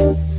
Música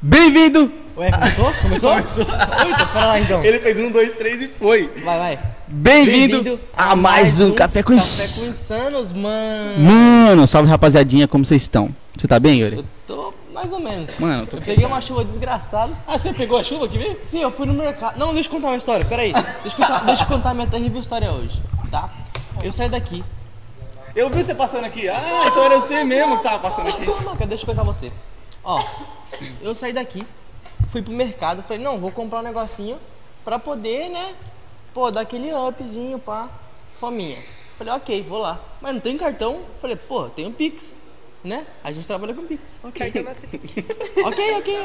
Começou? Começou. Eita, pera lá então. Ele fez um, dois, três e foi. Vai, vai. Bem-vindo a mais um Café com Café com Insanos, mano. Mano, salve rapaziadinha, como vocês estão? Você tá bem, Yuri? Eu tô mais ou menos. Mano, eu tô... Eu peguei uma chuva desgraçada. Ah, você pegou a chuva aqui, veio? Sim, eu fui no mercado. Não, deixa eu contar uma história, peraí. Deixa eu contar, deixa eu contar minha terrível história hoje, tá? Eu saí daqui. Eu vi você passando aqui. Ah, então era você mesmo que tava passando aqui. Não, cara, deixa eu contar você. Ó, eu saí daqui, fui pro mercado, falei, não, vou comprar um negocinho pra poder, né? Pô, dar aquele upzinho, pá, fominha. Falei, ok, vou lá. Mas não tem cartão? Falei, pô, tem um Pix, né? A gente trabalha com Pix. Ok. Cartão Mastercard. ok, ok.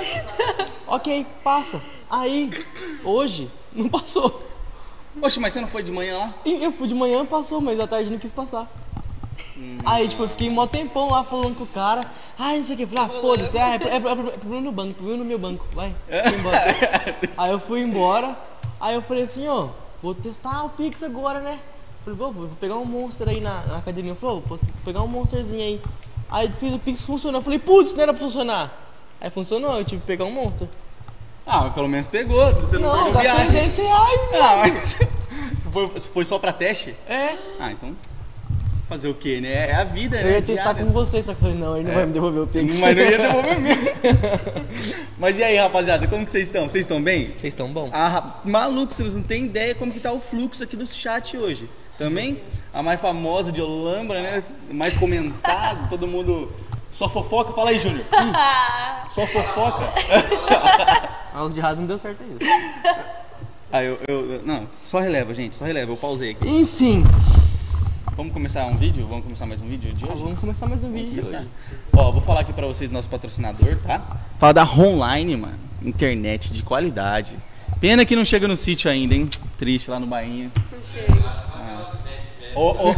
Ok, passa. Aí, hoje, não passou. Oxe, mas você não foi de manhã lá? E eu fui de manhã, passou, mas à tarde não quis passar. Aí, tipo, eu fiquei mó tempão lá falando com o cara. Ai, não sei o que. Falei, ah, foda-se, ah, é, é, é, é problema no banco, problema no meu banco, vai. Fui embora. Aí eu fui embora. Aí eu falei assim, ó, vou testar o Pix agora, né? Falei, pô, vou pegar um monster aí na, na academia. Falei, vou pegar um monsterzinho aí. Aí fiz o Pix funcionou. Eu falei, putz, não era pra funcionar. Aí funcionou, eu tive que pegar um monster. Ah, mas pelo menos pegou. Você não, Não, perdeu gastei viagem. 10 reais, velho. Ah, mas foi, foi só pra teste? É. Ah, então fazer o quê, né? É a vida, né? Eu ia testar diária. com você, só que eu falei, não, ele não vai me devolver o Pix. Mas não ia devolver mesmo. Mas e aí, rapaziada, como que vocês estão? Vocês estão bem? Vocês estão bom? Ah, maluco, vocês não têm ideia como que tá o fluxo aqui do chat hoje. Também, a mais famosa de Olambra, né? Mais comentado, todo mundo... Só fofoca? Fala aí, Júnior. Ih, Só fofoca? Algo de errado não deu certo ainda. Ah, eu, eu... Não, só releva, gente, só releva. Eu pausei aqui. Enfim, Vamos começar um vídeo? Vamos começar mais um vídeo de ah, hoje? vamos começar mais um vídeo de hoje. Ó, vou falar aqui pra vocês do nosso patrocinador, tá? Fala da Online, mano. Internet de qualidade. Pena que não chega no sítio ainda, hein? Triste lá no Bahia. Não chega. Ô, ô.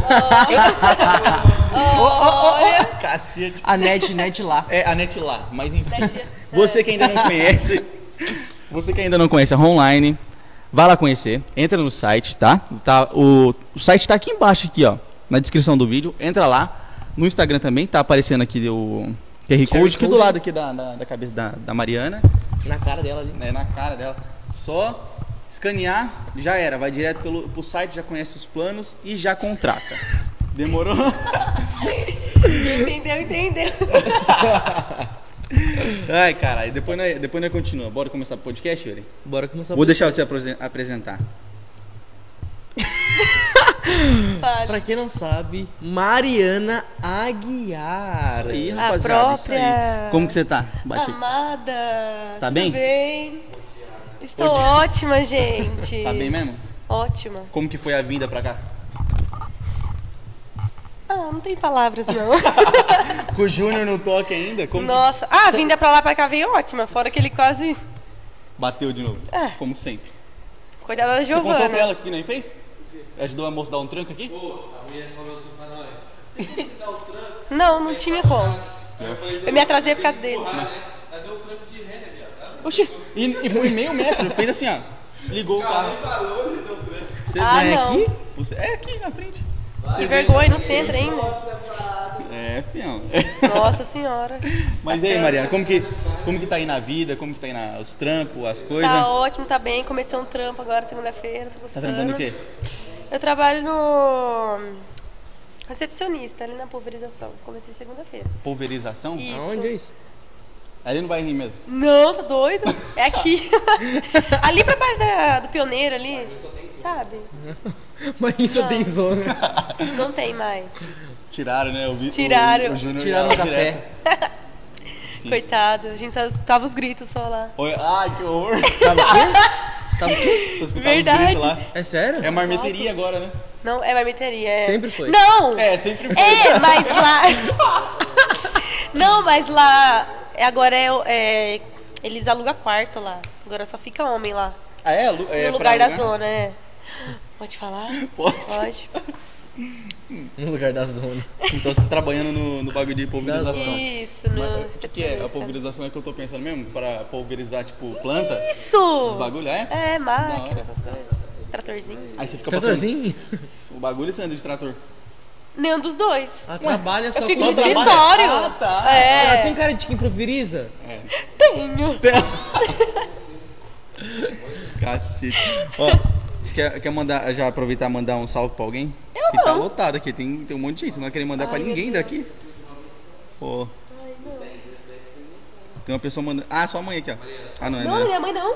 Ô, ô. Cacete. A net, net lá. É, a net lá, mas enfim. Você que ainda não conhece, você que ainda não conhece a Online, vai lá conhecer, entra no site, tá? tá o, o site tá aqui embaixo, aqui, ó, na descrição do vídeo. Entra lá. No Instagram também, tá aparecendo aqui o QR Code, aqui do lado aqui da, da, da cabeça da, da Mariana, Na cara dela ali. né, na cara dela. Só escanear, já era. Vai direto pelo, pro site, já conhece os planos e já contrata. Demorou? Entendeu, entendeu. Ai, caralho, depois nós, depois nós continua. Bora começar o podcast, Yuri? Bora começar Vou deixar você apresen- apresentar. Fale. Pra quem não sabe, Mariana Aguiar. Isso aí, A rapaziada, isso aí. própria- Como que você tá? Bate. Amada. Tá tudo bem? bem? Estou ótima, gente. Tá bem mesmo? Ótima. Como que foi a vinda pra cá? Ah, não tem palavras, não. Com o Júnior no toque ainda? Como que Nossa. Ah, a vinda pra lá pra cá veio ótima. Fora que ele quase. bateu de novo? É. Como sempre. Cuidado da Você contou pra Giovana. ela o que nem fez? Ajudou a moça a dar um tranco aqui? Não, não tinha como. Eu me atrasei por causa dele. Oxi, e, e foi meio metro. Fez assim, ó. Ligou o carro. Você Ah, é não. aqui? Você- É aqui na frente. Que vergonha no centro ainda. É, fião. Nossa senhora. Mas e aí, Mariana, como que, como que tá aí na vida? Como que tá aí na, os trampos, as coisas? Tá ótimo, tá bem. Comecei um trampo agora segunda-feira, tô Tá gostando. trampando o quê? Eu trabalho no recepcionista ali na pulverização. Comecei segunda-feira. Pulverização? Isso. Aonde é isso? Ali no bairro mesmo. Não, tá doido? É aqui. ali pra baixo da- do pioneiro ali. Sabe? Mas isso Não. tem zona. Não tem mais. Tiraram, né? Eu vi, Tiraram. O, o Júnior Tiraram o café. Coitado. A gente só escutava os gritos só lá. Oi, ai, que horror. Sabe o quê? Quê? Só escutava Verdade. os gritos lá. É sério? É marmeteria agora, né? Não, é marmiteria. É... Sempre foi. Não! É, sempre foi. É, mas lá. Não, mas lá. é- Agora é, é. Eles alugam quarto lá. Agora só fica homem lá. Ah, é? É no lugar da zona, é. Pode falar? Pode. Pode. No lugar da zona. Então você tá trabalhando no, no bagulho de pulverização. Isso. Mas, O que, que é? A pulverização é que eu tô pensando mesmo? Pra pulverizar, tipo, planta? Isso! Os bagulho, é? É, máquina, essas coisas. Tratorzinho. Aí você fica passando Tratorzinho? o bagulho você anda de trator. Nenhum dos dois. Ah, trabalha só com... no trabalha? escritório. Ah, tá. É. Ela tem cara de quem pulveriza? É. Tenho. Cacete. Ó, você quer, quer mandar, já aproveitar e mandar um salve pra alguém? Eu que tá não. lotado aqui, tem, tem um monte de gente. Você não vai querer mandar pra Ai, meu ninguém Deus. daqui? Pô. Tem uma pessoa mandando. Ah, sua mãe aqui, ó. Ah, não, é Não, não. é. minha mãe não.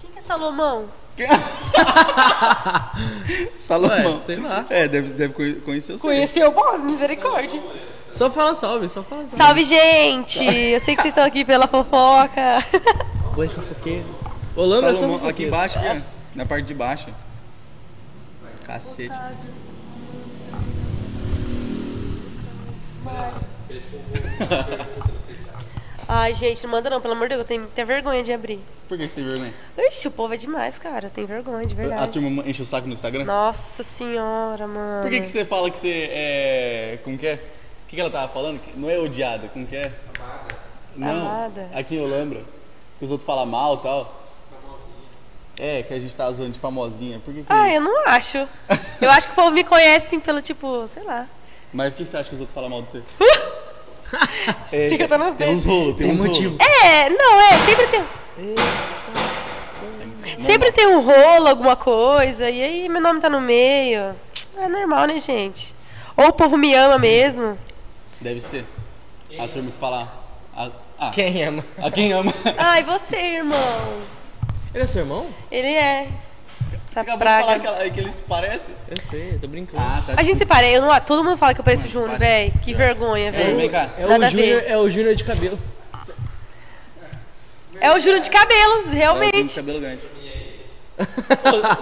Quem que é Salomão? Salomão. Ué, sei lá. É, deve, deve conhe- conhecer o seu. Conheceu, pô, misericórdia. Só fala salve, só fala salve. Salve, gente! Eu sei que vocês estão aqui pela fofoca. Boi fofoqueiro. Salomão, aqui embaixo, aqui, ó, na parte de baixo. Cacete. Ai, gente, não manda não, pelo amor de Deus, eu tenho até vergonha de abrir. Por que você tem vergonha? Ixi, o povo é demais, cara. Tem vergonha, de A verdade. turma enche o saco no Instagram? Nossa senhora, mano. Por que, que você fala que você é. Como que é? O que, que ela tava falando? Não é odiada, como que é? Amada. Não, Amada. aqui em Olambra. Que os outros falam mal e tal. É, que a gente tá zoando de famosinha. Por que que... Ah, eu não acho. Eu acho que o povo me conhece assim, pelo tipo, sei lá. Mas por que você acha que os outros falam mal de você? é, Fica dando uns tem uns rolos, tem, Tem uns motivo. rolos. É, não, é, sempre tem. Sempre tem um rolo, alguma coisa, e aí meu nome tá no meio. É normal, né, gente? Ou o povo me ama mesmo. Deve ser. A turma que fala. A, ah, Quem ama? a quem ama. Ai, você, irmão. Ele é seu irmão? Ele é. Você acabou de falar praga. que, ela, que eles se parecem? Eu sei, eu tô brincando. Ah, tá. A gente se parece, eu não, todo mundo fala que eu pareço o Júnior, velho. Que vergonha, Vem velho. cá. é, a o Júnior, é o Júnior de cabelo. É o Júnior de cabelo, realmente. cabelo grande.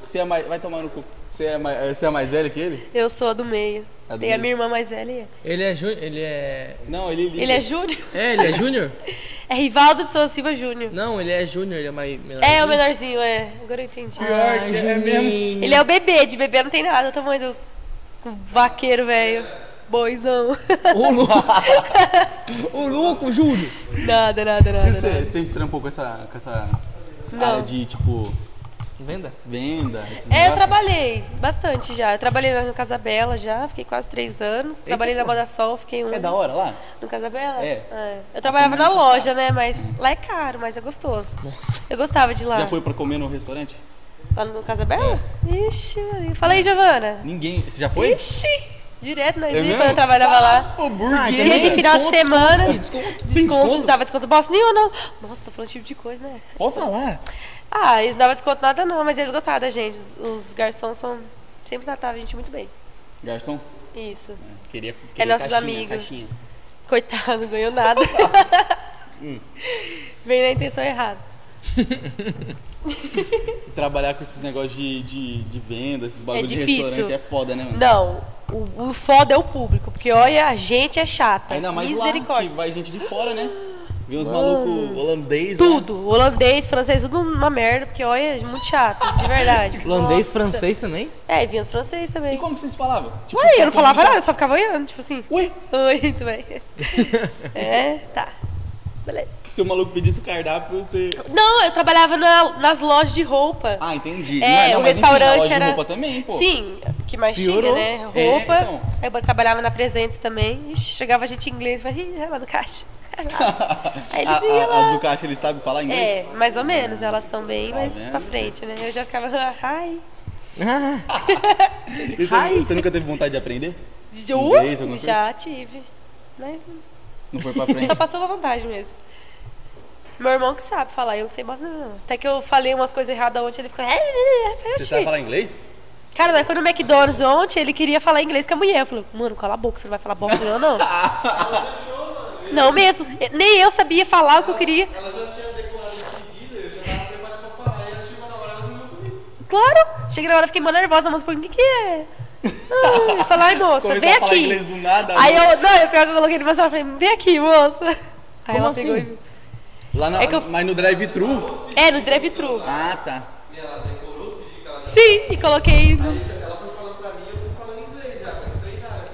Você, é mais. Vai tomar no cu. Você é mais, você é mais velho que ele? Eu sou a do meio. A Tem a minha irmã mais velha. Ele é Júnior. Ele é. Não, ele liga. Ele é Júnior? É, ele é Júnior? É Rivaldo de Souza Silva Júnior. Não, ele é Júnior, ele é mais menor. É, o menorzinho, é. Agora eu entendi. Pior que é mesmo. Ele é o bebê, de bebê não tem nada, o tamanho do vaqueiro, velho. Boizão. Ô, louco! Ô, louco, Júnior! nada, nada, nada. E você nada. sempre trampou com essa, com essa Não. área de, tipo, Venda? venda? Esses É, eu trabalhei bastante já. Eu trabalhei na Casa Bela já, fiquei quase três anos. Trabalhei na pô. Moda Sol, fiquei um. É da hora lá? No Casa Bela? É. Eu trabalhava na loja, né? Mas lá é caro, mas é gostoso. Nossa. Eu gostava de lá. Já foi pra comer no restaurante? Lá no Casa Bela? Ixi, Maria. Fala aí, Giovana. Ninguém. Você já foi? Ixi, direto nós É ia mesmo? quando eu trabalhava lá. Ô, burguês. Dia de final de semana. Desconto, Desconto, não dava desconto bosta nenhuma, não. Nossa, tô falando tipo de coisa, né? Pode falar. Ah, eles não davam desconto nada não, mas eles gostavam da gente. Os, os garçons são. Sempre tratavam a gente muito bem. Garçom? Isso. Queria, queria nossos caixinha, amigos. caixinha. Coitado, não ganhou nada. Hum. Vem na intenção errada. Trabalhar com esses negócios de, de, de venda, esses bagulho de É difícil. restaurante é foda, né, mano? Não, o, o foda é o público, porque olha, a gente é chata. Ainda mais lá, Misericórdia. que vai gente de fora, né? Vem uns malucos holandês Tudo. Holandês, francês, tudo uma merda, porque olha, é muito chato, de verdade. Holandês, Nossa. francês também? É, e vinha os franceses lá. E também. como que vocês falavam? Tipo, Ué, eu não falava nada, eu só ficava olhando, tipo assim. Ué, Oi, muito bem. É, tá. Beleza. Se o maluco pedisse o cardápio, você... Não, eu trabalhava na- nas lojas de roupa. Ah, entendi. É, Não, o mas enfim, restaurante loja de era. roupa também, pô. Sim, que mais Piorou. tinha, né? É, Roupa. então. Aí eu trabalhava na Presentes também. Ixi, chegava gente em inglês e falava, ih, é lá do caixa. Aí eles a, iam a, lá. a do caixa, ele sabe falar inglês? É, mais ou menos. Elas são bem Tá mais vendo? pra frente, né? Eu já ficava. Ah, E você, você nunca teve vontade de aprender? Inglês, alguma coisa? Já tive. Mas Não foi pra frente? só passou a vontade mesmo. Meu irmão que sabe falar, eu não sei mais não. Até que eu falei umas coisas erradas ontem, ele ficou. "É, é, é, Você sabe falar inglês? Cara, nós foi no McDonald's ontem, ele queria falar inglês com a mulher. Eu falei, mano, cala a boca, você não vai falar bosta nenhuma, não. não mesmo. Nem eu sabia falar o que eu queria. Ela já tinha decorado em seguida, eu já tava preparado pra falar. E ela chegou na hora, ela não comigo. Claro. Cheguei na hora, fiquei mó nervosa, mas por que que é? Ai, falar, ai, moça, Começou vem a falar aqui. inglês do nada. Aí eu, não, eu pior que eu coloquei no meu celular, falei, vem aqui, moça. Aí Como ela assim? pegou e... Lá na, É eu- Mas no drive-thru? É, no drive-thru. Ah, tá. E ela decorou os pedidos que ela Sim, e coloquei no... Ela foi falando pra mim, eu fui falando inglês já, pra treinar.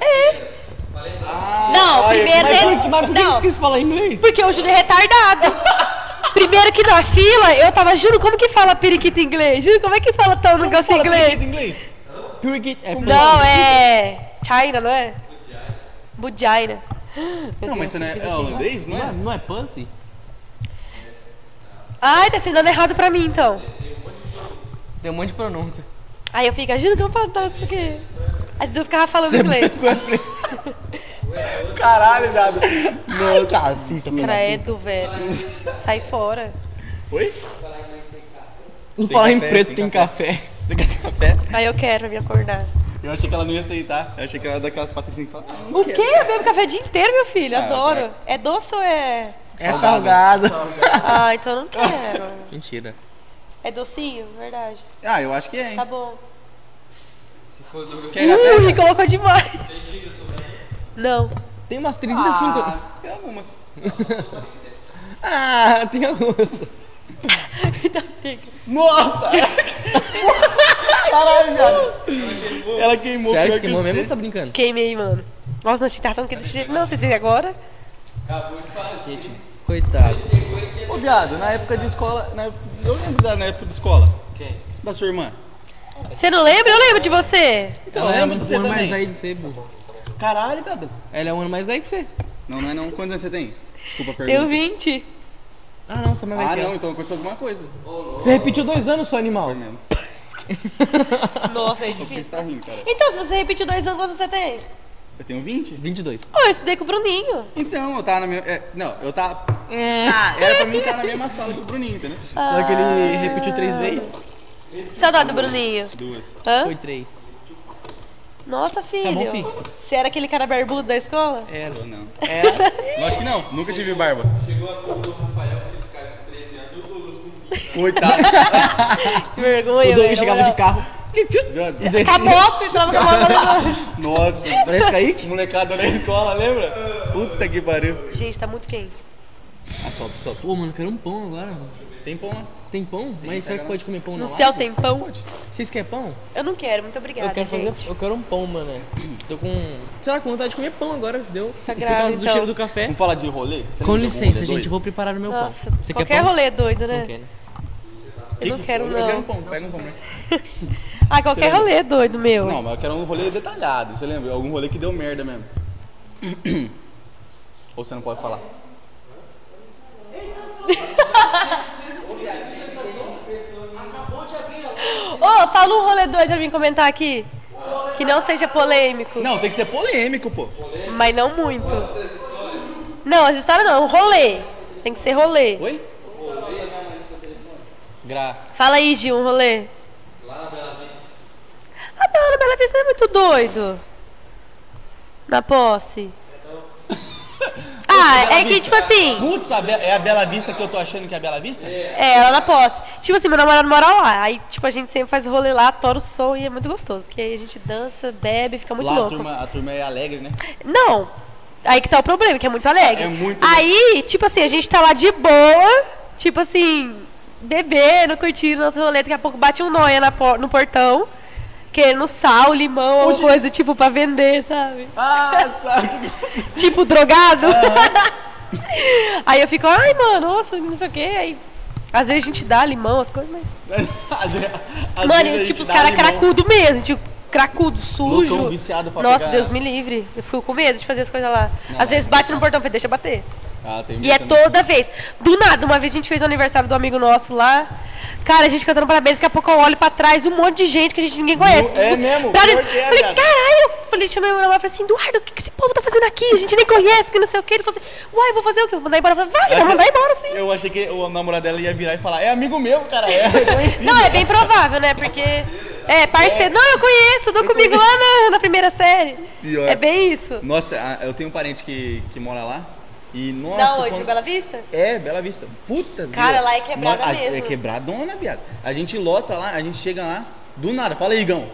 Ah, Não, primeiro mas- ele- mas, mas por que Não. você quis falar inglês? Porque o Júnior é retardado. Primeiro que na fila, eu tava, juro, como que fala periquito em inglês? Juro, como é que fala tal negócio em inglês? inglês, inglês. Purgit é Não, é. China, não é? Budjaina. Não, mas você não é, é holandês, não Não é, é? não é pussy? Ai, tá ensinando errado pra mim, então. Tem um monte de pronúncia. Aí eu fico, agindo que eu falo tal, isso aqui. Aí eu ficava falando Você é inglês. Caralho, viado. Nossa. Racista, mano. Credo, velho. Sai fora. Oi? Não falar em café, preto, tem tem café. Você quer café? Aí eu quero me acordar. Eu achei que ela não ia aceitar. Eu achei que ela ia dar aquelas patricinhas que. Ah, não O quê? Eu bebo café o dia inteiro, meu filho. Ah, Adoro. tá. É doce ou é. É salgado. Ah, então eu não quero. Mentira. É docinho? Verdade. Ah, eu acho que é, hein? Tá bom. Quer café? Ui, colocou demais. Não. Tem umas 35. Ah, tem algumas. Ah, tem algumas. Então fica. Nossa! Caralho, viado. Ela queimou Sério, pior você que queimou mesmo ou você tá brincando? Queimei, mano. Nossa, não achei que tava tão quente desse jeito. Não, vocês viram agora? Cacete. Coitado. Ô, viado, na época de escola. na- Eu lembro da na época de escola. Quem? Da sua irmã. Você não lembra? Eu lembro de você. Eu lembro de você um ano mais aí de você, burro. Caralho, viado. Ela é um ano mais aí que você. Não, não é não. Quantos anos você tem? Desculpa a Tenho pergunta. 20. Ah, não, você é mais Ah, velho que não, então aconteceu alguma coisa. Você repetiu dois anos, seu animal. Foi mesmo. Nossa, é Só porque você difícil. tá rindo, cara. Então, se você repetiu dois anos, quantos você tem? Eu tenho 20? 22. Oh, eu estudei com o Bruninho. Então, eu tava na minha. é, não, eu tava. Ah, era pra mim estar na mesma sala que o Bruninho, entendeu? Só que ele repetiu três vezes. Saudade do Bruninho. Duas. Hã? Foi três. Nossa, filho. Tá bom, filho. Você era aquele cara barbudo da escola? Era. Eu não. Era. Lógico que não, nunca tive barba. Chegou a turma do Rafael, aqueles caras de 13 anos, e o Douglas com 20. Coitado. Que vergonha, O Doug velho, chegava de carro. Viado. Com a moto, entrava com a moto. Nossa. Parece Kaique. Molecada na escola, lembra? Puta que pariu. Gente, tá muito quente. Ah, sobe, sobe. Pô, mano, eu quero um pão agora. mano. Tem pão lá? Tem pão? Mas será que pode comer pão na No live? céu tem pão? Vocês querem pão? Eu não quero, muito obrigada, eu quero gente. fazer. Eu quero um pão, mano. Tô com. Sei lá, com vontade de comer pão agora. Deu. Tá Por grávida, causa do então. cheiro do café. Vamos falar de rolê? Você Com licença, rolê gente. doido? Vou preparar o meu Nossa, pão. Você qualquer quer pão? rolê é doido, né? Não quero. Eu não Que- quero, Eu não. quero um pão, pega um pão, né? Ah, qualquer Você rolê é doido, meu. Não, mas eu quero um rolê detalhado, você lembra? Algum rolê que deu merda mesmo. Ou você não pode falar? Ô, fala um rolê doido pra mim comentar aqui. Que não seja polêmico. Não, tem que ser polêmico, pô. Mas não muito. Não, as histórias não, um rolê. Tem que ser rolê. Oi? Gra. Fala aí, Gil, um rolê. Não, na Bela Vista não é muito doido. Na posse. Ah, é que, tipo assim, Putz, a Be- é a Bela Vista que eu tô achando que é a Bela Vista? é, ela na posse. Tipo assim, meu namorado mora lá. Aí, tipo, a gente sempre faz rolê lá, tora o som e é muito gostoso. Porque aí a gente dança, bebe, fica muito Lá a louco. turma, a turma é alegre, né? Não. Aí que tá o problema, que é muito alegre. É muito Aí, tipo assim, a gente tá lá de boa, tipo assim, bebendo, curtindo nosso rolê. Daqui a pouco bate um noia na por- no portão, querendo sal, limão, alguma Oxi. coisa, tipo, pra vender, sabe? Ah, sabe? Tipo, drogado. Aí eu fico, ai, mano, nossa, não sei o quê. Aí, às vezes a gente dá limão, as coisas, mas. Mano, e, tipo, os caras cracudo mesmo, tipo, cracudo, sujo. Loucão, viciado pra Nossa, pegar- Deus me livre. Eu fico com medo de fazer as coisas lá. Às vezes bate no portão, falei, deixa bater. Ah, tem E é também. toda vez. Do nada, uma vez a gente fez o aniversário do amigo nosso lá. Cara, a gente cantando parabéns, daqui a pouco eu olho pra trás, um monte de gente que a gente ninguém conhece. É mesmo? Pra é, falei, caralho, eu falei, chamei meu namorado e falei assim, Eduardo, o que, que esse povo tá fazendo aqui? A gente nem conhece, que não sei o que. Ele falou assim, uai, vou fazer o quê? Vou mandar embora. Eu falei, vai, vou mandar embora sim. Eu achei que o namorado dela ia virar e falar, é amigo meu, cara, é. Não, é bem provável, né? Porque. É, parceiro. Não, eu conheço, dou comigo lá na, na primeira série. Pior. É bem isso. Nossa, a- eu tenho um parente que, que mora lá. E, nossa. Não, hoje, quando- Bela Vista? É, Bela Vista. Putas, Cara, grila. lá é quebrada No- a- mesmo. É quebradona, viado. A gente lota lá, a gente chega lá, do nada. Fala aí, Igão.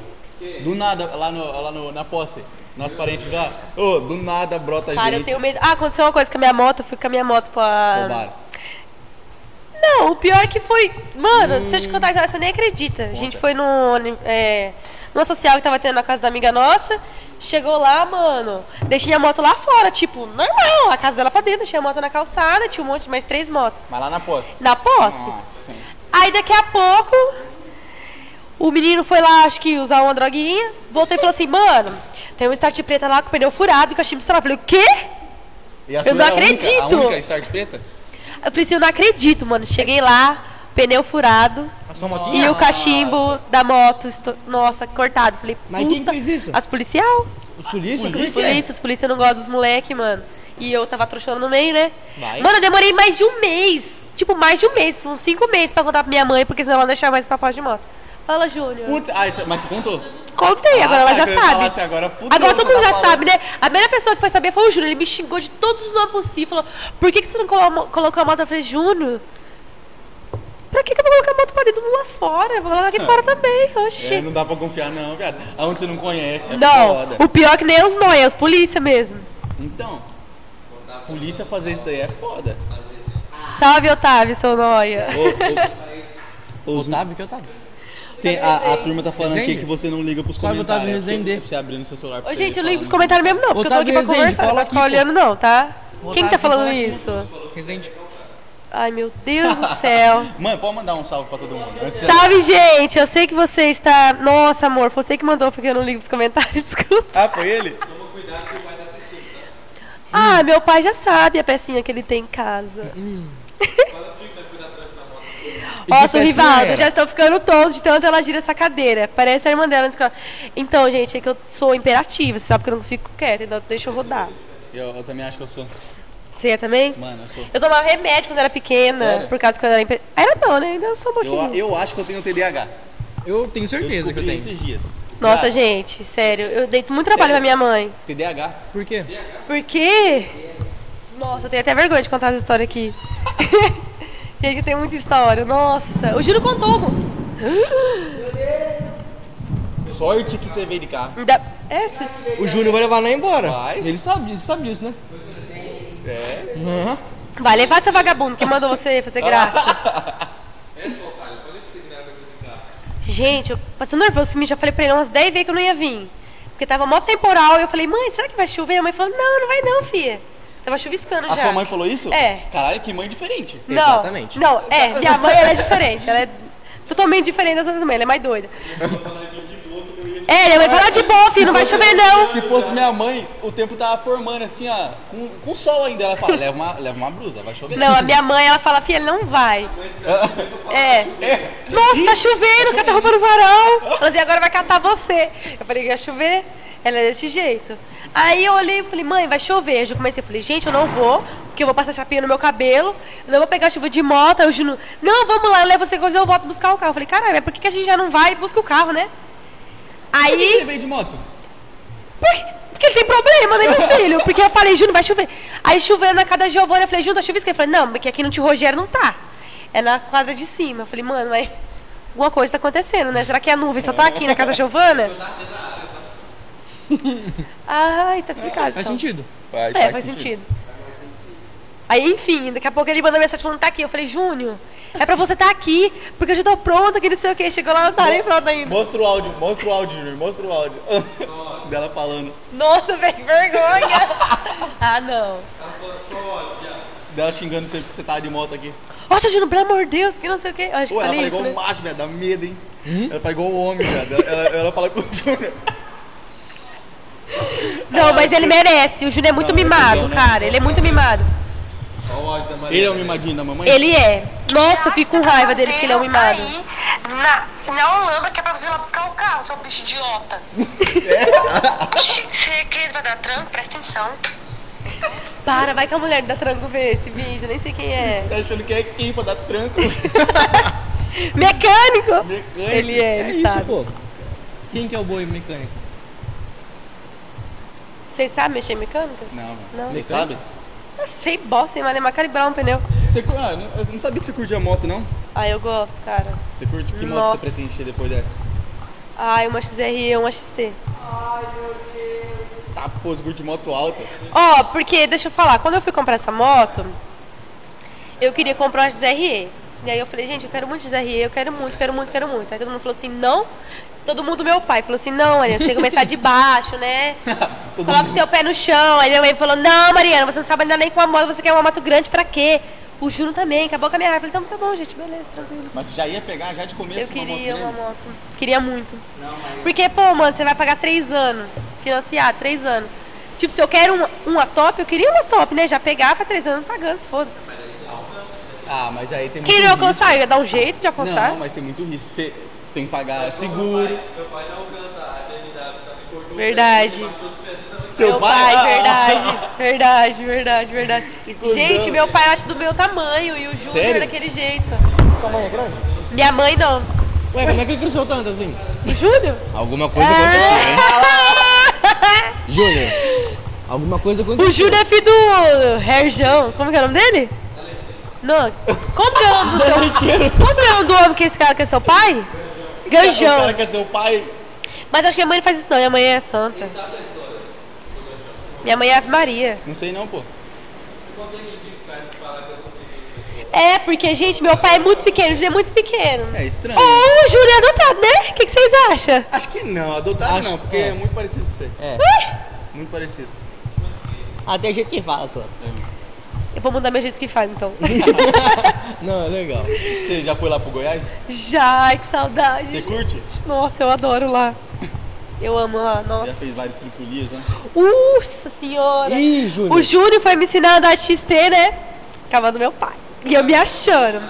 Do nada, lá, no, lá no, na posse. Nosso parente lá. Ô, do nada brota Cara, gente. eu tenho medo. Ah, aconteceu uma coisa com a minha moto, eu fui com a minha moto pra. Roubaram. Não, o pior que foi. Mano, se eu te contar a você nem acredita. A gente foi no. É, numa social que tava tendo na casa da amiga nossa. Chegou lá, mano. Deixei a moto lá fora, tipo, normal. A casa dela pra dentro, deixei a moto na calçada, tinha um monte, mais três motos. Mas lá na posse. Na posse. Nossa. Aí daqui a pouco, o menino foi lá, acho que usar uma droguinha, voltou e falou assim, mano, tem um start preta lá com o pneu furado e com a chip estourada. Eu falei, o quê? E a Eu não é a única- acredito. A única start preta? Eu falei assim, eu não acredito, mano. Cheguei lá, pneu furado. A sua motinha? E o cachimbo da moto, nossa, cortado. Falei, Mas quem fez isso? As policial? Os polícia? Os polícia, os polícia não gostam dos moleque, mano. E eu tava trouxando no meio, né? Vai. Mano, eu demorei mais de um mês. Tipo, mais de um mês, uns cinco meses pra contar pra minha mãe, porque senão ela não deixava mais pra pós de moto. Fala, Júnior. Putz, ah, isso- mas você contou? Contei, agora Ah, ela tá, já sabe. assim, agora fudeu, Agora todo você mundo tá já falando. sabe, né? A primeira pessoa que foi saber foi o Júnior. Ele me xingou de todos os nomes possíveis. Falou, por que, que você não colo- colocou a moto? Eu falei, Júnior, pra que, que eu vou colocar a moto pra dentro lá fora? Eu vou colocar aqui fora também, oxi. É, não dá pra confiar não, viado. Aonde você não conhece, é não, foda. o pior que nem é os nóia, é os polícia mesmo. Então, polícia fazer isso daí é foda. Salve, Otávio, seu nóia. Ô, ô, os, Otávio, que Otávio? tem, a, a turma tá falando aqui Resende? que você não liga pros Sabe Otávio comentários. Você, Resende? você abrindo seu celular pra Ô, você gente, eu não ligo pros comentários mesmo, não, porque eu tô aqui pra Rezende, conversar, não fala vai ficar aqui, pô. olhando, não, tá? Quem que tá Otávio, falando fala aqui, isso? Resende. Ai, meu Deus do céu. Mãe, pode mandar um salve pra todo mundo. Salve, gente! Eu sei que você está. Nossa, amor, foi você que mandou porque eu não ligo os comentários, desculpa. Ah, foi ele? Ah, meu pai já sabe a pecinha que ele tem em casa. Nossa, o Rivaldo, era? já estão ficando tontos de tanto ela gira essa cadeira. Parece a irmã dela. Então, gente, é que eu sou imperativa. Você sabe que eu não fico quieta, então deixa eu rodar. Eu, eu também acho que eu sou. Você é também? Mano, eu sou. Eu tomava remédio quando era pequena, Sério? por causa que eu era imper... Era não, né? Ainda sou um pouquinho. Eu, eu acho que eu tenho TDAH. Eu tenho Eu certeza que eu tenho. esses dias. Nossa, Cara, gente, sério. Eu dei muito trabalho Sério? pra minha mãe. TDAH. Por quê? Por quê? Nossa, eu tenho até vergonha de contar essa história aqui. Gente, tem muita história. Nossa, o Júlio contou. Sorte que você veio de carro. Ainda- É, se- O Júnior vai levar nós embora. Vai. Ele sabe disso, sabe disso, né? É. Uhum. Vai levar seu vagabundo. Quem mandou você fazer graça? Gente, eu passei nervoso. Já falei pra ele umas 10 vezes que eu não ia vir. Porque tava mó temporal. E eu falei, mãe, será que vai chover? A mãe falou, não, não vai não, filha. Tava chuviscando A já. sua mãe falou isso? É. Caralho, que mãe diferente. Não, Exatamente. Não, é, minha mãe ela é diferente. Ela é totalmente diferente das outras mães, ela é mais doida. É, minha mãe fala de boa, filho, não vai chover não. Se fosse minha mãe, o tempo tava formando assim, ó, com, com sol ainda. Ela fala, leva uma, leva uma blusa, vai chover. Não, a minha mãe, ela fala, filha, não vai. É. Nossa, tá chovendo, cata roupa no varal. Ela dizia, agora vai catar você. Eu falei ia chover. Ela é desse jeito. Aí eu olhei e falei, mãe, vai chover. Eu já comecei, falei, gente, eu não vou, porque eu vou passar chapinha no meu cabelo, eu não vou pegar chuva de moto. Aí o Juno, não, vamos lá, eu levo você e eu volto buscar o carro. Eu falei, caralho, mas por que, que a gente já não vai e busca o carro, né? Por que ele Aí, veio de moto? por quê? porque ele tem problema, né, meu filho? Porque eu falei, Juno, vai chover. Aí chovendo na casa da Giovana, eu falei, Juno, tá chuviscando? Ele falou, não, porque aqui no Tio Rogério não tá. É na quadra de cima. Eu falei, mano, mas alguma coisa tá acontecendo, né? Será que a nuvem só tá aqui na casa da Giovana? Ai, tá explicado. Faz então. sentido. Faz, É, faz sentido. Aí, enfim, daqui a pouco ele mandou mensagem falando, tá aqui. Eu falei, Júnior, é pra você tá aqui, porque eu já tô pronta, que não sei o quê. Chegou lá, não tá nem pronta ainda. Mostra o áudio, mostra o áudio, Júnior, mostra o áudio. Dela falando. Nossa, velho, que vergonha. ah, não. Dela xingando você que você tava de moto aqui. Nossa, Júnior, pelo amor de Deus, que não sei o quê. Eu acho que Pô, ela fala isso, igual né? macho, velho, dá medo, hein? Ela fala igual homem, velho. Ela, ela fala com o Júnior. Não, mas ele merece. O Júnior é muito Não, mimado, legal, né? cara. Ele é muito mimado. Ele é o mimadinho da mamãe? Ele é. Nossa, eu fico com raiva dele porque ele é um mimado. Aí, na, na Holanda, que é pra você ir lá buscar o carro, seu bicho idiota. Você quer vai dar tranco? Presta atenção. Para, vai que a mulher da tranco ver esse vídeo, nem sei quem é. Tá achando que é quem pra dar tranco? Mecânico! Mecânico. Ele é, ele É isso, sabe. pô. Quem que é o boi mecânico? Vocês sabem mexer em mecânica? Não, Não. Você sabe? Eu sei bosta, sem malemar calibrar um pneu. Você, ah, não- eu não sabia que você curtia moto, não? Ah, eu gosto, cara. Você curte que moto Nossa. você pretende ter depois dessa? Ai, uma XRE, uma XT. Tá, pô, você curte moto alta. Ó, porque, deixa eu falar, quando eu fui comprar essa moto, eu queria comprar uma XRE. E aí eu falei, gente, eu quero muito XRE, eu quero muito, quero muito, quero muito. Aí todo mundo falou assim, não. Todo mundo, meu pai, falou assim, não, Mariana, você tem que começar de baixo, né? Coloca mundo- seu pé no chão. Aí minha mãe falou, não, Mariana, você não sabe andar nem com uma moto, você quer uma moto grande pra quê? O Juno também, acabou com a minha raiva. Falei, então tá bom, gente, beleza, tranquilo. Mas você já ia pegar já de começo Eu queria uma uma moto moto. Queria muito. Porque, pô, mano, você vai pagar três anos. Financiar, três anos. Tipo, se eu quero uma, uma top, eu queria uma top, né? Já pegava três anos pagando, se foda. Ah, mas aí tem muito Quem não risco. alcançar, eu ia dar um jeito de alcançar. Não, mas tem muito risco. Você tem que pagar seguro. Meu pai não alcança a BMW, sabe? Cortou Verdade. também Seu meu pai? pai, Ah, verdade, verdade, verdade, verdade. Gente, meu pai acha do meu tamanho e o Júnior daquele jeito. Sua mãe é grande? Minha mãe não. Ué, como é que ele cresceu tanto assim? O Júnior? Alguma coisa aconteceu, hein? Júnior, alguma coisa aconteceu. O Júnior é filho do Herjão. Como que é o nome dele? Não. Como que é o nome do seu Como que é o nome do homem que esse cara que é seu pai? O Ganjão. cara quer ser o pai. Mas acho que minha mãe não faz isso não, minha mãe é santa. Minha mãe é Ave Maria. Não sei não, pô. É, porque, gente, meu pai é muito pequeno, o Júnior é muito pequeno. É estranho. Ou o Júnior é adotado, né? O que, que vocês acham? Acho que não, adotado Acho- não, porque é. é. muito parecido com você. É. Muito parecido. Até jeito que fala só. Eu vou mudar meu jeito que faz, então. Não, é legal. Você já foi lá pro Goiás? Já, que saudade. Você curte? Nossa, eu adoro lá. Eu amo lá, Já nossa. fez vários tripulias, né? Nossa senhora. Ih, Júnior. O Júnior foi me ensinar a andar de XT, né? Cavalo do meu pai. E eu me achando.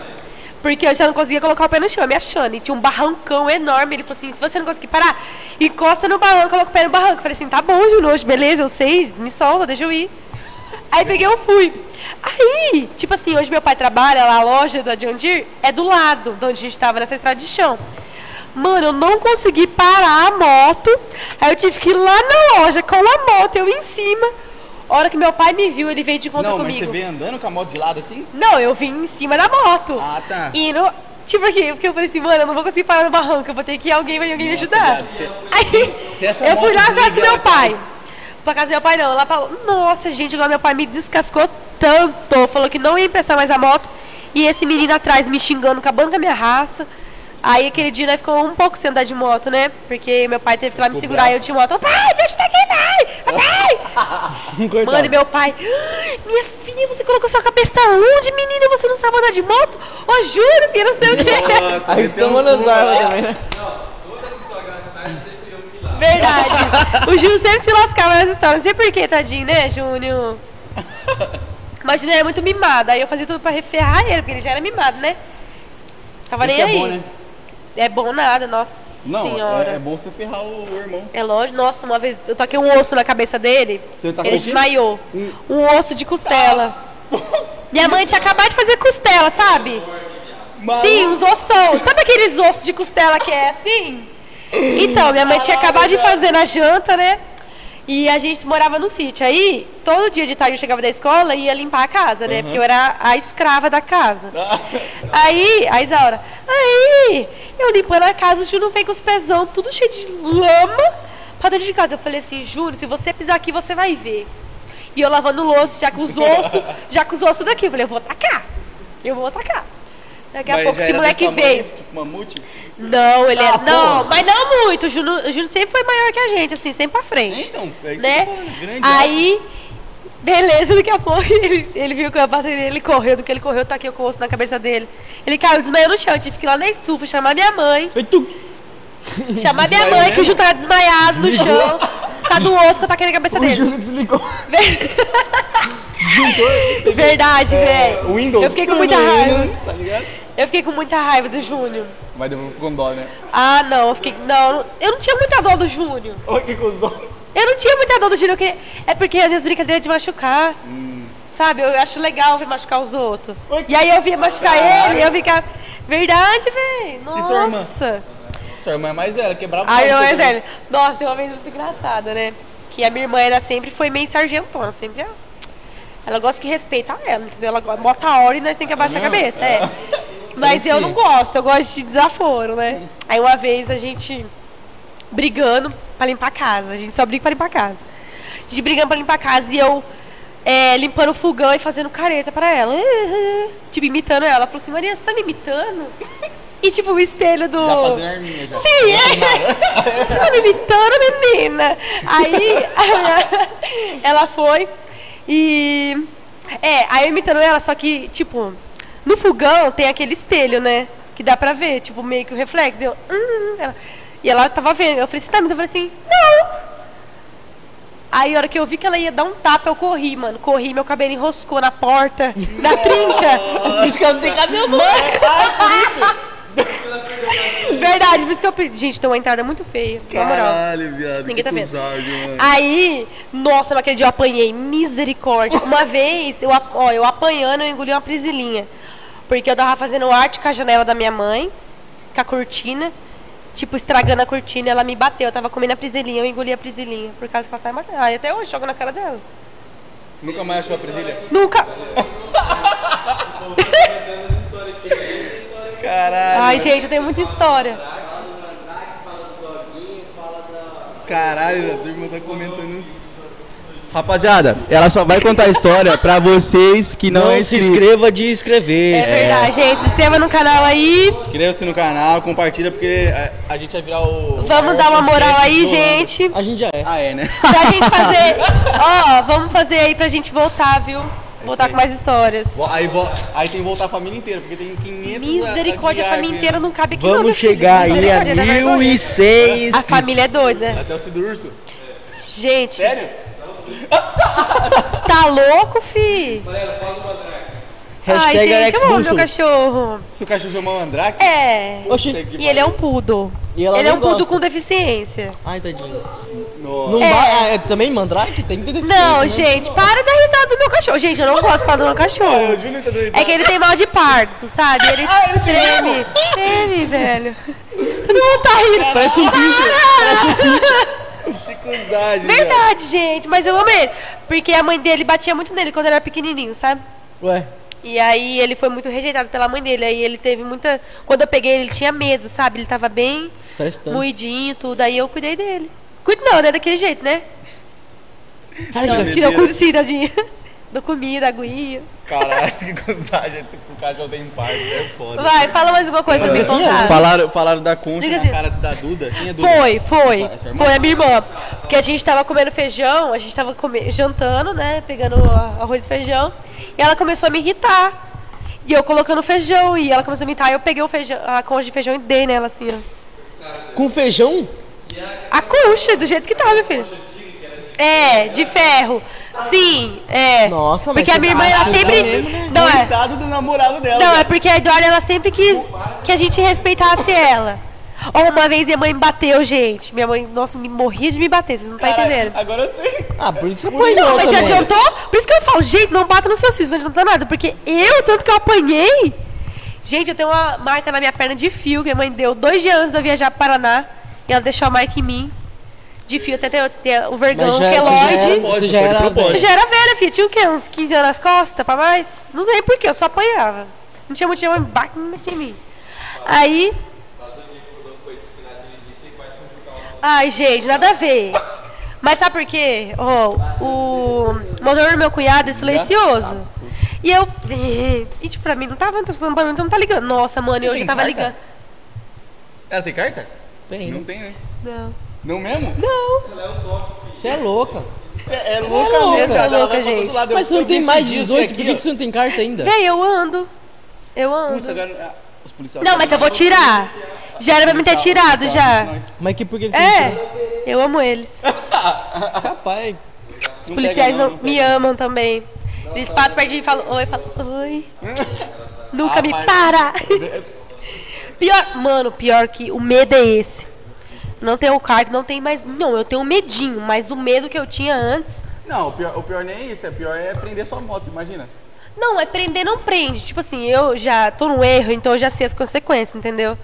Porque eu já não conseguia colocar o pé no chão, eu me achando. E tinha um barrancão enorme. Ele falou assim: se você não conseguir parar, encosta no barranco, coloca o pé no barranco. Eu falei assim: tá bom, Júnior, hoje, beleza, eu sei, me solta, deixa eu ir. Aí peguei eu fui. Aí, tipo assim, hoje meu pai trabalha lá, a loja da John Deere é do lado de onde a gente tava, nessa estrada de chão. Mano, eu não consegui parar a moto. Aí eu tive que ir lá na loja com a moto, eu em cima. A hora que meu pai me viu, ele veio de encontro não, mas comigo. você veio andando com a moto de lado assim? Não, eu vim em cima da moto. Ah, tá. E no. Tipo aqui, porque eu falei assim, mano, eu não vou conseguir parar no barranco, eu vou ter que ir alguém, vai alguém me ajudar. você- Aí, se eu fui lá pra casa do meu pai. Pra casa do meu pai não, lá pra. Nossa, gente, agora meu pai me descascou tanto. Falou que não ia emprestar mais a moto. E esse menino atrás me xingando, acabando com a minha raça. Aí aquele dia, né, ficou um pouco sem andar de moto, né? Porque meu pai teve que ir lá me Ficou segurar bravo. e eu de moto. Ô pai, deixa daqui, pai! Ô pai! Coitado. Mano, e meu pai, "Ai, minha filha, você colocou sua cabeça onde, menina? Você não sabe andar de moto? Ô, juro que não sei o quê. Nossa, Aí estamos nas armas também, né? Histórias eu. Verdade. O Júnior sempre se lascava nessa história. Não sei porquê, tadinho, né, Júnior? Mas Júnior era muito mimado. Aí eu fazia tudo pra ferrar ele, porque ele já era mimado, né? Tava Isso nem é aí. bom, né? É bom nada, nossa Não, senhora. é, é bom você ferrar o, o irmão. É lógico, nossa, uma vez eu toquei um osso na cabeça dele, Você tá ele desmaiou. Um osso de costela. Minha mãe tinha acabado de fazer costela, sabe? Sim, uns ossão. Sabe aqueles ossos de costela que é assim? Então, minha mãe tinha acabado de fazer na janta, né? E a gente morava no sítio. Aí, todo dia de tarde eu chegava da escola e ia limpar a casa, né? Porque eu era a escrava da casa. Aí, a Isaura, aí, eu limpando a casa, o Júnior veio com os pezão, tudo cheio de lama, pra dentro de casa. Eu falei assim, Júnior, se você pisar aqui, você vai ver. E eu lavando o louço, já com os ossos, já com os ossos daqui. Eu falei, eu vou tacar. Eu vou tacar. Daqui a Mas pouco já esse moleque tamanho, veio. Tipo mamute? Não, ele Ah, era. Não, porra. mas não muito. O Júnior, o Júnior sempre foi maior que a gente, assim, sempre pra frente. Então, é isso né? que eu grande. Aí, beleza, daqui a pouco ele, ele viu que a bateria, ele correu, do que ele correu, eu taquei o osso na cabeça dele. Ele caiu, desmaiou no chão, eu tive que ir lá na estufa, chamar minha mãe, Foi tu. chamar minha mãe, que o mesmo? Ju tava desmaiado no chão, causa do osso que eu taquei na cabeça O dele. Júnior desligou. Verdade, velho. É, Windows. Eu fiquei com muita raiva. Tá ligado? Eu fiquei com muita raiva do Júnior. Mas ficou com dó, né? Ah, não, eu fiquei. Não, eu não tinha muita dor do Júnior. Olha que cuzão. Eu não tinha muita dor do Júnior, queria- é porque as minhas brincadeiras de machucar. Sabe, eu acho legal ver machucar os outros. Oi, E aí eu via machucar caralho. ele, e eu ficava. Verdade, velho. Sua irmã? Nossa. Sua irmã é mais velha, quebrava o Aí eu é sério. Nossa, tem uma vez muito engraçada, né? Que a minha irmã era sempre foi meio sargentona, sempre. Ela gosta que respeita ela, entendeu? Ela bota a hora e nós tem que abaixar a cabeça, é. Mas eu não gosto, eu gosto de desaforo, né? Aí uma vez a gente brigando pra limpar a casa. A gente só briga pra limpar a casa. A gente brigando pra limpar a casa e eu é, limpando o fogão e fazendo careta pra ela. Tipo, imitando ela. Ela falou assim, Maria, você tá me imitando? E tipo, o espelho do. Já fazendo arminha já. Sim, é. Você tá me imitando, menina? Aí ela foi e. É, aí eu imitando ela, só que, tipo, no fogão tem aquele espelho, né? Que dá pra ver, tipo, meio que o reflexo. Eu, hum, ela- e ela tava vendo. Eu falei, você tá me? Eu falei assim, não! Aí, a hora que eu vi que ela ia dar um tapa, eu corri, mano. Corri, meu cabelo enroscou na porta, na trinca. Isso que ela não tem cabelo, não. Verdade, por isso que eu perdi. Gente, tem uma entrada muito feia. Na moral. Caralho, viado. Ninguém que tá vendo. Aí, nossa, naquele dia eu apanhei, misericórdia. Uma vez, eu, ó, eu apanhando, eu engoli uma prisilinha. Porque eu tava fazendo arte com a janela da minha mãe, com a cortina, tipo, estragando a cortina, ela me bateu. Eu tava comendo a prisilinha, eu engoli a prisilinha, por causa que ela tá me batendo. Aí até hoje, jogo na cara dela. Nunca mais achou a presilha? Nunca. Caralho. Ai, gente, eu tenho muita história. Caralho, a turma tá comentando. Rapaziada, ela só vai contar a história pra vocês que não, Não é se inscreva de inscrever. É verdade, gente. Se inscreva no canal aí. Inscreva-se no canal, compartilha, porque a, a gente vai virar o. Vamos dar uma moral aí, gente. A gente já é. Ah, é, né? Pra gente fazer. Ó, vamos fazer aí pra gente voltar, viu? Voltar com mais histórias. Aí, vo- aí tem que voltar a família inteira, porque tem 500 Misericórdia, a família inteira não cabe aqui não, meu Vamos filho. chegar aí a Misericórdia, dá vergonha. 1006. A família é doida. Até o Cido Urso. Gente, Sério? tá louco, fi? Ai, Hashtag gente, Alex eu amo meu Busto. cachorro. Se o cachorro chamar o Andrake? É. Oxi. E ele é um. E ela Ele é não um poodle gosta. com deficiência. Ai, tadinho. Nossa. Não É. vai. ah, É também mandrake? Tem que ter deficiência. Não, né? gente, para da risada do meu cachorro. Gente, eu não gosto de falar do meu Ah, cachorro. o Júnior tá doido. É que ele tem mal de Parkinson, sabe? Ele treme. Treme, velho. Mundo tá rindo. Parece um pincher. Que cusagem, Verdade, gente, mas eu amo ele. Porque a mãe dele batia muito nele quando ele era pequenininho, sabe? Ué. E aí ele foi muito rejeitado pela mãe dele. Aí ele teve muita. Quando eu peguei ele, ele tinha medo, sabe? Ele tava bem Parece tanto. moidinho e tudo. Aí eu cuidei dele. Cuido não, né? Daquele jeito, né? Sai Não, daqui. tira o cu sim, tadinha. Dou comida, aguinha. Caralho, que cusagem. O cachorro tem parto, é foda. Vai, fala mais alguma coisa pra me assim, contar. Falaram, falaram da concha Diga na assim. cara da Duda. Quem é Duda? Foi, foi. Essa- essa irmã? Foi a minha irmã. Porque a gente tava comendo feijão, a gente tava come- jantando, né? Pegando arroz e feijão. E ela começou a me irritar. E eu colocando feijão, e ela começou a me irritar. Eu peguei o feijão, a concha de feijão e dei nela assim, ó. Com feijão? A concha, do jeito que tava, meu filho. É, de ferro. Sim, é. Nossa, mas Porque a minha tá irmã, ela sempre. mesmo, né? Não, é. Do namorado dela. Não, é porque a Eduarda ela sempre quis que a gente respeitasse ela. Ou uma vez minha mãe me bateu, gente. Minha mãe, nossa, me morria de me bater, vocês não tá Caralho, entendendo. Agora eu sei. Ah, por isso você apanhou Não, mas também. adiantou? Por isso que eu falo, gente, não bata nos seus filhos, não adianta nada. Porque eu, tanto que eu apanhei. Gente, eu tenho uma marca na minha perna de fio que minha mãe deu dois dias antes de eu viajar para Paraná. E ela deixou a marca em mim. De fio, até ter, ter o vergão, já- queloide. você já era- Você já era. já era velha, filha. Tinha o quê? Uns 15 anos nas costas, pra mais? Não sei por quê, eu só apanhava. Não tinha motivo, mas bate em mim. Aí. Ai, gente, nada a ver. Mas sabe por quê? Ó, o motor do meu cunhado é silencioso. E eu. E tipo, pra mim não tava pra mim, então não tá ligando. Nossa, mano, eu já tava carta? ligando. Ela tem carta? Tem. Não tem, né? Não. Não mesmo? Você é louca. É, é louca, louca, eu sou louca, gente. Mas você não tem mais de 18, por que que você não tem carta ainda? Véi, eu ando. Eu ando. Putz, agora. ah, Os policiais. Não, mas eu vou tirar. Já era pra me ter tirado já. Mas que por que que você não É, eu amo eles. tirou? Capaz. Os policiais não, me amam também. Eles passam perto de mim e falam, oi, eu falo, oi. Nunca me para. Pior, mano, pior que o medo é esse. Não tenho carta, não tem mais. Não, eu tenho medinho, mas o medo que eu tinha antes. Não, o pior, o pior nem é isso. O pior é prender sua moto, imagina. Não, é prender, não prende. Tipo assim, eu já tô no erro, então eu já sei as consequências, entendeu?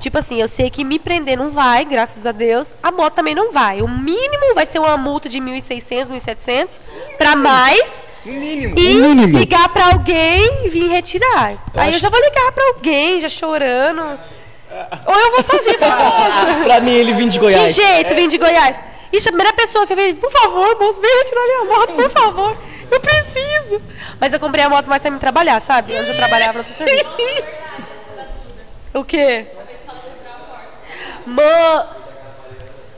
Tipo assim, eu sei que me prender não vai, graças a Deus. A moto também não vai. O mínimo vai ser uma multa de 1.600, 1.700 pra mais. Mínimo. E mínimo. ligar pra alguém e vir retirar. Aí eu acho- já vou ligar pra alguém, já chorando. Ou eu vou sozinha pra mim, ele vim de Que Goiás. jeito, vim de Goiás. Ixi, a primeira pessoa que eu vi, por favor, moço, vem retirar minha moto, por favor. Eu preciso. Mas eu comprei a moto mais pra me trabalhar, sabe? Antes eu trabalhava no outro serviço. O quê? Mã...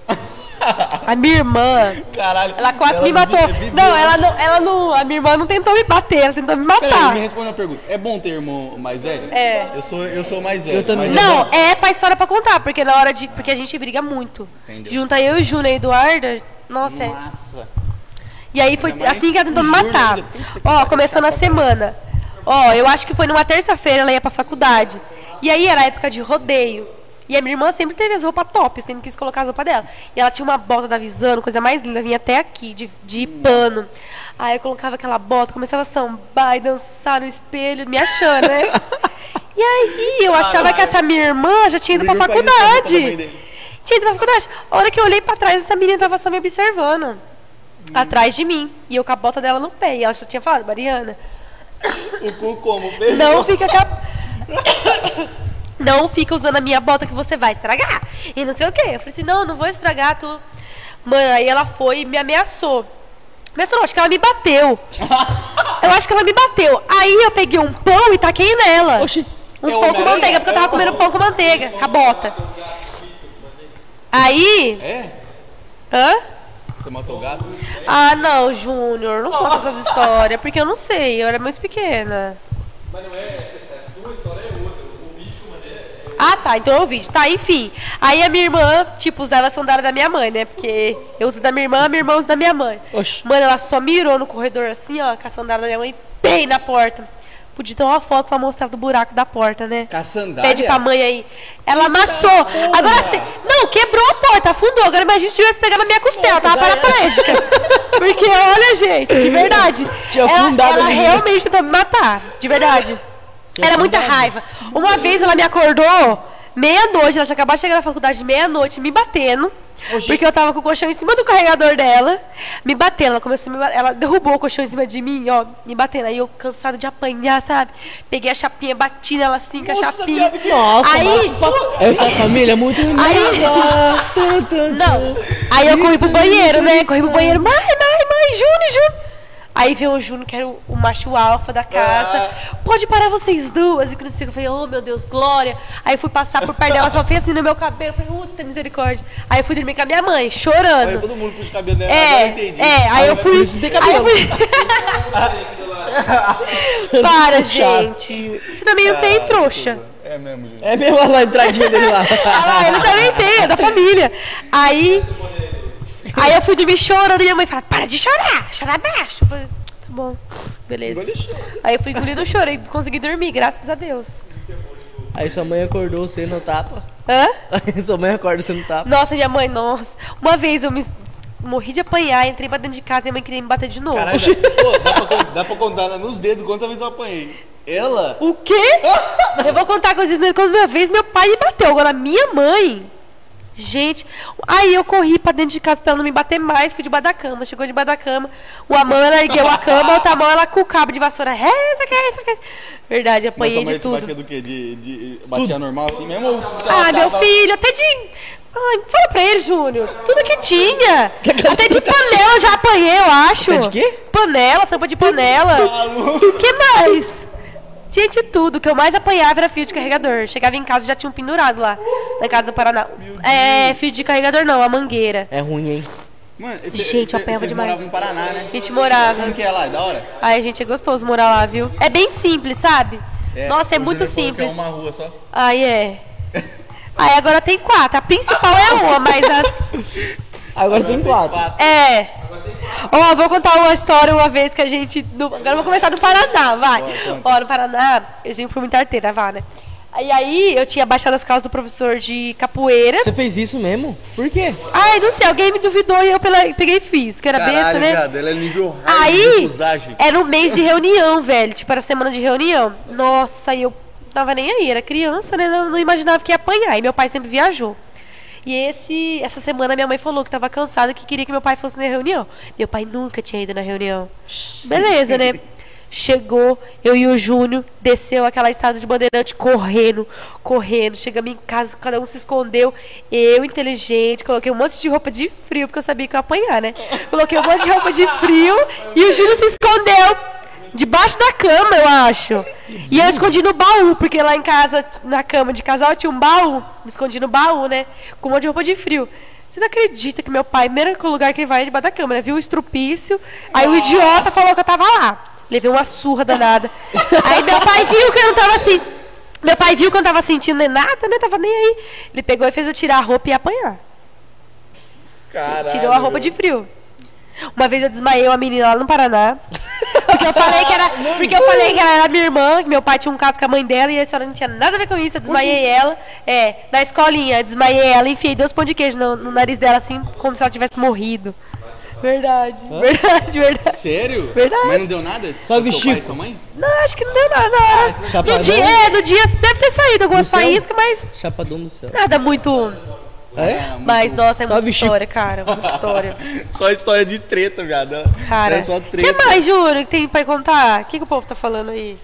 A minha irmã, Caralho. ela quase me matou. vive- Não, ela não, ela não. A minha irmã não tentou me bater, ela tentou me Peraí, matar. me responde uma pergunta. É bom ter irmão mais velho? É. Eu sou, eu sou mais velho. Eu também. mas Não, bom. é pra história pra contar, porque na hora de. Porque a gente briga muito. Entendeu. Junta eu, Juna e Eduarda. Nossa, é. E aí foi assim que ela tentou me matar. Ó, começou na semana. Ó, eu acho que foi numa terça-feira ela ia pra faculdade. E aí era época de rodeio. E a minha irmã sempre teve as roupas top, sempre quis colocar as roupas dela. E ela tinha uma bota da Visano, coisa mais linda, vinha até aqui, de, de pano. Aí eu colocava aquela bota, começava a sambar e dançar no espelho, me achando, né? E aí eu achava que essa minha irmã já tinha ido pra faculdade. dele. Tinha ido pra faculdade. A hora que eu olhei pra trás, essa menina tava só me observando. Atrás de mim. E eu com a bota dela no pé. E ela já tinha falado, Mariana, O cu como? Beijo. não fica com a... Não fica usando a minha bota que você vai estragar. E não sei o quê. Eu falei assim, não, não vou estragar, tu. Mano, aí ela foi e me ameaçou. Ameaçou não, acho que ela me bateu. Eu acho que ela me bateu. Aí eu peguei um pão e taquei nela. Oxi. Um É pão com manteiga, porque eu tava comendo pão com manteiga, com a bota. Aí. É? Hã? Você matou o gato? Ah, não, Júnior, não conta essas histórias, porque eu não sei, eu era muito pequena. Mas não é, é sua história é outra. O vídeo que eu mandei é Ah, tá, então é o vídeo. Tá, enfim. Aí a minha irmã, tipo, usava a sandália da minha mãe, né? Porque eu uso da minha irmã, a minha irmã usa da minha mãe. Oxi. Mano, ela só mirou no corredor assim, ó, com a sandália da minha mãe, bem na porta. Podia ter uma foto pra mostrar do buraco da porta, né? Com a sandália? Pede pra mãe aí. Ela amassou. Agora sim. Não, quebrou a porta, afundou. Agora imagina se tivesse pegado na minha costela, tava já era. paraplégica. Porque olha, gente, de verdade. Tinha ela afundado ela a menina. realmente tentou me matar. De verdade. Tinha Era muita raiva. Uma vez ela me acordou, meia-noite, ela tinha acabado de chegar na faculdade meia-noite, me batendo. Porque eu tava com o colchão em cima do carregador dela, me batendo. Ela começou a me bater, ela derrubou o colchão em cima de mim, ó, me batendo. Aí eu, cansada de apanhar, sabe? Peguei a chapinha, bati nela assim com a chapinha. que- Nossa, Aí, Essa família é muito tum. Não. Aí eu corri pro banheiro, né? Corri pro banheiro. Mãe, mãe, mãe, Júnior, Júnior. Aí veio o Júnior, que era o, o macho alfa da casa. Pode parar vocês duas. E que não sei o que. Eu falei, oh meu Deus, Glória. Aí eu fui passar por perto dela, só fez assim no meu cabelo. Eu falei, puta misericórdia. Aí eu fui dormir com a minha mãe, Aí chorando. todo mundo puxa o cabelo dela, agora eu É, entendi. é, aí eu fui. isso tem Aí eu cabelo. fui. Para, gente. Você também não tem trouxa. É mesmo, gente. É mesmo olha lá a entradinha dele lá. Ah lá, ele também tem, é da família. Aí. Aí eu fui dormir chorando e minha mãe fala, para de chorar, chorar baixo. Eu falei, tá bom, beleza. Aí eu fui engolindo o choro e consegui dormir, graças a Deus. Aí sua mãe acordou, você não tapa. Hã? Aí sua mãe acorda, você não tapa. Nossa, minha mãe, nossa. Uma vez eu me morri de apanhar, entrei pra dentro de casa e minha mãe queria me bater de novo. Caralho, pô, dá, pra, dá pra contar nos dedos quantas vezes eu apanhei. Ela? O quê? Eu vou contar coisas né? quando uma vez meu pai me bateu. Agora minha mãe. Gente, aí eu corri pra dentro de casa pra ela não me bater mais, fui debaixo da cama. Chegou debaixo da cama, uma mão ela ergueu a cama, a outra mão ela com o cabo de vassoura. É, isso aqui, isso aqui. Verdade, apanhei mãe de tudo. batia do quê? De, de, batia normal assim mesmo? ou Ah, meu filho, até de. Ai, fala pra ele, Júnior. Tudo que tinha. Até de panela já apanhei, eu acho. Até de quê? Panela, tampa de panela. O que mais? Gente, tudo. O que eu mais apanhava era fio de carregador. Chegava em casa e já tinha um pendurado lá. Na casa do Paraná. É, fio de carregador não, a mangueira. É ruim, hein? Mano, esse, Gente, esse, eu apanhava demais. moravam em Paraná, né? A gente morava. Como que é lá? É da hora? Ai, gente, é gostoso morar lá, viu? É bem simples, sabe? Nossa, é muito simples. É uma rua só. Ai, é. Aí agora tem quatro. A principal é uma, mas as. Agora tem quatro. É. Ó, vou contar uma história uma vez que a gente. do- Agora eu vou começar do Paraná, vai. Ó, no Paraná, a gente foi muita arteira, vá, né? Aí, aí eu tinha baixado as calças do professor de capoeira. Você fez isso mesmo? Por quê? Ai, não sei, alguém me duvidou e eu peguei e fiz, que era besta, né? viado, ela é nível Aí, era um mês de reunião, velho. Tipo, era semana de reunião. Nossa, e eu tava nem aí, era criança, né? Não, não imaginava que ia apanhar. E meu pai sempre viajou. E esse, essa semana minha mãe falou que tava cansada, que queria que meu pai fosse na reunião. Meu pai nunca tinha ido na reunião. Beleza, né? Chegou, eu e o Júnior, desceu aquela estrada de bandeirante correndo, correndo. Chegamos em casa, cada um se escondeu. Eu, inteligente, coloquei um monte de roupa de frio, porque eu sabia que eu ia apanhar, né? Coloquei um monte de roupa de frio e o Júnior se escondeu debaixo da cama, eu acho. E eu escondi no baú, porque lá em casa, na cama de casal, tinha um baú. Me escondi no baú, né? Com um monte de roupa de frio. Vocês acreditam que meu pai, primeiro lugar que ele vai é debaixo da cama, né? Viu o estrupício, aí o idiota falou que eu tava lá. Levei uma surra danada. Aí meu pai viu que eu não tava assim. Meu pai viu que eu não tava sentindo nem nada, né? Tava nem aí. Ele pegou e fez eu tirar a roupa e apanhar. Caralho, Tirou a roupa de frio. Uma vez eu desmaiei uma menina lá no Paraná. Porque eu falei que era, porque eu falei que ela era minha irmã, que meu pai tinha um caso com a mãe dela e a história não tinha nada a ver com isso. Eu desmaiei ela. É, na escolinha, eu desmaiei ela, enfiei dois pão de queijo no, no nariz dela, assim, como se ela tivesse morrido. Verdade, verdade, verdade. Sério? Verdade. Mas não deu nada? Só Seu vestiu. pai e sua mãe? Não, acho que não deu nada. na hora. No Chapadão? dia, é, no dia deve ter saído algumas Do faíscas, mas Chapadão do céu. nada muito. É? Mas, nossa, é Só muita vestiu. história, cara. Muita história. Só história de treta, viado. Cara, É só o treta. que mais, Juro, que tem pra contar? O que, que o povo tá falando aí?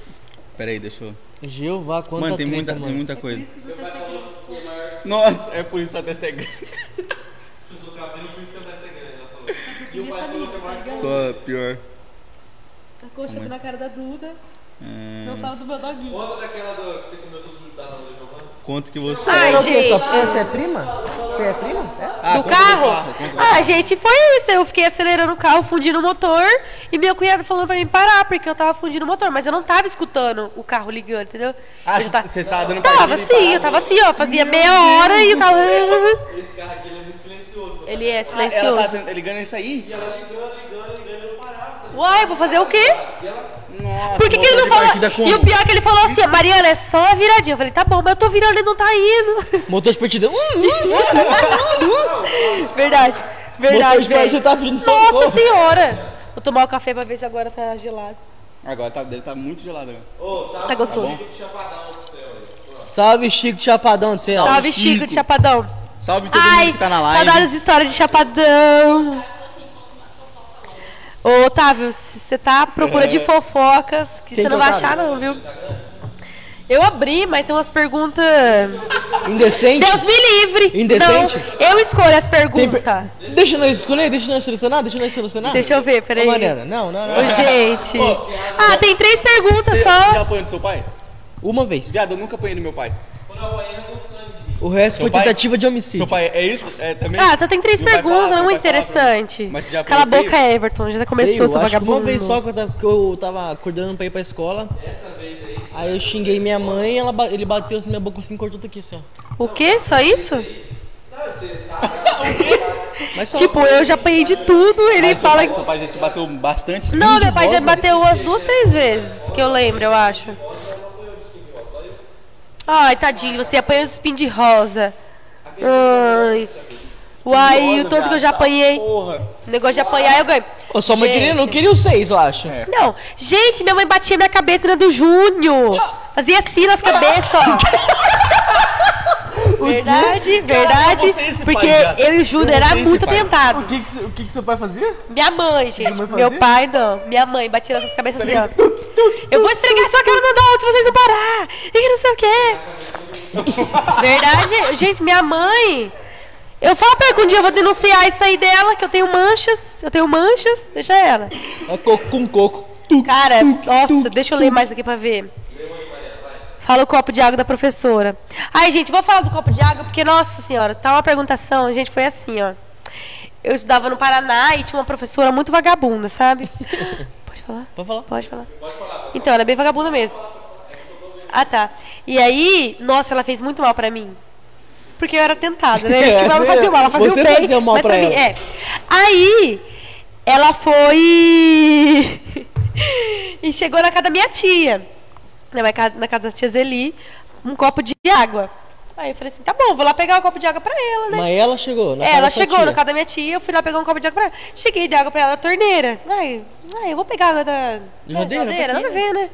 Pera aí, deixa eu... Jeová, quanta Mano, tem treta, muita, mano. tem muita coisa. Nossa, é por isso que a testa é grande. Se usou cabelo, por isso que eu testa grande, ela falou. E o pai falou que é mais Só pior. A coxa na cara da Duda. É, Não fala do meu doguinho. Conta daquela do, que você comeu tudo da mão do Giovanni. Quanto que você... Ai, gente. você é prima? Você é prima? É? Ah, do carro? do Ah, gente, foi isso. Eu fiquei acelerando o carro, fundindo o motor. E meu cunhado falando pra mim parar, porque eu tava fundindo o motor. Mas eu não tava escutando o carro ligando, entendeu? Ah, Eu você tá dando Tava partida e sim, eu tava assim, ó. Fazia meia hora e o carro. Esse carro aqui ele é muito silencioso. Ele é Ela tá silencioso. dando- ligando isso aí? E ela ligando, ligando, ligando e não parava. Uai, vou fazer o quê? Nossa, Por que, que ele não motor de falou? E o pior é que ele falou assim, ó, Mariana, é só a viradinha. Eu falei, tá bom, mas eu tô virando e não tá indo. Motor de partida. Verdade, Motor verdade, de partida velho. tá pedindo Nossa socorro. senhora! Vou tomar o café pra ver se agora tá gelado. Agora tá, deve tá muito gelado agora. Ô, sabe Tá gostoso. Chico? Salve, Chico Chapadão do céu. Salve, Chico de Chapadão. Salve todo Ai, mundo que tá na live. saudades histórias de Chapadão. Ô, Otávio, você tá à procura de fofocas, que você não vai achar não, viu? Eu abri, mas tem umas perguntas... Indecente? Deus me livre! Indecente? Não, eu escolho as perguntas. per- Deixa nós escolher, deixa nós selecionar, deixa nós selecionar. Deixa eu ver, peraí. Ô, Mariana, não, não, não. Ô, gente. Ah, tem três perguntas Você já só. apanhou do seu pai? Uma vez. Viado, eu nunca apanhei do meu pai. Quando eu apanhei com sangue. O resto Seu foi pai? tentativa de homicídio. Seu pai é isso? É também? Ah, só tem três Meu perguntas, fala, não é interessante. Mas você já Cala a boca, Everton. Já começou, Feio, seu vagabundo. uma vez só que eu tava, que eu tava acordando pra ir pra escola. Aí eu xinguei minha mãe, ela, ba- ele bateu assim na minha boca assim, cortou tudo aqui, assim, ó. O quê? Só isso? Mas só. Tipo, eu já apanhei de tudo, ele Mas seu fala pai, que... seu pai já te bateu bastante? Não, meu pai já bateu umas duas, três vezes, que eu lembro, eu acho. Ai, tadinho, você apanhou os espinhos de rosa. Ai. Uai, o tanto que eu já apanhei. Porra. O negócio de apanhar, eu ganho. Ô, sua mãe queria, não queria os seis, eu acho. É. Não, gente, minha mãe batia minha cabeça na do Júnior. Fazia assim nas cabeças, ó. Verdade, verdade. esse Porque pai, eu e o Júnior era muito tentado. O que que, o que que seu pai fazia? Minha mãe, gente. mãe Meu pai não. Minha mãe batia nas cabeças assim, ó. Eu vou esfregar sua cara no adulto se vocês não parar. E que não sei o quê. Verdade, gente, minha mãe. Eu falo pra ela que um dia eu vou denunciar isso aí dela, que eu tenho manchas. Eu tenho manchas, deixa ela. É coco com coco. Cara, nossa, deixa eu ler mais aqui pra ver. Fala o copo de água da professora. Ai, gente, vou falar do copo de água porque, nossa senhora, tá uma perguntação, gente, foi assim, ó. Eu estudava no Paraná e tinha uma professora muito vagabunda, sabe? Pode falar? Pode falar. Pode falar. Então, ela é bem vagabunda mesmo. Ah, tá. E aí, nossa, ela fez muito mal pra mim. Porque eu era tentada, né? É, Tipo, ela fazia mal, ela fazia você o bem. fazia mal mas pra mim, ela. é. Aí, ela foi. e chegou na casa da minha tia. Na, minha casa, na casa da tia Zeli, um copo de água. Aí eu falei assim: tá bom, vou lá pegar o copo de água pra ela, né? Mas ela chegou, na É, ela chegou tia. no casa da minha tia, eu fui lá pegar um copo de água pra ela. Cheguei de água pra ela da torneira. Ai, ai, eu vou pegar água da da Geladeira, geladeira, nada a ver, né?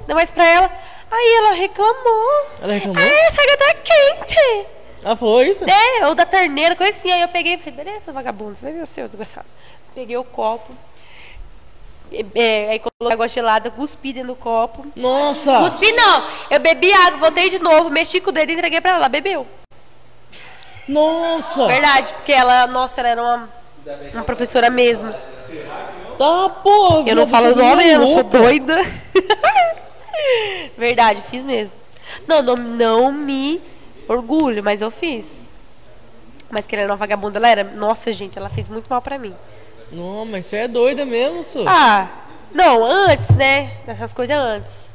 Ainda mais pra ela. Aí ela reclamou. Ela reclamou? Ai, essa água tá quente. Ela falou isso? É, ou da torneira, coisa assim. Aí eu peguei e falei, beleza, vagabundo, você vai ver o seu, desgraçado. Peguei o copo. É, é, aí coloquei água gelada, cuspi dentro do copo. Nossa! Cuspi não! Eu bebi água, voltei de novo, mexi com o dedo e entreguei pra ela. Ela bebeu. Nossa! Verdade, porque ela, nossa, ela era uma, uma professora mesmo. Tá, porra! Eu não falo o tá nome, eu não sou doida. Verdade, fiz mesmo. Não, não, não me orgulho, mas eu fiz. Mas que ela era uma vagabunda, ela era. Nossa, gente, ela fez muito mal pra mim. Não, mas você é doida mesmo, só. Ah, não, antes, né? Essas coisas antes.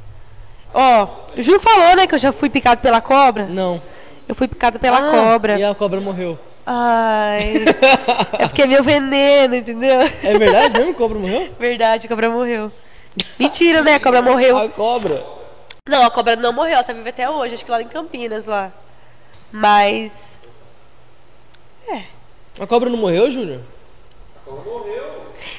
Ó, o Ju falou, né, que eu já fui picado pela cobra. Não. Eu fui picado pela Ah, cobra. E a cobra morreu. Ai. é porque é meu veneno, entendeu? É verdade mesmo? Cobra morreu? Verdade, a cobra morreu. Mentira, né? A cobra morreu. A cobra. Não, a cobra não morreu, ela tá viva até hoje, acho que lá em Campinas lá. Mas. A cobra não morreu, Júnior?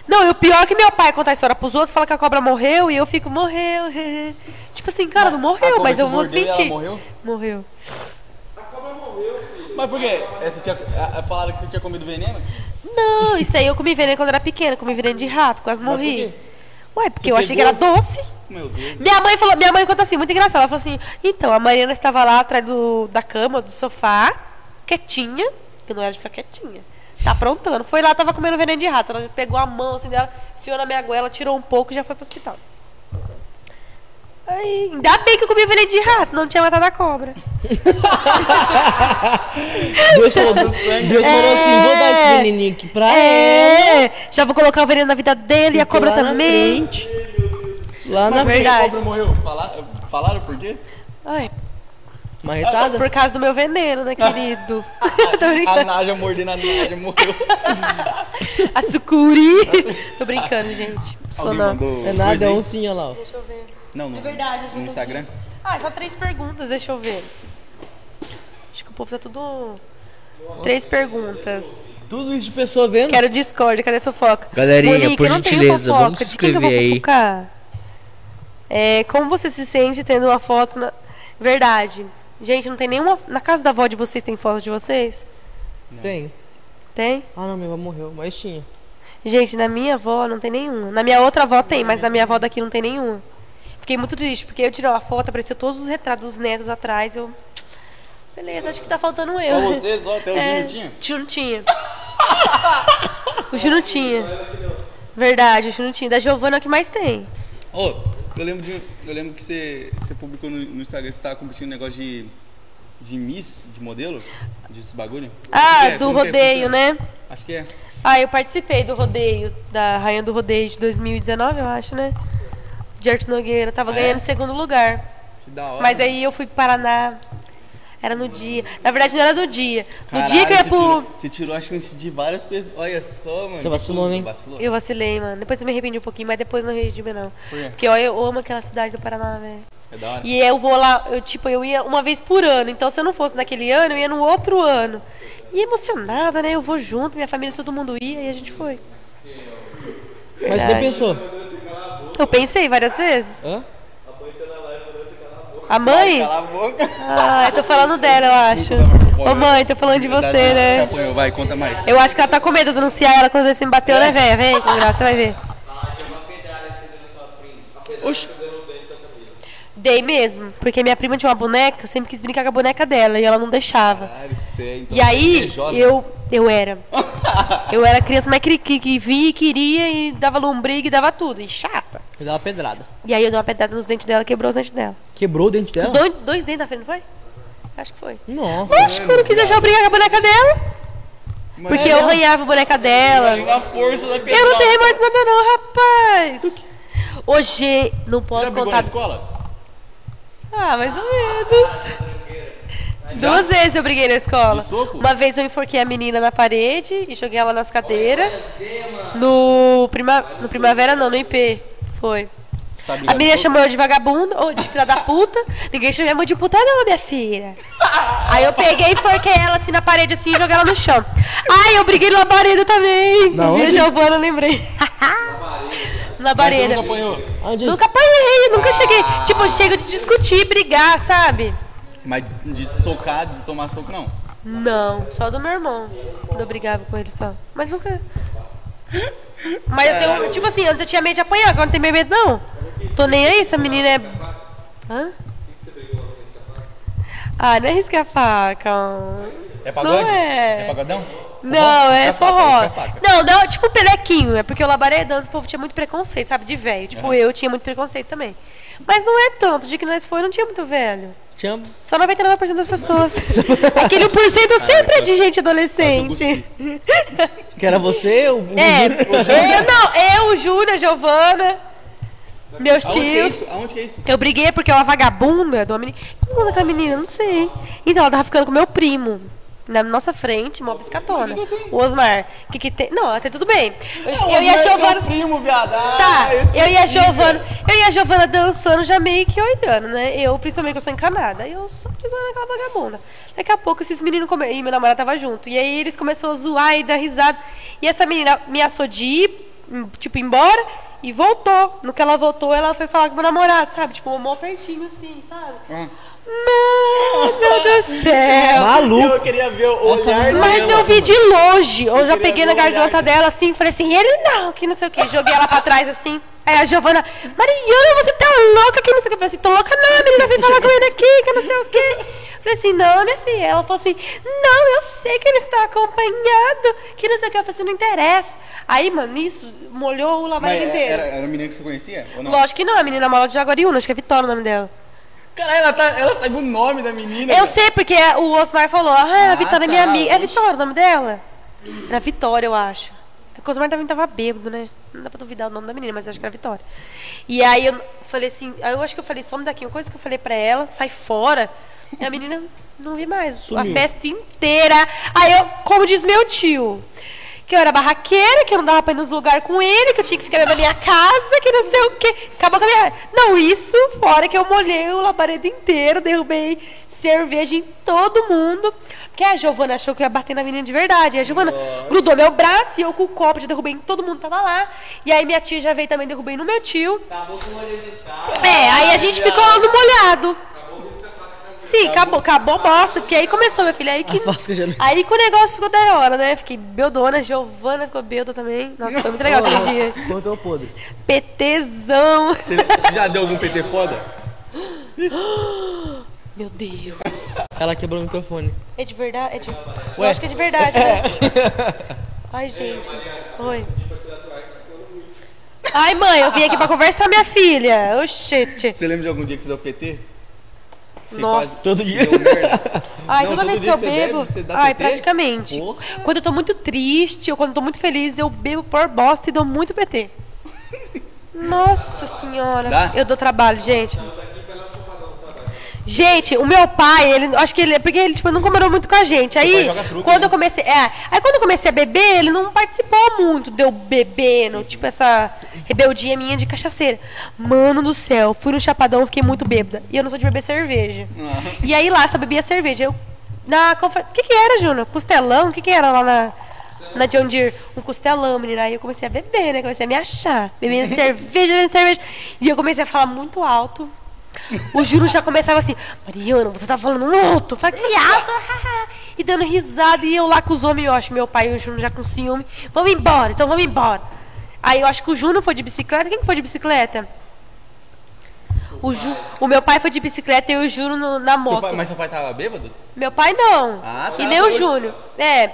Não, e o pior é que meu pai conta a história pros outros, fala que a cobra morreu e eu fico, morreu. tipo assim, cara, não A morreu, cobra mas eu vou mordeu e ela desmentir. morreu? Morreu. Mas por quê? É, você tinha, a- a- falaram que você tinha comido veneno? Não, isso aí eu comi veneno quando era pequena, comi veneno de rato, quase Mas por morri. quê? Ué, porque Você eu achei que pegou? era doce. Meu Deus. Minha mãe falou, minha mãe conta assim, muito engraçado. Ela falou assim: então, a Mariana estava lá atrás do, da cama, do sofá, quietinha, que não era de ficar quietinha. Tá aprontando. Foi lá, tava comendo veneno de rato. Ela pegou a mão assim dela, enfiou na minha goela, tirou um pouco e já foi pro hospital. Aí, ainda bem que eu comi veneno de rato, não tinha matado a cobra. Deus falou, Deus falou assim, vou dar esse veneninho aqui pra ela. É, já vou colocar o veneno na vida dele e a cobra lá na também. frente. Lá na que a verdade. cobra morreu? Fala- falaram por quê? Ai, Marretada? por causa do meu veneno, né, querido? Tô A. Naja mordendo a Naja morreu. A sucuri. Tô brincando, gente. Sou não. É nada, é oncinha lá, ó. Deixa eu ver. Não, no, É verdade, no. Instagram. Ah, só três perguntas, deixa eu ver. Acho que o povo tá tudo. Três perguntas. Tudo isso de pessoa vendo. Quero Discord, cadê a fofoca? Galerinha, Monique, por não gentileza, fofoca. vamos se De quem que eu vou inscrever aí. É, como você se sente tendo uma foto na. Verdade. Gente, não tem nenhuma. Na casa da avó de vocês tem foto de vocês? Tem. Tem? Ah, não, minha avó morreu, mas tinha. Gente, na minha avó não tem nenhuma. Na minha outra avó tem, mas na minha avó daqui não tem nenhuma. Fiquei muito triste, porque eu tirei uma foto, apareceu todos os retratos dos netos atrás. Eu. Beleza, acho que tá faltando eu. Só vocês, ó, até o É, Júnior tinha? Tio não tinha. o Ju não tinha. Verdade, o Ju não tinha. Da Giovana é o que mais tem. Ô, eu lembro, de, eu lembro que você, você publicou no, no Instagram que você tava competindo um negócio de, de Miss, de modelo, desse bagulho. Ah, é? do Como é? rodeio, Funciona? né? Acho que é. Ah, eu participei do rodeio, da Rainha do Rodeio de 2019, eu acho, né? De Arthur Nogueira. Tava Ah, é? ganhando segundo lugar. Que da hora. Mas aí eu fui para Paraná. Era no dia. Na verdade, não era no dia. No Caralho, dia que eu ia pro. Tirou, você tirou a chance de várias pessoas. Olha só, mano. Você vacilou, hein? Vacilou. Eu vacilei, mano. Depois eu me arrependi um pouquinho, mas depois não arrependi, não. Por quê? Porque ó, eu amo aquela cidade do Paraná, velho. É da hora. E eu vou lá, eu tipo, eu ia uma vez por ano. Então se eu não fosse naquele ano, eu ia no outro ano. E emocionada, né? Eu vou junto, minha família, todo mundo ia e a gente foi. Mas você pensou. Eu pensei várias vezes. Hã? A mãe? Cala a boca. Ai, tô falando dela, eu acho. Ô mãe, tô falando de você, né? vai, conta mais. Eu acho que ela tá com medo de denunciar ela quando você me bateu, né, velho? Vem, com graça, você vai ver. Oxi. Dei mesmo, porque minha prima tinha uma boneca, eu sempre quis brincar com a boneca dela e ela não deixava. Caralho, você é, então, E aí, invejosa. eu, eu era. Eu era criança, mas que, que, que via e queria e dava lombriga e dava tudo. E chata. Você dá uma pedrada. E aí eu dei uma pedrada nos dentes dela, quebrou os dentes dela. Quebrou o dente dela? Dois, dois dentes da frente, não foi? Acho que foi. Nossa. Oxe, que eu não quis deixar eu brincar com a boneca dela. Porque eu arranhava a boneca dela. Na força da Eu não tenho remorso nada não, rapaz. Hoje, não Já posso brigou na contar. escola? Ah, mais ou menos. Duas vezes eu briguei na escola. Uma vez eu enforquei a menina na parede e joguei ela nas cadeiras. No, prima, no Primavera não, no IP. Foi. Sabe A menina chamou eu de vagabunda, ou de filha da puta. Ninguém chamou minha mãe de puta, não, minha filha. Aí eu peguei e enforquei ela assim na parede assim e joguei ela no chão. Ai, eu briguei no labareda também. Na Minha onde? Giovana, eu lembrei. Labareda. nunca apanhou? Nunca apanhei, nunca cheguei. Tipo, eu chego de discutir, brigar, sabe? Mas de, de socar, de tomar soco, não. Não, só do meu irmão. Quando eu brigava com ele só. Mas nunca. Mas eu tenho. Tipo assim, antes eu tinha medo de apanhar, agora não tenho medo, não. Tô nem aí, essa menina é. Hã? Ah, não é risca a faca. É pagode? Não é. pagodão? Não, é faca, forró. faca. Não, não, tipo pelequinho. É porque o labaredando, o povo tinha muito preconceito, sabe? De velho. Tipo, eu tinha muito preconceito também. Mas não é tanto. De que nós foi, não tinha muito velho. Tinha... Só 99% das pessoas. Aquele 1% sempre é de gente adolescente. Que era você, o... o É, eu não, eu, Júlia, Giovana, meus Aonde que é tios. isso? Aonde que é isso? Eu briguei porque é uma vagabunda de uma menina. Como é aquela menina? Não sei. Então, ela tava ficando com meu primo. Na nossa frente, uma piscatona. O Osmar, o que que tem? Não, até tudo bem. Eu, eu Osmar e a é Giovana... primo, viado. Ah, Tá, eu e a Giovana, eu e a Giovana dançando já meio que olhando, né? Eu, principalmente, que eu sou encanada. Eu só pisando naquela vagabunda. Daqui a pouco esses meninos come... e meu namorado tava junto. E aí eles começaram a zoar e dar risada. E essa menina me assou de ir, tipo, embora e voltou. No que ela voltou, ela foi falar com meu namorado, sabe? Tipo, mó pertinho assim, sabe? Hum. Mano do céu! Maluco. Eu queria ver o Essa olhar Mas dela. eu vi de longe. Eu já queria peguei na garganta dela. assim, falei assim, ele não, que não sei o que. Joguei ela pra trás assim. Aí a Giovana, Mariana, você tá louca, que não sei o que. Eu falei assim, tô louca não, a menina veio falar com ele aqui, que não sei o que. Falei assim, não, minha filha. Ela falou assim, não, eu sei que ele está acompanhado, que não sei o que. Eu falei assim, não interessa. Aí, mano, isso molhou o labareda inteiro. era, era a menina que você conhecia? Ou não? Lógico que não, a menina mala de Jaguariúna, acho que é Vitória o nome dela. Caralho, ela, tá, ela sabe o nome da menina. Eu velho. sei, porque o Osmar falou, ah, a Ah, Vitória é minha tá, amiga. É. Vitória o nome dela? Era Vitória, eu acho. É que o Osmar também tava bêbado, né? Não dá pra duvidar o nome da menina, mas eu acho que era Vitória. E aí eu falei assim, eu acho que eu falei, some daqui, uma coisa que eu falei pra ela, sai fora. E a menina não vi mais. A Sumiu. festa inteira. Aí eu, como diz meu tio, que eu era barraqueira, que eu não dava pra ir nos lugares com ele, que eu tinha que ficar dentro da minha casa, que não sei o quê. Acabou com a minha. Não, isso fora que eu molhei o labareda inteiro, derrubei cerveja em todo mundo. Porque a Giovana achou que eu ia bater na menina de verdade. E a Giovana grudou meu braço e eu com o copo, já derrubei em todo mundo, tava lá. E aí minha tia já veio também, derrubei no meu tio. Acabou com o olho desse cara. É, aí a gente ficou lá no molhado. Sim, acabou, acabou bosta, porque aí começou, minha filha. Aí que, A aí que o negócio ficou da hora, né? Fiquei beldona, Giovana ficou belda também. Nossa, foi muito legal aquele dia. Contou podre. PTzão. Você, você já deu algum PT foda? Meu Deus. Ela quebrou o microfone. É de verdade? É de... Eu acho que é de verdade. né? Ai, gente. Oi. Ai, mãe, eu vim aqui pra conversar, minha filha. Oxente. Você lembra de algum dia que você deu PT? Você Nossa. Todo dia. Ai, Não, toda todo vez que eu bebo. bebe, ai, praticamente. Porra. Quando eu tô muito triste ou quando eu tô muito feliz, eu bebo por bosta e dou muito PT. Nossa senhora. Dá? Eu dou trabalho, gente. Gente, o meu pai, ele, acho que ele, porque ele tipo, não comemorou muito com a gente. Aí, truco, quando né? eu comecei, é, aí quando eu comecei a beber, ele não participou muito de eu bebendo, tipo essa rebeldia minha de cachaceira. Mano do céu, fui no chapadão, fiquei muito bêbada. E eu não sou de beber cerveja. E aí lá só bebia cerveja. Eu na confer... O que que era, Júnior? Costelão? O que que era lá na na John Deere? Um costelão, menina. Aí eu comecei a beber, né? Comecei a me achar. Bebendo cerveja, bebendo cerveja. E eu comecei a falar muito alto. O Júnior já começava assim, Mariana, você tá falando. Eu falei, que alto? e dando risada. E eu lá com os homens, eu acho, meu pai e o Júnior já com ciúme. Vamos embora, então vamos embora. Aí eu acho que o Júnior foi de bicicleta. Quem que foi de bicicleta? O, Ju... o meu pai foi de bicicleta e o Júnior no- na Seu moto. pai- mas seu pai tava bêbado? Meu pai não. Ah, tá. E nem o Júnior. É.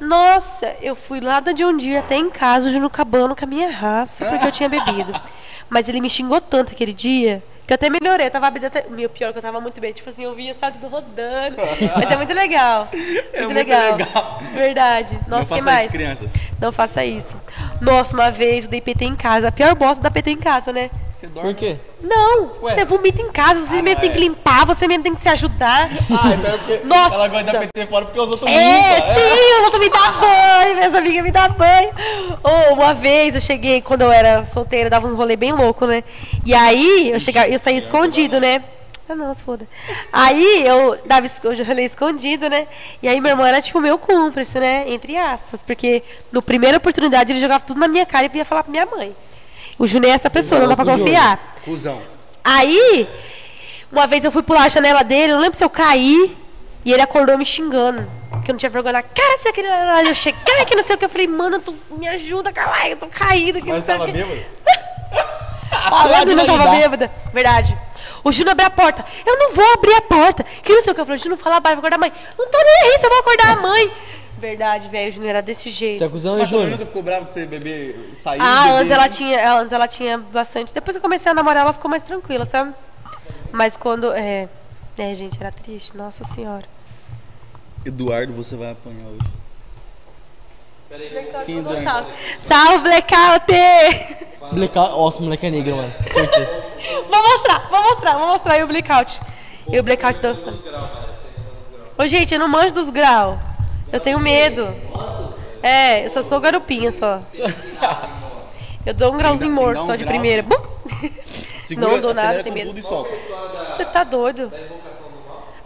Nossa, eu fui lá de um dia até em casa, o Júnior acabando com a minha raça, porque eu tinha bebido. Mas ele me xingou tanto aquele dia. Que eu até melhorei, eu tava até. Meu pior é que eu tava muito bem. Tipo assim, eu via, sabe, tudo rodando. Mas é muito legal. É muito legal. Verdade. Nossa, Não que mais? isso, crianças. Não faça isso. Nossa, uma vez eu dei PT em casa. A pior bosta da PT em casa, né? Você dorme? Por quê? Não, Ué. você vomita em casa, você Ah, mesmo não, tem é. que limpar, você mesmo tem que se ajudar. Ah, então é porque Nossa. ela gosta dar PT fora porque os outros É, limpam. sim, eu vou me dar banho, minhas amigas me dão banho. Ou uma vez eu cheguei, quando eu era solteira, dava uns rolê bem louco, né? E aí eu chegava, eu saía escondido, né? Ah, não, se foda. Aí eu dava eu rolê escondido, né? E aí meu irmão era tipo meu cúmplice, né? Entre aspas, porque no primeira oportunidade ele jogava tudo na minha cara e ia falar pra minha mãe. O Júnior é essa pessoa, não dá pra confiar. Cusão. Aí, uma vez eu fui pular a janela dele, eu não lembro se eu caí, e ele acordou me xingando. Que eu não tinha vergonha na cara, você queria. Eu cheguei que não sei o que. Eu falei, mano, tu me ajuda, caralho, eu tô caída. Que Mas tava o quê. bêbado? Falando não tava bêbada. Verdade. O Júnior abriu a porta. Eu não vou abrir a porta. Que não sei o que. Eu falei, Júnior, fala baixo, vou acordar a mãe. Não tô nem aí, você vai acordar a mãe. Verdade, velho. O Júnior era desse jeito. Você é sua mãe Júnior? nunca ficou brava de você beber, sair Ah, beber? antes ela tinha, ela- antes ela tinha bastante. Depois que eu comecei a namorar, ela ficou mais tranquila, sabe? Mas quando. É, é gente, era triste. Nossa senhora. Eduardo, você vai apanhar hoje. Quem é Eduardo? Salve, Salve blackout! Blackout. Nossa, o moleque é negro, mano. Certeza. Vou mostrar, vou mostrar, vou mostrar aí o blackout. E o blackout dançando. Ô, gente, eu não manjo dos graus. Eu tenho medo. É, eu só sou garupinha só. Eu dou um grauzinho morto só de primeira. Segura, Não dou nada, com medo. Você tá doido?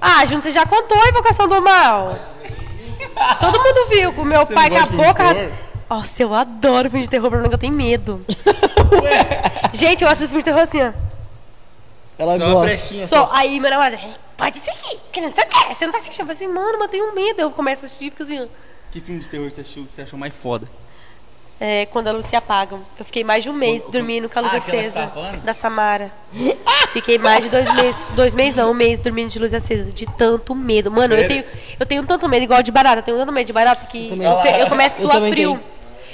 Ah, Júnior, você já contou a invocação do mal. Todo mundo viu que o meu Você pai não com a gosta de filme de boca. ras- terror? Nossa, eu adoro filme de terror, mim que eu tenho medo. Gente, eu assisto filme de terror assim, ó. Ela Só uma gosta. brechinha. Só, aí meu namorado, "Ei, pode assistir, que não sei o você não tá assistindo. Eu falei assim, mano, mas eu tenho medo. Eu começo a assistir e fico assim, ó. Que filme de terror você achou que você achou mais foda? É, quando a luz se apaga. Eu fiquei mais de um mês Quando- dormindo com a luz Ah, acesa. Da Samara. Fiquei mais de dois meses. Dois meses não, um mês dormindo de luz acesa. De tanto medo. Mano, eu Sério? tenho, eu tenho tanto medo, igual de barata. Eu tenho tanto medo de barata que eu, eu começo a Eu suar frio. tenho.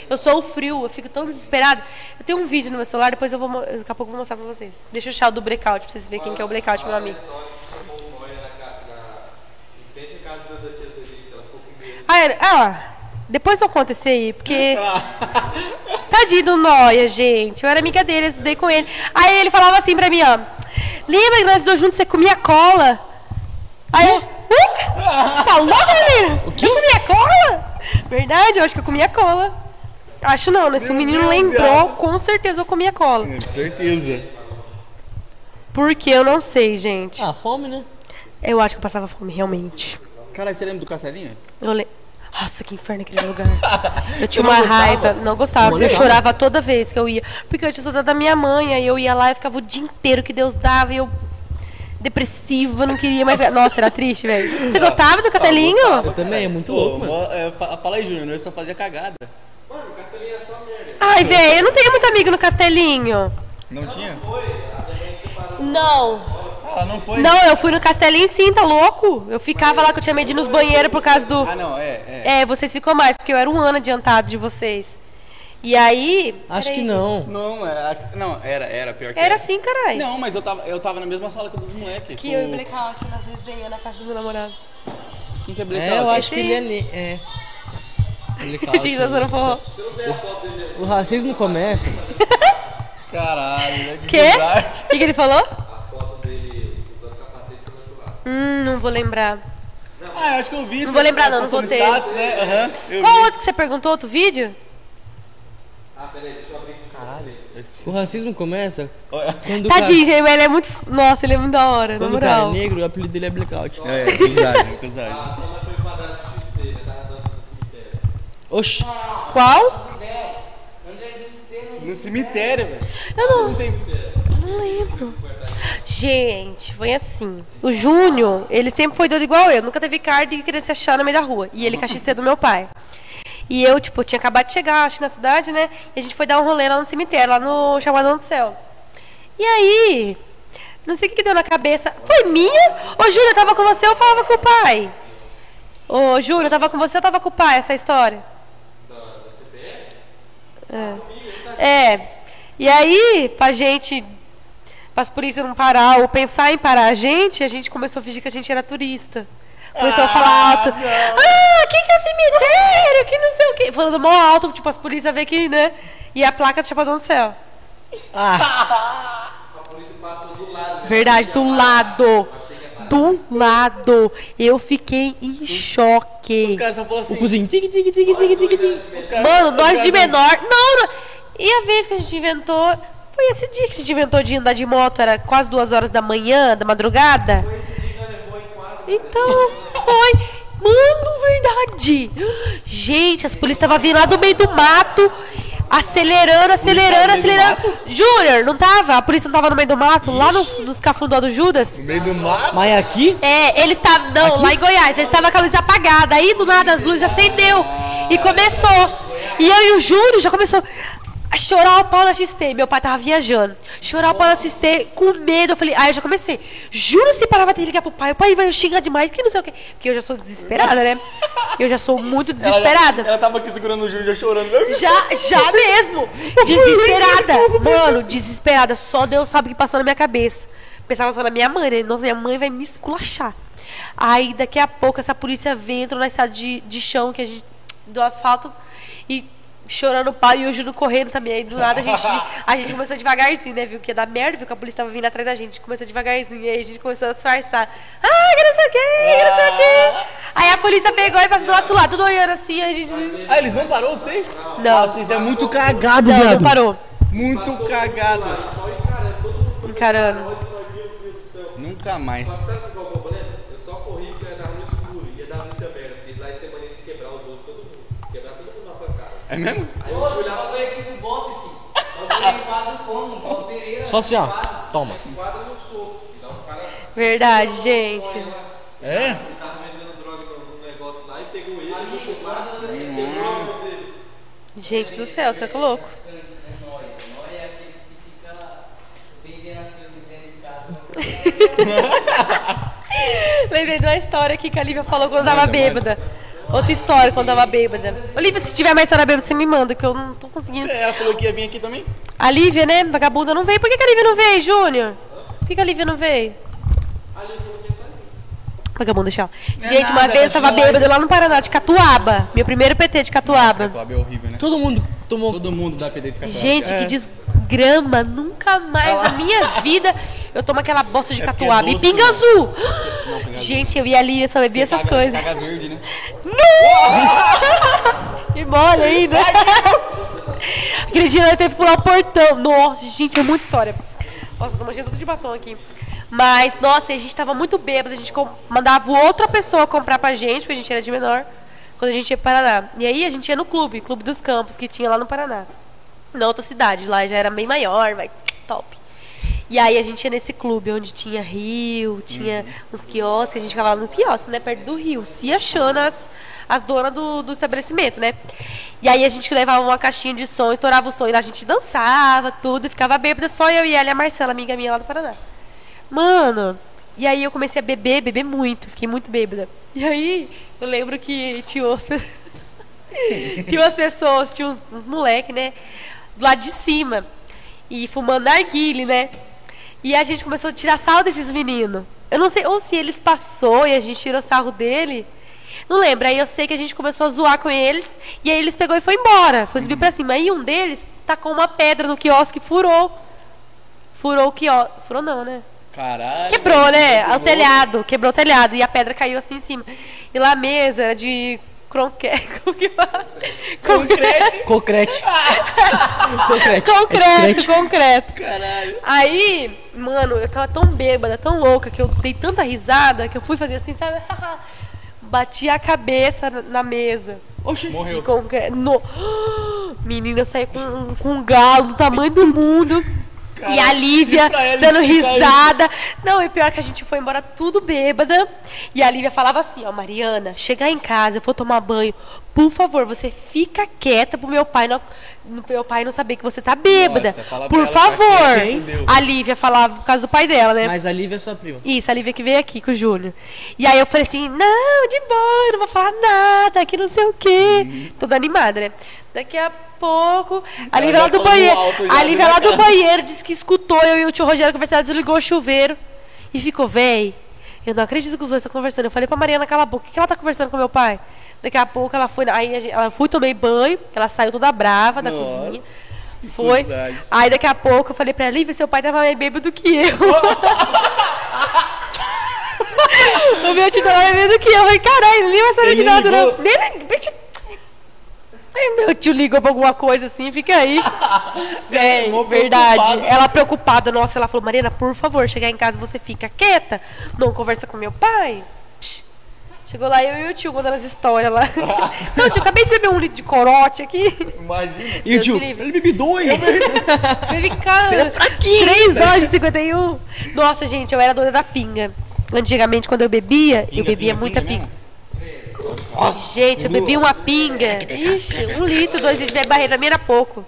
Eu sou o frio, eu fico tão desesperada. Eu tenho um vídeo no meu celular, depois eu vou. Daqui a pouco eu vou mostrar pra vocês. Deixa eu achar o do blackout pra vocês verem quem que é o blackout, meu amigo. Ah, é- ah, depois eu conto esse aí, porque. Tadinho do Noia, gente. Eu era amiga dele, eu estudei com ele. Aí ele falava assim pra mim, ó. Lembra que nós dois juntos você comia cola? Aí eu. "Hã? Tá louco, menina? O que? Eu comia cola? Verdade, eu acho que eu comia cola. Acho não, né? Se o menino lembrou, com certeza eu comia cola. Com certeza. Porque eu não sei, gente. Ah, fome, né? Eu acho que eu passava fome, realmente. Caralho, você lembra do Castelinho? Eu le... Nossa, que inferno aquele lugar. Eu tinha não uma gostava? raiva, não gostava, porque eu chorava toda vez que eu ia. Porque eu tinha saudade da minha mãe, aí eu ia lá e ficava o dia inteiro que Deus dava e eu. depressiva, não queria mais ver. Nossa, era triste, velho. Você gostava do castelinho? Eu também, é muito Pô, louco, mano. é, fa- fala aí, Júnior, eu só fazia cagada. Ai, velho, eu não tenho muito amigo no castelinho. Não tinha? Não. Ah, não foi? Não, eu fui no castelinho sim, tá louco? Eu ficava lá que eu tinha medo de ir nos banheiros por causa do. Ah, não, é, é. É, vocês ficou mais, porque eu era um ano adiantado de vocês. E aí. Acho peraí. que não. Não, é, a- não, era, era pior que Era assim, caralho. Não, mas eu tava, eu tava na mesma sala que dos moleques. Que eu e o blackout nas resenhas na casa do meu namorado. Quem que é É, blackout? eu acho Esse que ele é ali. É. A gente dançando forró. O racismo começa. Caralho, né? que Quê? bizarro. O que, que ele falou? Hum, não vou lembrar. Ah, eu acho que eu vi. Não você vou lembrar, não, não no vou ter. Status, né? Eu Qual vi. outro que você perguntou? Outro vídeo? Caralho. O racismo começa quando o Tadinho, gente, ele é muito. Nossa, ele é muito da hora, cara, na quando o cara é moral. negro, o apelido dele é blackout. É, bizarro, bizarro. Oxi. Qual? No cemitério, velho. Eu não. Não lembro. Gente, foi assim. O Júnior, ele sempre foi doido igual eu. Nunca teve carta de querer se achar no meio da rua. E ele cachiceiro do meu pai. E eu, tipo, tinha acabado de chegar, acho na cidade, né? E a gente foi dar um rolê lá no cemitério, lá no Chamadão do Céu. E aí, não sei o que, que deu na cabeça. Foi minha? Ô, Júnior, eu tava com você ou falava com o pai? Ô, Júnior, eu tava com você ou tava com o pai, essa história? É. É. E aí, pra gente, as polícias não parar ou pensar em parar a gente, a gente começou a fingir que a gente era turista. Começou a falar alto. Ah, que que é o cemitério? Que não sei o quê. Falando mó alto, tipo, as polícias vê que, né? E a placa do Chapadão do Céu. Ah, Verdade, do lado. Do lado. Eu fiquei em choque. Os caras só falaram o assim. cozinho. Tig, tig, tig, tig, tig, tig. os caras- Mano, nós de menor. Não, não. E a vez que a gente inventou. Foi esse dia que a gente inventou de andar de moto, era quase duas horas da manhã, da madrugada. Então, foi. Mano, verdade. Gente, as polícias estavam vindo lá do meio do mato, acelerando, acelerando, acelerando. Júnior, não tava? A polícia não tava no meio do mato, lá no, nos cafundó do Judas? No meio do mato. Mas aqui, É, eles estavam. Não, lá em Goiás, eles estavam com a luz apagada. Aí do nada as luzes acendeu. E começou. E eu e o Júnior já começou chorar o pau na XT. Meu pai tava viajando. Chorar o pau na XT com medo. Eu falei, aí eu já comecei. Juro se parava de ligar pro pai. O pai vai xingar demais, que não sei o quê. Porque eu já sou desesperada, né? Eu já sou muito Ela, desesperada. ela tava aqui segurando o Júnior já chorando. Já, já mesmo. Desesperada. Mano, desesperada. Só Deus sabe o que passou na minha cabeça. Pensava só na minha mãe, né? Nossa, minha mãe vai me esculachar. Aí daqui a pouco essa polícia vem, entrou na estrada de, de chão que a gente, do asfalto e chorando pau e o Júnior correndo também. Aí do nada a gente, a gente começou devagarzinho, né? Viu que ia dar merda, viu que a polícia tava vindo atrás da gente. Começou devagarzinho, e aí a gente começou a disfarçar. Ah, que não sei o quê, que não sei o quê. Aí a polícia pegou e passou do nosso lado, tudo olhando assim, a gente. Ah, eles não parou vocês? Não. Ah, vocês é muito cagado, Não, não viado. parou. Muito cagado. Encarando. Nunca mais. Sabe qual é o problema? Eu só corri porque eu tava no escuro, ia dar muita merda. Eles lá têm mania de quebrar os ossos de todo mundo. Quebrar todo mundo na pancada. É mesmo? Aí eu lá, bagulho é tipo Bob, filho. Bagulho é quadro como? Paulo Pereira. Só assim, ó. Toma. quadra no soco. E lá os caras Verdade, gente. É? ele tava vendendo droga no, no negócio lá e pegou ele, ele deixou o cara, quebrou a mão dele. Gente do céu, você é louco. Nóia é aqueles que ficam vendendo as coisas dentro de casa. Lembrei de uma história aqui que a Lívia falou quando tava bêbada. Outra história quando tava bêbada. Olivia, se tiver mais história bêbada, você me manda, que eu não tô conseguindo. É, ela falou que ia vir aqui também. A Lívia, né? Vagabunda não veio. Por que, que a Lívia não veio, Júnior? Por que, que a Lívia não veio? Vagabunda, tchau. Gente, uma nada, vez eu tá tava só bêbada lá no Paraná, de Catuaba. Meu primeiro PT de Catuaba. Catuaba é horrível, né? Todo mundo tomou. Todo mundo dá PD de catuaba. Gente, É. que desgrama. Nunca mais na minha vida eu tomo aquela bosta de É porque é Catuaba. e pinga né? azul. pinga Gente, eu ia ali, eu só bebia Você essas caga- coisas. Caga verde, né? E mole ainda. Aquele dia eu teve que pular o portão. Nossa, gente, é muita história. Nossa, tô manchando tudo de batom aqui. Mas, nossa, a gente tava muito bêbado. A gente mandava outra pessoa comprar pra gente, porque a gente era de menor, quando a gente ia pro Paraná. E aí a gente ia no clube, Clube dos Campos, que tinha lá no Paraná. Na outra cidade, lá já era bem maior, vai, top. E aí a gente ia nesse clube onde tinha rio, tinha uns quiosques, a gente ficava lá no quiosque, né, perto do rio, se achando as, as donas do, do estabelecimento, né? E aí a gente levava uma caixinha de som, estourava o som, e lá a gente dançava, tudo, e ficava bêbada, só eu e ela e a Marcela, amiga minha lá do Paraná. Mano, e aí eu comecei a beber, beber muito, fiquei muito bêbada. E aí eu lembro que tinha pe- tinha umas pessoas, tinha uns, uns moleques, né? Do lado de cima. E fumando narguile, né? E a gente começou a tirar sarro desses meninos. Eu não sei, ou se eles passou e a gente tirou sarro dele. Não lembro. Aí eu sei que a gente começou a zoar com eles. E aí eles pegou e foi embora. Foi subir pra cima. Aí um deles tacou uma pedra no quiosque e furou. Furou o quiosque. Furou não, né? Caralho. Quebrou, né? O telhado. Quebrou o telhado. E a pedra caiu assim em cima. E lá a mesa era de cronquete. Concreto. Concrete. Concrete. Concreto, concreto. Caralho. Aí, mano, eu tava tão bêbada, tão louca, que eu dei tanta risada que eu fui fazer assim, sabe? Bati a cabeça na- na mesa. Oxi. Morreu. De concreto. No... Menina, eu saí com, com um galo do tamanho do mundo. E a Lívia e dando risada. Não, e pior que a gente foi embora tudo bêbada. E a Lívia falava assim, ó, Mariana, chegar em casa, eu vou tomar banho. Por favor, você fica quieta pro meu pai não, pro meu pai não saber que você tá bêbada. Nossa, Por favor. A Lívia falava por causa do pai dela, né? Mas a Lívia é sua prima. Isso, a Lívia que veio aqui com o Júnior. E aí eu falei assim, não, de boa, eu não vou falar nada, que não sei o quê. Uhum. Toda animada, né? Daqui a pouco, a Lívia lá do banheiro, já, a Lívia lá do banheiro disse que escutou eu e o tio Rogério conversando, desligou o chuveiro e ficou, véi, eu não acredito que os dois estão conversando. Eu falei pra Mariana, cala a boca, o que ela tá conversando com meu pai? Daqui a pouco ela foi, aí ela fui, tomei banho, ela saiu toda brava da Nossa, cozinha. Foi. verdade. Aí daqui a pouco eu falei pra ela, Lívia, seu pai tava mais bêbado que eu. o meu tio tava mais bêbado que eu. Eu falei, caralho, saber Ele de nada, não. Nem Aí meu tio ligou pra alguma coisa assim, fica aí. Véi, mó verdade. preocupada. Ela preocupada, nossa, ela falou, Mariana, por favor, chegar em casa você fica quieta, não conversa com meu pai. Chegou lá eu e o tio contando as histórias lá. Não, tio, acabei de beber um litro de corote aqui. Imagina. E o tio, livre. ele bebe dois. Bebi cara. Você é fraquinho, 3 doses de 51. Nossa, gente, eu era doida da pinga. Antigamente, quando eu bebia, eu Pinga, bebia pinga, muita pinga pinga. Gente, eu bebi uma pinga. Ixi, um litro, dois litros de barreira. Mim era pouco.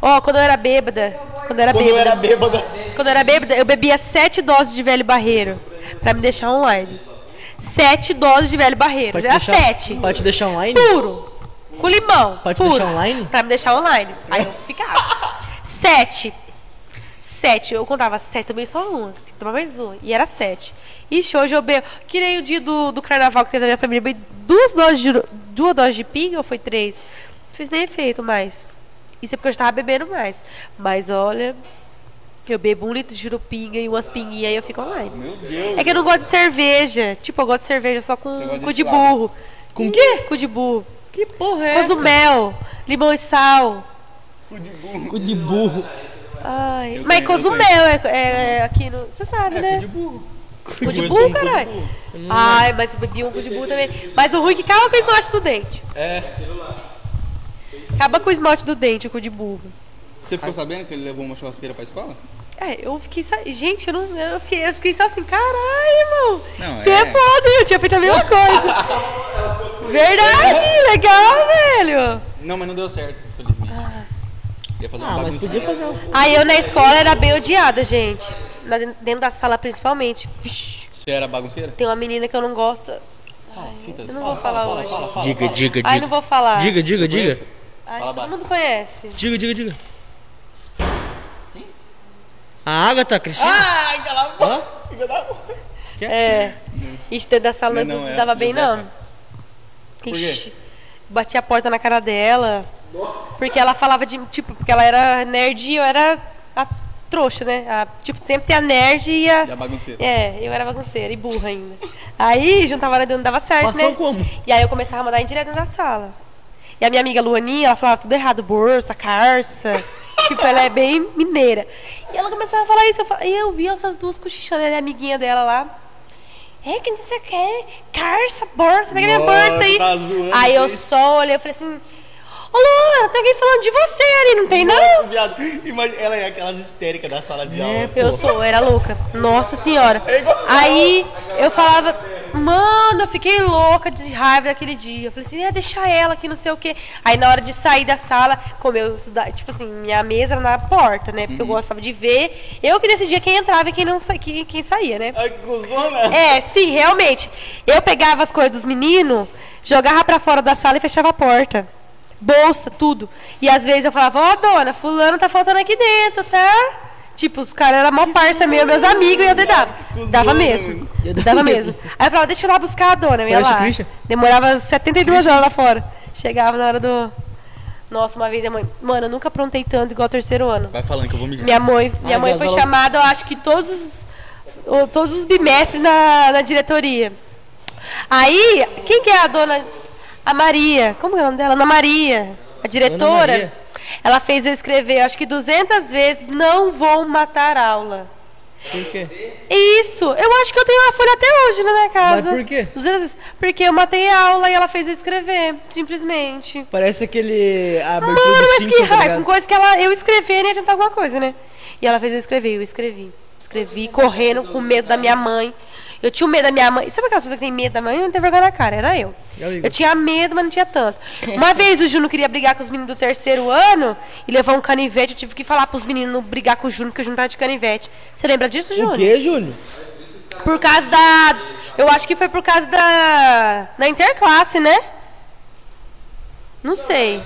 Ó, quando eu era bêbada. Quando eu era Quando eu bêbada. era bêbada. Quando eu era bêbada, eu bebia sete doses de velho barreiro. Pra me deixar online. Sete doses de velho barreiro. Te Era deixar- sete. Pra te deixar online? Puro. Com limão. Te puro. deixar online? Pra me deixar online. Aí eu ficava. Sete. Sete. Eu contava sete, tomei só uma. Tem que tomar mais uma. E era sete. Ixi, hoje eu bebo. Que nem o dia do, do carnaval que teve na minha família. Eu bebi duas doses de, duas doses de pinga ou foi três? fiz nem efeito mais. Isso é porque eu estava bebendo mais. Mas olha, eu bebo um litro de jurupinga e umas pinguinhas e eu fico online. Meu Deus. É que eu não gosto de cerveja. Tipo, eu gosto de cerveja só com de cu de burro. Com quê? Cu de burro. Que porra é essa? Cozumel, limão e sal. Cu de burro. Cu de burro. Ai, mas cozumel é, é aqui no. Você sabe, né? Cu de burro. Cu de burro, caralho. burro. Ai, mas eu bebi um cu de burro também. Mas o ruim é que acaba com o esmalte do dente. É. Acaba com o esmalte do dente, o cu de burro. Você ficou sabendo que ele levou uma churrasqueira pra escola? É, eu fiquei. Gente, eu não. Eu fiquei, eu fiquei só assim, caralho, irmão. Você é. é. foda, eu tinha feito a mesma coisa. Verdade, legal, velho. Não, mas não deu certo, infelizmente. Ia fazer uma Ah, mas podia fazer um. Aí eu na escola era bem odiada, gente. Na- dentro da sala, principalmente. Você era bagunceira? tem uma menina que eu não gosto. Fala, cita. eu não fala, vou falar fala, hoje. Fala, fala, Diga, fala. diga, Ai, não vou falar. Diga, diga, diga. Ai, Fala, todo mundo conhece. Diga, diga, diga. A Agatha, Cristina? Ai, cala a boca. É. Ixi, dentro da sala não, Não, não, se é dava bem, Josefa. não. quê? Ixi. Bati a porta na cara dela. Porque ela falava de. Tipo, porque ela era nerd e eu era a trouxa, né? A- tipo, sempre tem a nerd e a. E a bagunceira. É, eu era bagunceira e burra ainda. Aí, juntava hora não dava certo, Passou né? como? E aí eu começava a mandar indireto na sala. E a minha amiga Luaninha, ela falava tudo errado, bolsa, carça. tipo, ela é bem mineira. E ela começava a falar isso, eu, fa- e eu vi essas duas cochichando, ela é amiguinha dela lá. É, que não sei o que, carça, bolsa, pega minha bolsa aí. tá aí eu só olhei, eu falei assim, ô Luana, tem alguém falando de você ali, não tem não? Viado, imagina, ela é aquelas histéricas da sala de aula. Eu sou, eu era louca. Nossa senhora. É igual- Aí eu falava, mano, eu fiquei louca de raiva daquele dia. Eu falei assim, é, deixa ela aqui, não sei o quê. Aí na hora de sair da sala, como eu estudava, tipo assim, minha mesa era na porta, né? Porque eu gostava de ver. Eu que decidia quem entrava e quem não sa quem, quem saía, né? Ai, cuzona. É, sim, realmente. Eu pegava as coisas dos meninos, jogava pra fora da sala e fechava a porta. Bolsa, tudo. E às vezes eu falava, ó, dona, fulano tá faltando aqui dentro, tá? Tipo, os caras eram mó parça meu, meus amigos, e eu dava. cuzona, Dava mesmo. Eu Dava mesmo. Aí eu falava, deixa eu ir lá buscar a dona, eu ia lá. Demorava 72 horas lá fora. Chegava na hora do. Nossa, uma vez a mãe. Mano, eu nunca aprontei tanto igual o terceiro ano. Vai falando que eu vou mijar. Minha mãe, minha Ai, mãe foi chamada, eu acho que todos os, todos os bimestres na, na diretoria. Aí, quem que é a dona? A Maria. Como é o nome dela? Ana Maria. A diretora. Maria. Ela fez eu escrever, acho que 200 vezes, não vou matar aula. Por quê? Isso, eu acho que eu tenho uma folha até hoje na minha casa. Mas por quê? 200 vezes. Porque eu matei a aula e ela fez eu escrever, simplesmente. Parece aquele. A Mano, mas cinto, que tá raiva. Com coisa que ela, eu escrever nem adiantar alguma coisa, né? E ela fez eu escrever, eu escrevi. Escrevi, correndo, com medo da minha mãe. Eu tinha medo da minha mãe. Sabe aquelas pessoas que têm medo da mãe? Não tem vergonha na cara, era eu. Eu tinha medo, mas não tinha tanto. Uma vez o Juno queria brigar com os meninos do terceiro ano e levar um canivete. Eu tive que falar pros meninos não brigar com o Juno, porque o Juno tava de canivete. Você lembra disso, Juno? O quê, Júnior? Por causa da. Eu acho que foi por causa da. Da interclasse, né? Não sei.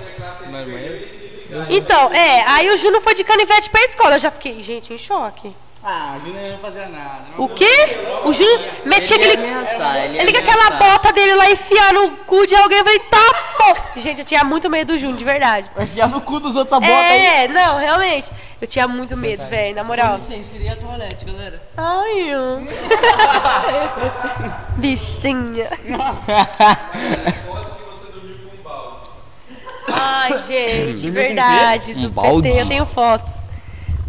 Então, é, aí o Juno foi de canivete pra escola. Eu já fiquei, gente, em choque. Ah, o Júnior não fazia nada. O quê? O Juno metia Ele ia aquele. ameaçar, ele ia Ele com aquela ameaçar. bota dele lá enfiar no cu de alguém. Eu falei, tá, pô. Gente, eu tinha muito medo do Juno, de verdade. Vai enfiar no cu dos outros a bota aí. É, não, realmente. Eu tinha muito medo, velho, na moral. licença, seria a toalete, galera. Ai, eu. Bichinha. Ai, gente, verdade. Um Do? PT, eu tenho fotos.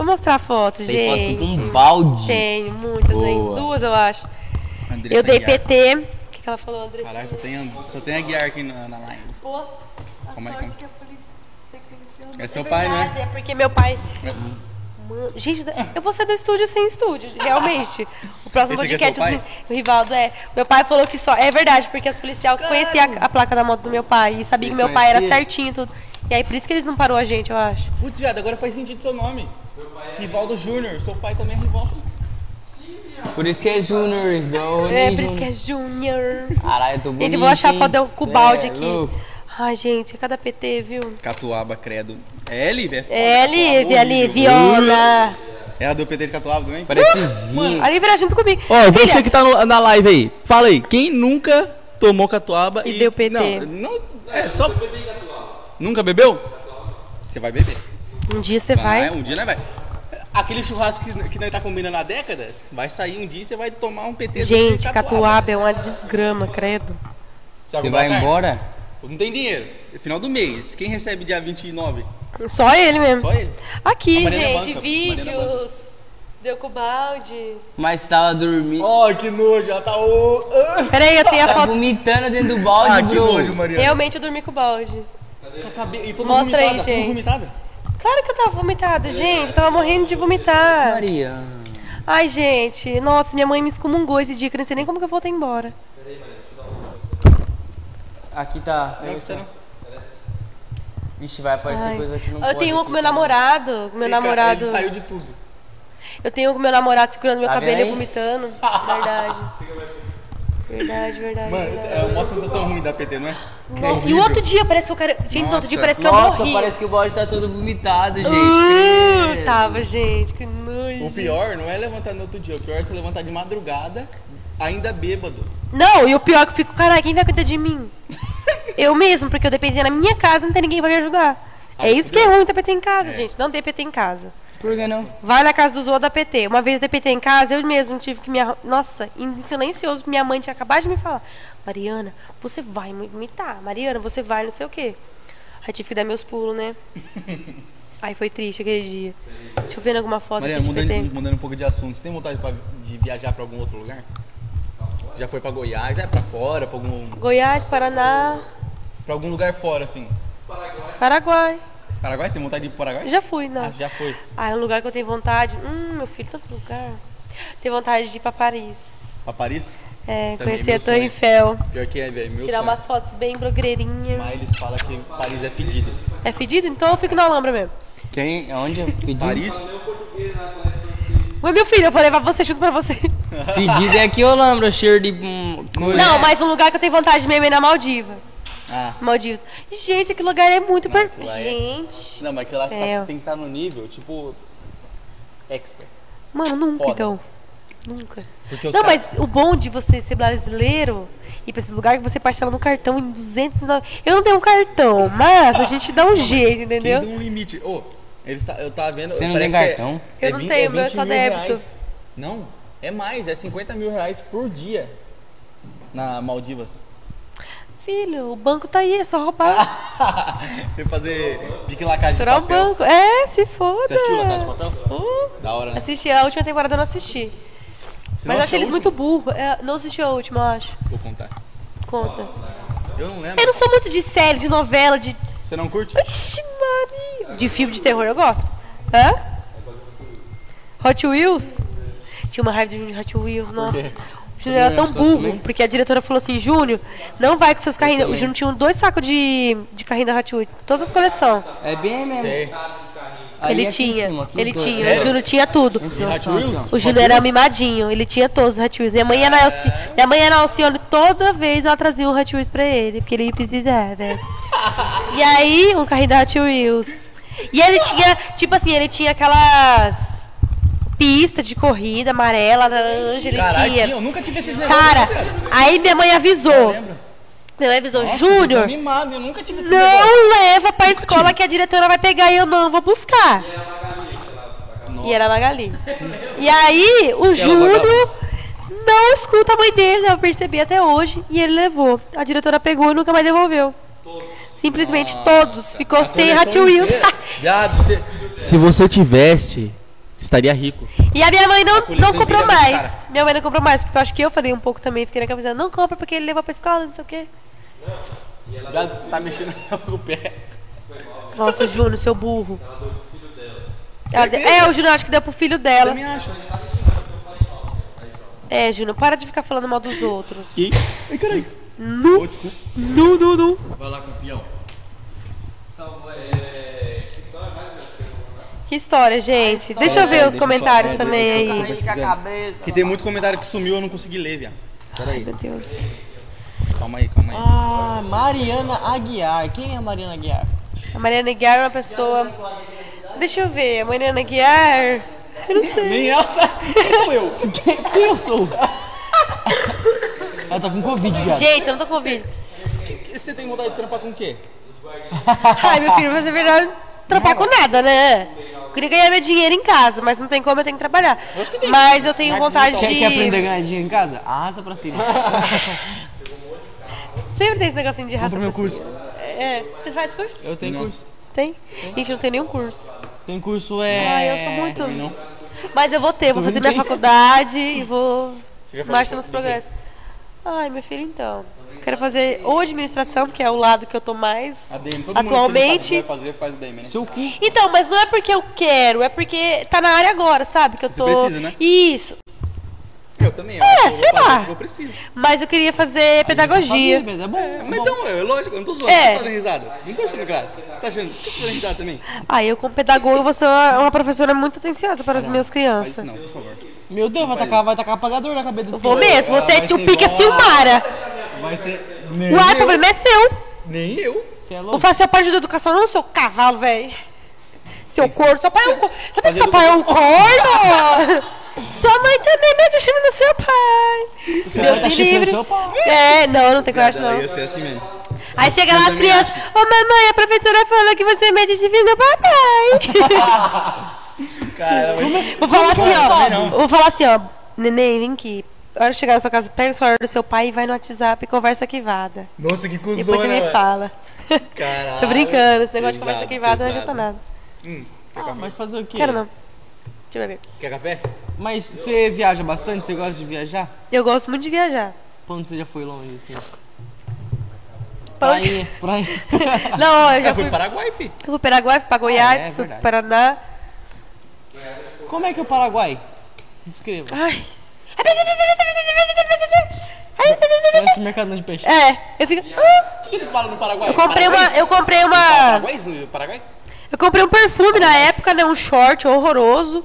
Vou mostrar fotos, Tem foto gente. com um balde. Tenho, muitas, hein? Duas, eu acho. Andressa Eu dei Aguiar. PT. O que, que ela falou, Andressa? Caralho, só tem, só tem a guiar aqui na, na line. Poxa, a Como é sorte que- que a polícia tem que conhecer o É seu pai, verdade, né? É porque meu pai. Mano, gente, eu vou sair do estúdio sem estúdio, realmente. O próximo Esse é podcast, o Rivaldo é. Meu pai falou que só. É verdade, porque os policiais conheciam a, a placa da moto do meu pai e sabiam que meu pai era certinho e tudo. E aí por isso que eles não parou a gente, eu acho. Putz, viado, agora faz sentido seu nome. Rivaldo Júnior. Seu pai também é Rivaldo. Por isso que é Júnior, igual o É, por isso que é Júnior. Caralho, eu tô bonito, Gente, vou achar hein? foto eu com o Cê balde é aqui. louco. Ai, gente, é cada PT, viu? Catuaba, credo. É L, é foda, É, Catuaba, Liv, ali. Viola. Ela deu PT de Catuaba também? Parece Uh! vinho. A Liv era junto comigo. Ó, você Filha, que tá no- na live aí, fala aí, quem nunca tomou catuaba E deu PT? Não, não é só. Nunca bebeu? Você vai beber. Um dia você vai. um dia nós vai. Aquele churrasco que, que nós tá combinando há décadas, vai sair um dia e você vai tomar um PT Gente, catuaba é uma desgrama, credo. Você vai embora? Não tem dinheiro. É Final do mês. Quem recebe dia 29? Só ele mesmo. Só ele. Aqui, gente, banca, vídeos. Deu com balde. Mas tava dormindo. Ó, que nojo, já tá o. Peraí, eu tenho a Tá foto. vomitando dentro do balde, Ah, que bro. nojo, Mariana. Realmente eu dormi com balde. E toda Mostra aí, gente. vomitada. Claro que eu tava vomitada, gente. Eu tava morrendo de vomitar. Maria. Ai, gente. Nossa, minha mãe me excomungou esse dia, que eu não sei nem como que eu voltei embora. Aqui tá. Não, você não. Vixe, vai aparecer Ai. coisa que não Eu pode tenho um aqui com meu namorado. com Meu Ele, namorado. Ele saiu de tudo. Eu tenho um com meu namorado segurando meu Tá cabelo e vomitando. Verdade. Verdade, verdade. Mano, verdade. é uma sensação ruim da PT, não é? Não, E o outro dia parece que eu quero. Gente, no outro dia Nossa. parece que eu Nossa, morri. parece que o balde tá todo vomitado, gente. Credo. tava, gente, que nojo. O pior não é levantar no outro dia, o pior é você levantar de madrugada, ainda bêbado. Não, e o pior é que eu fico, caralho, quem vai cuidar de mim? eu mesmo, porque eu dependia na minha casa, não tem ninguém pra me ajudar. É isso que é ruim ter PT em casa, gente. Não dê PT em casa. Por que não? Vai na casa dos outros da PT. Uma vez eu dei PT em casa, eu mesmo tive que me Nossa, em silencioso, minha mãe tinha acabado de me falar. Mariana, você vai me imitar. Mariana, você vai não sei o quê. Aí tive que dar meus pulos, né? Aí foi triste aquele dia. Deixa eu ver alguma foto Mariana, mudando, PT. mudando um pouco de assunto, você tem vontade pra- de viajar pra algum outro lugar? Já foi pra Goiás, é pra fora, pra algum, Goiás, Paraná, pra algum lugar fora, assim? Paraguai. Paraguai, você tem vontade de ir pro Paraguai? Já fui, não. Ah, já foi. Ah, é um lugar que eu tenho vontade. Hum, meu filho, tanto lugar. Tenho vontade de ir pra Paris. Pra Paris? É, Também conhecer a Torre sonho. Eiffel. Pior que é, velho, meu Tirar sonho. umas fotos bem blogueirinha. Mas eles falam que Paris é fedido. É fedido? Então eu fico na Alhambra mesmo. Quem? Onde? Pedido? Paris? Mas meu filho, eu vou levar você junto pra você. Pedido é aqui, eu lembro, cheiro de hum, coisa. Não, mas um lugar que eu tenho vontade mesmo é na Maldiva. Ah. Maldivas. Gente, aquele lugar é muito per... aquilo lá é- Gente. Não, mas que lá tá- tem que estar no nível, tipo. Expert. Mano, nunca Foda. então. Nunca. Não, caras- mas o bom de você ser brasileiro e pra esse lugar que você parcela no cartão em 209. Eu não tenho um cartão, mas a gente dá um jeito, entendeu? deu um limite. Ô, eles tá- eu tava vendo. Você não tem que cartão? Eu não tenho, meu é 20 só débito. reais. Não, é mais, é 50 mil reais por dia na Maldivas. Filho, o banco tá aí, é só roubar. Tem que fazer pique lacagem de Furar o papel. banco. É, se foda. Você assistiu La Casa de Papel? Uh, Da hora, né? assisti, a última temporada eu não assisti. Você Mas não eu achei eles muito burros. É, não assisti a última, eu acho. Vou contar. Conta. Eu não lembro. Eu não sou muito de série, de novela, de. Você não curte? Ixi, Maria. De filme de terror eu gosto. Hã? Hot Wheels? Tinha uma raiva de Hot Wheels, nossa. O Júnior era tão burro, também? porque a diretora falou assim, Júnior, não vai com seus carrinhos. O Júnior tinha um dois sacos de, de carrinho da Hot Wheels, todas as coleções. É bem mesmo. Sei. Ele tinha, cima, ele tinha, o Júnior tinha tudo. É o Júnior era mimadinho, ele tinha todos os Hot Wheels. Minha mãe ia na Alcione, minha mãe na Alcione toda vez ela trazia um Hot Wheels pra ele, porque ele precisava. E aí, um carrinho da Hot Wheels. E ele tinha, tipo assim, ele tinha aquelas pistas de corrida amarela, laranja, ele Caralho, tinha. tinha, eu nunca tive esses negócios. Cara, aí minha mãe Eu avisou. lembro. Minha mãe avisou, Nossa, Júnior, você mimado, eu nunca tive esses negócios. não leva pra escola que a diretora vai pegar e eu não vou buscar. E era Magali. E aí, o Júnior não escuta a mãe dele, eu percebi até hoje, e ele levou. A diretora pegou e nunca mais devolveu. Simplesmente todos. Ficou sem Hot Wheels. Viado, você... Se você tivesse, estaria rico. e a minha mãe não, não comprou desse mais. Minha mãe não comprou mais, porque eu acho que eu falei um pouco também. Fiquei na cabeça, não compra porque ele levou pra escola, não sei o quê. Viado, você tá mexendo com o pé. Nossa, Júnior, seu burro. Ela de- É, o Júnior acho que deu pro filho dela. Também acho. É, Júnior, para de ficar falando mal dos outros. E... Ai, caralho. Nu, Ô, desculpa. nu, nu, nu. Vai lá, campeão. Que história, gente. Deixa eu ver É, os comentários só- também aí. Que tem muito comentário que sumiu, eu não consegui ler, viado. Aí. Meu Deus. Calma aí, calma aí. Ah, Mariana Aguiar. Quem é a Mariana Aguiar? A Mariana Aguiar é uma pessoa. Deixa eu ver, a Mariana Aguiar. Eu não sei. Nem ela sabe. Quem sou eu? Quem, quem eu sou? Ela tá com Covid, viado. Gente, eu não tô com vídeo. Você tem vontade de trampar com o quê? Ai, meu filho, mas é verdade, trampar com nada, né? Eu queria ganhar meu dinheiro em casa, mas não tem como, eu tenho que trabalhar. Mas eu tenho vontade Quer, de. quer aprender a ganhar dinheiro em casa? Arrasa pra cima. Sempre tem esse negocinho de raça. Meu pra cima. curso. É. Você faz curso? Eu tenho Não. curso. Você tem? Gente, não tem nenhum curso. Tem curso é. Ai, eu sou muito. Não? Mas eu vou ter, vou fazer minha faculdade e vou quer marcha nos progressos. Ai, meu filho, então. Quero fazer ou administração, que é o lado que eu tô mais ADM, todo atualmente. mundo que vai fazer, faz ADM, né? Seu cu. Então, mas não é porque eu quero, é porque tá na área agora, sabe? Que eu Você tô. precisa, né? Isso. Eu também. eu É, sei lá. Eu preciso. Mas eu queria fazer pedagogia. Fazer, velho, É bom. é Mas bom. então, é lógico, eu não tô zoando, É. você tá dando risada. Não tô achando graça. Você tá achando? Por que você tá dando risada também? Ah, eu como pedagoga vou ser uma, professora muito atenciosa para as minhas Faz crianças. isso não, por favor. Meu Deus, vai tacar, vai tacar apagador na cabeça desse Vou cara. mesmo, você é ser Pica igual a- Silmara. Vai ser. Nem Uai, o eu. problema é seu. Nem eu. Você é Vou louco? fazer seu pai de educação, não seu cavalo, velho. Seu corno, seu pai é um corno. Sabe que seu pai é um corno? Sua mãe também mete chifre no seu pai. Você Deus tá me chifrando livre. seu pai. É, não, não tem coragem não. ia ser assim mesmo. Aí chega lá Eu as crianças, ô mamãe, a professora falou que você mete chifre no papai. Cara, ela vai. Vou falar assim, ó. Vou falar assim, ó. Neném, vem aqui. A hora de chegar na sua casa, pega o celular do seu pai e vai no WhatsApp e conversa arquivada. Nossa, que Depois cuzona, você me velho. fala. Caralho. Tô brincando, esse negócio de conversa Pesado, arquivada não pesado. adianta nada. Hum, quer Ah, café? mas fazer o quê? Quero não. Deixa eu ver. Quer café? Mas você viaja bastante? Você gosta de viajar? Eu gosto muito de viajar. Onde você já foi longe, assim? Pra onde- Prainha, prainha. Não, eu já Eu fui fui. pro Paraguai, fi. Eu fui pro Paraguai, fui pra Goiás, é fui pro verdade. Paraná. Como é que é o Paraguai? Descreva. Ai. Parece mercado de peixe. É, eu fico. Ah, O que eles falam no Paraguai? Eu comprei uma. Eu comprei uma. Paraguai? no Paraguai? Eu comprei um perfume na época, né? Um short horroroso.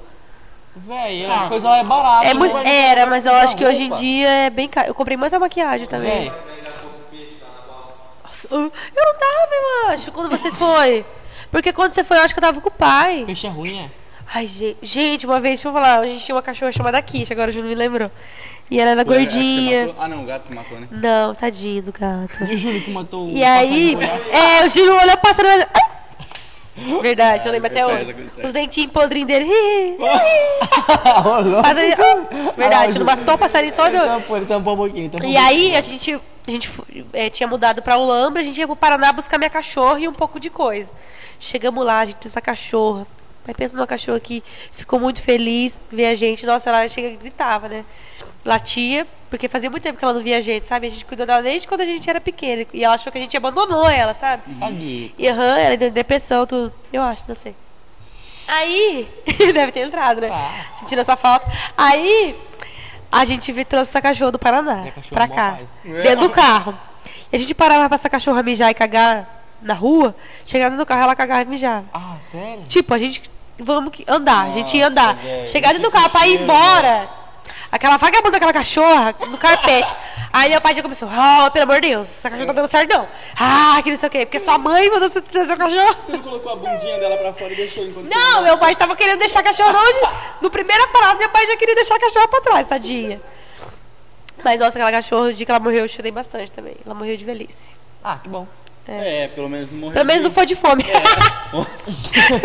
Véi, as coisas lá é barato. É muito, né? era, mas eu acho que hoje em dia é bem caro. Eu comprei muita maquiagem também. Nossa, eu não tava, eu acho, quando vocês foi. Porque quando você foi, eu acho que eu tava com o pai. peixe é ruim, é? Ai, gente, gente, uma vez, deixa eu falar, a gente tinha uma cachorra chamada Kisha, agora o Júnior me lembrou. E ela era que você gordinha. matou? Ah, não, o gato que matou, né? Não, tadinho do gato. E o Júlio que matou o E aí, é, o Júnior olhou passando. e- Ah! Verdade, eu lembro até Essa- hoje. essa- Os dentinhos podrinhos dele. Passarinho- Ah, Verdade, não matou o passarinho só Ele do. tampou, ele tampou um pouquinho. tampou um E aí a gente, a gente eh, tinha mudado pra Olambra, a gente ia pro Paraná buscar minha cachorra e um pouco de coisa. Chegamos lá, a gente tem essa cachorra. Aí pensa numa cachorra que ficou muito feliz, ver a gente. Nossa, ela chega e gritava, né? Latia, porque fazia muito tempo que ela não via a gente, sabe? A gente cuidou dela desde quando a gente era pequena. E ela achou que a gente abandonou ela, sabe? Tadinho. E aham, ela deu depressão, tudo. Eu acho, não sei. Aí, deve ter entrado, né? Ah. Sentindo essa falta. Aí, a gente trouxe essa cachorra do Paraná cachorra pra cá, paz. dentro do carro. E a gente parava pra essa cachorra mijar e cagar na rua, chegava do carro, ela cagava e mijava. Ah, sério? Tipo, a gente, vamos que- andar, a gente ia Nossa, andar. velho, Chegar dentro do carro pra ir cheiro, embora. Aquela vagabunda daquela cachorra no carpete. Aí meu pai já começou, oh, pelo amor de Deus, essa cachorra tá dando certo não. Ah, que não sei o quê, porque sua mãe mandou você ter seu cachorro. Você não colocou a bundinha dela pra fora e deixou enquanto Não, meu pai tava querendo deixar a cachorra onde? No primeiro parada, meu pai já queria deixar a cachorra pra trás, tadinha. Mas nossa, aquela cachorra, o dia que ela morreu, eu chorei bastante também. Ela morreu de velhice. Ah, que bom. É, pelo menos não morreu. Pelo menos não foi de fome. Nossa,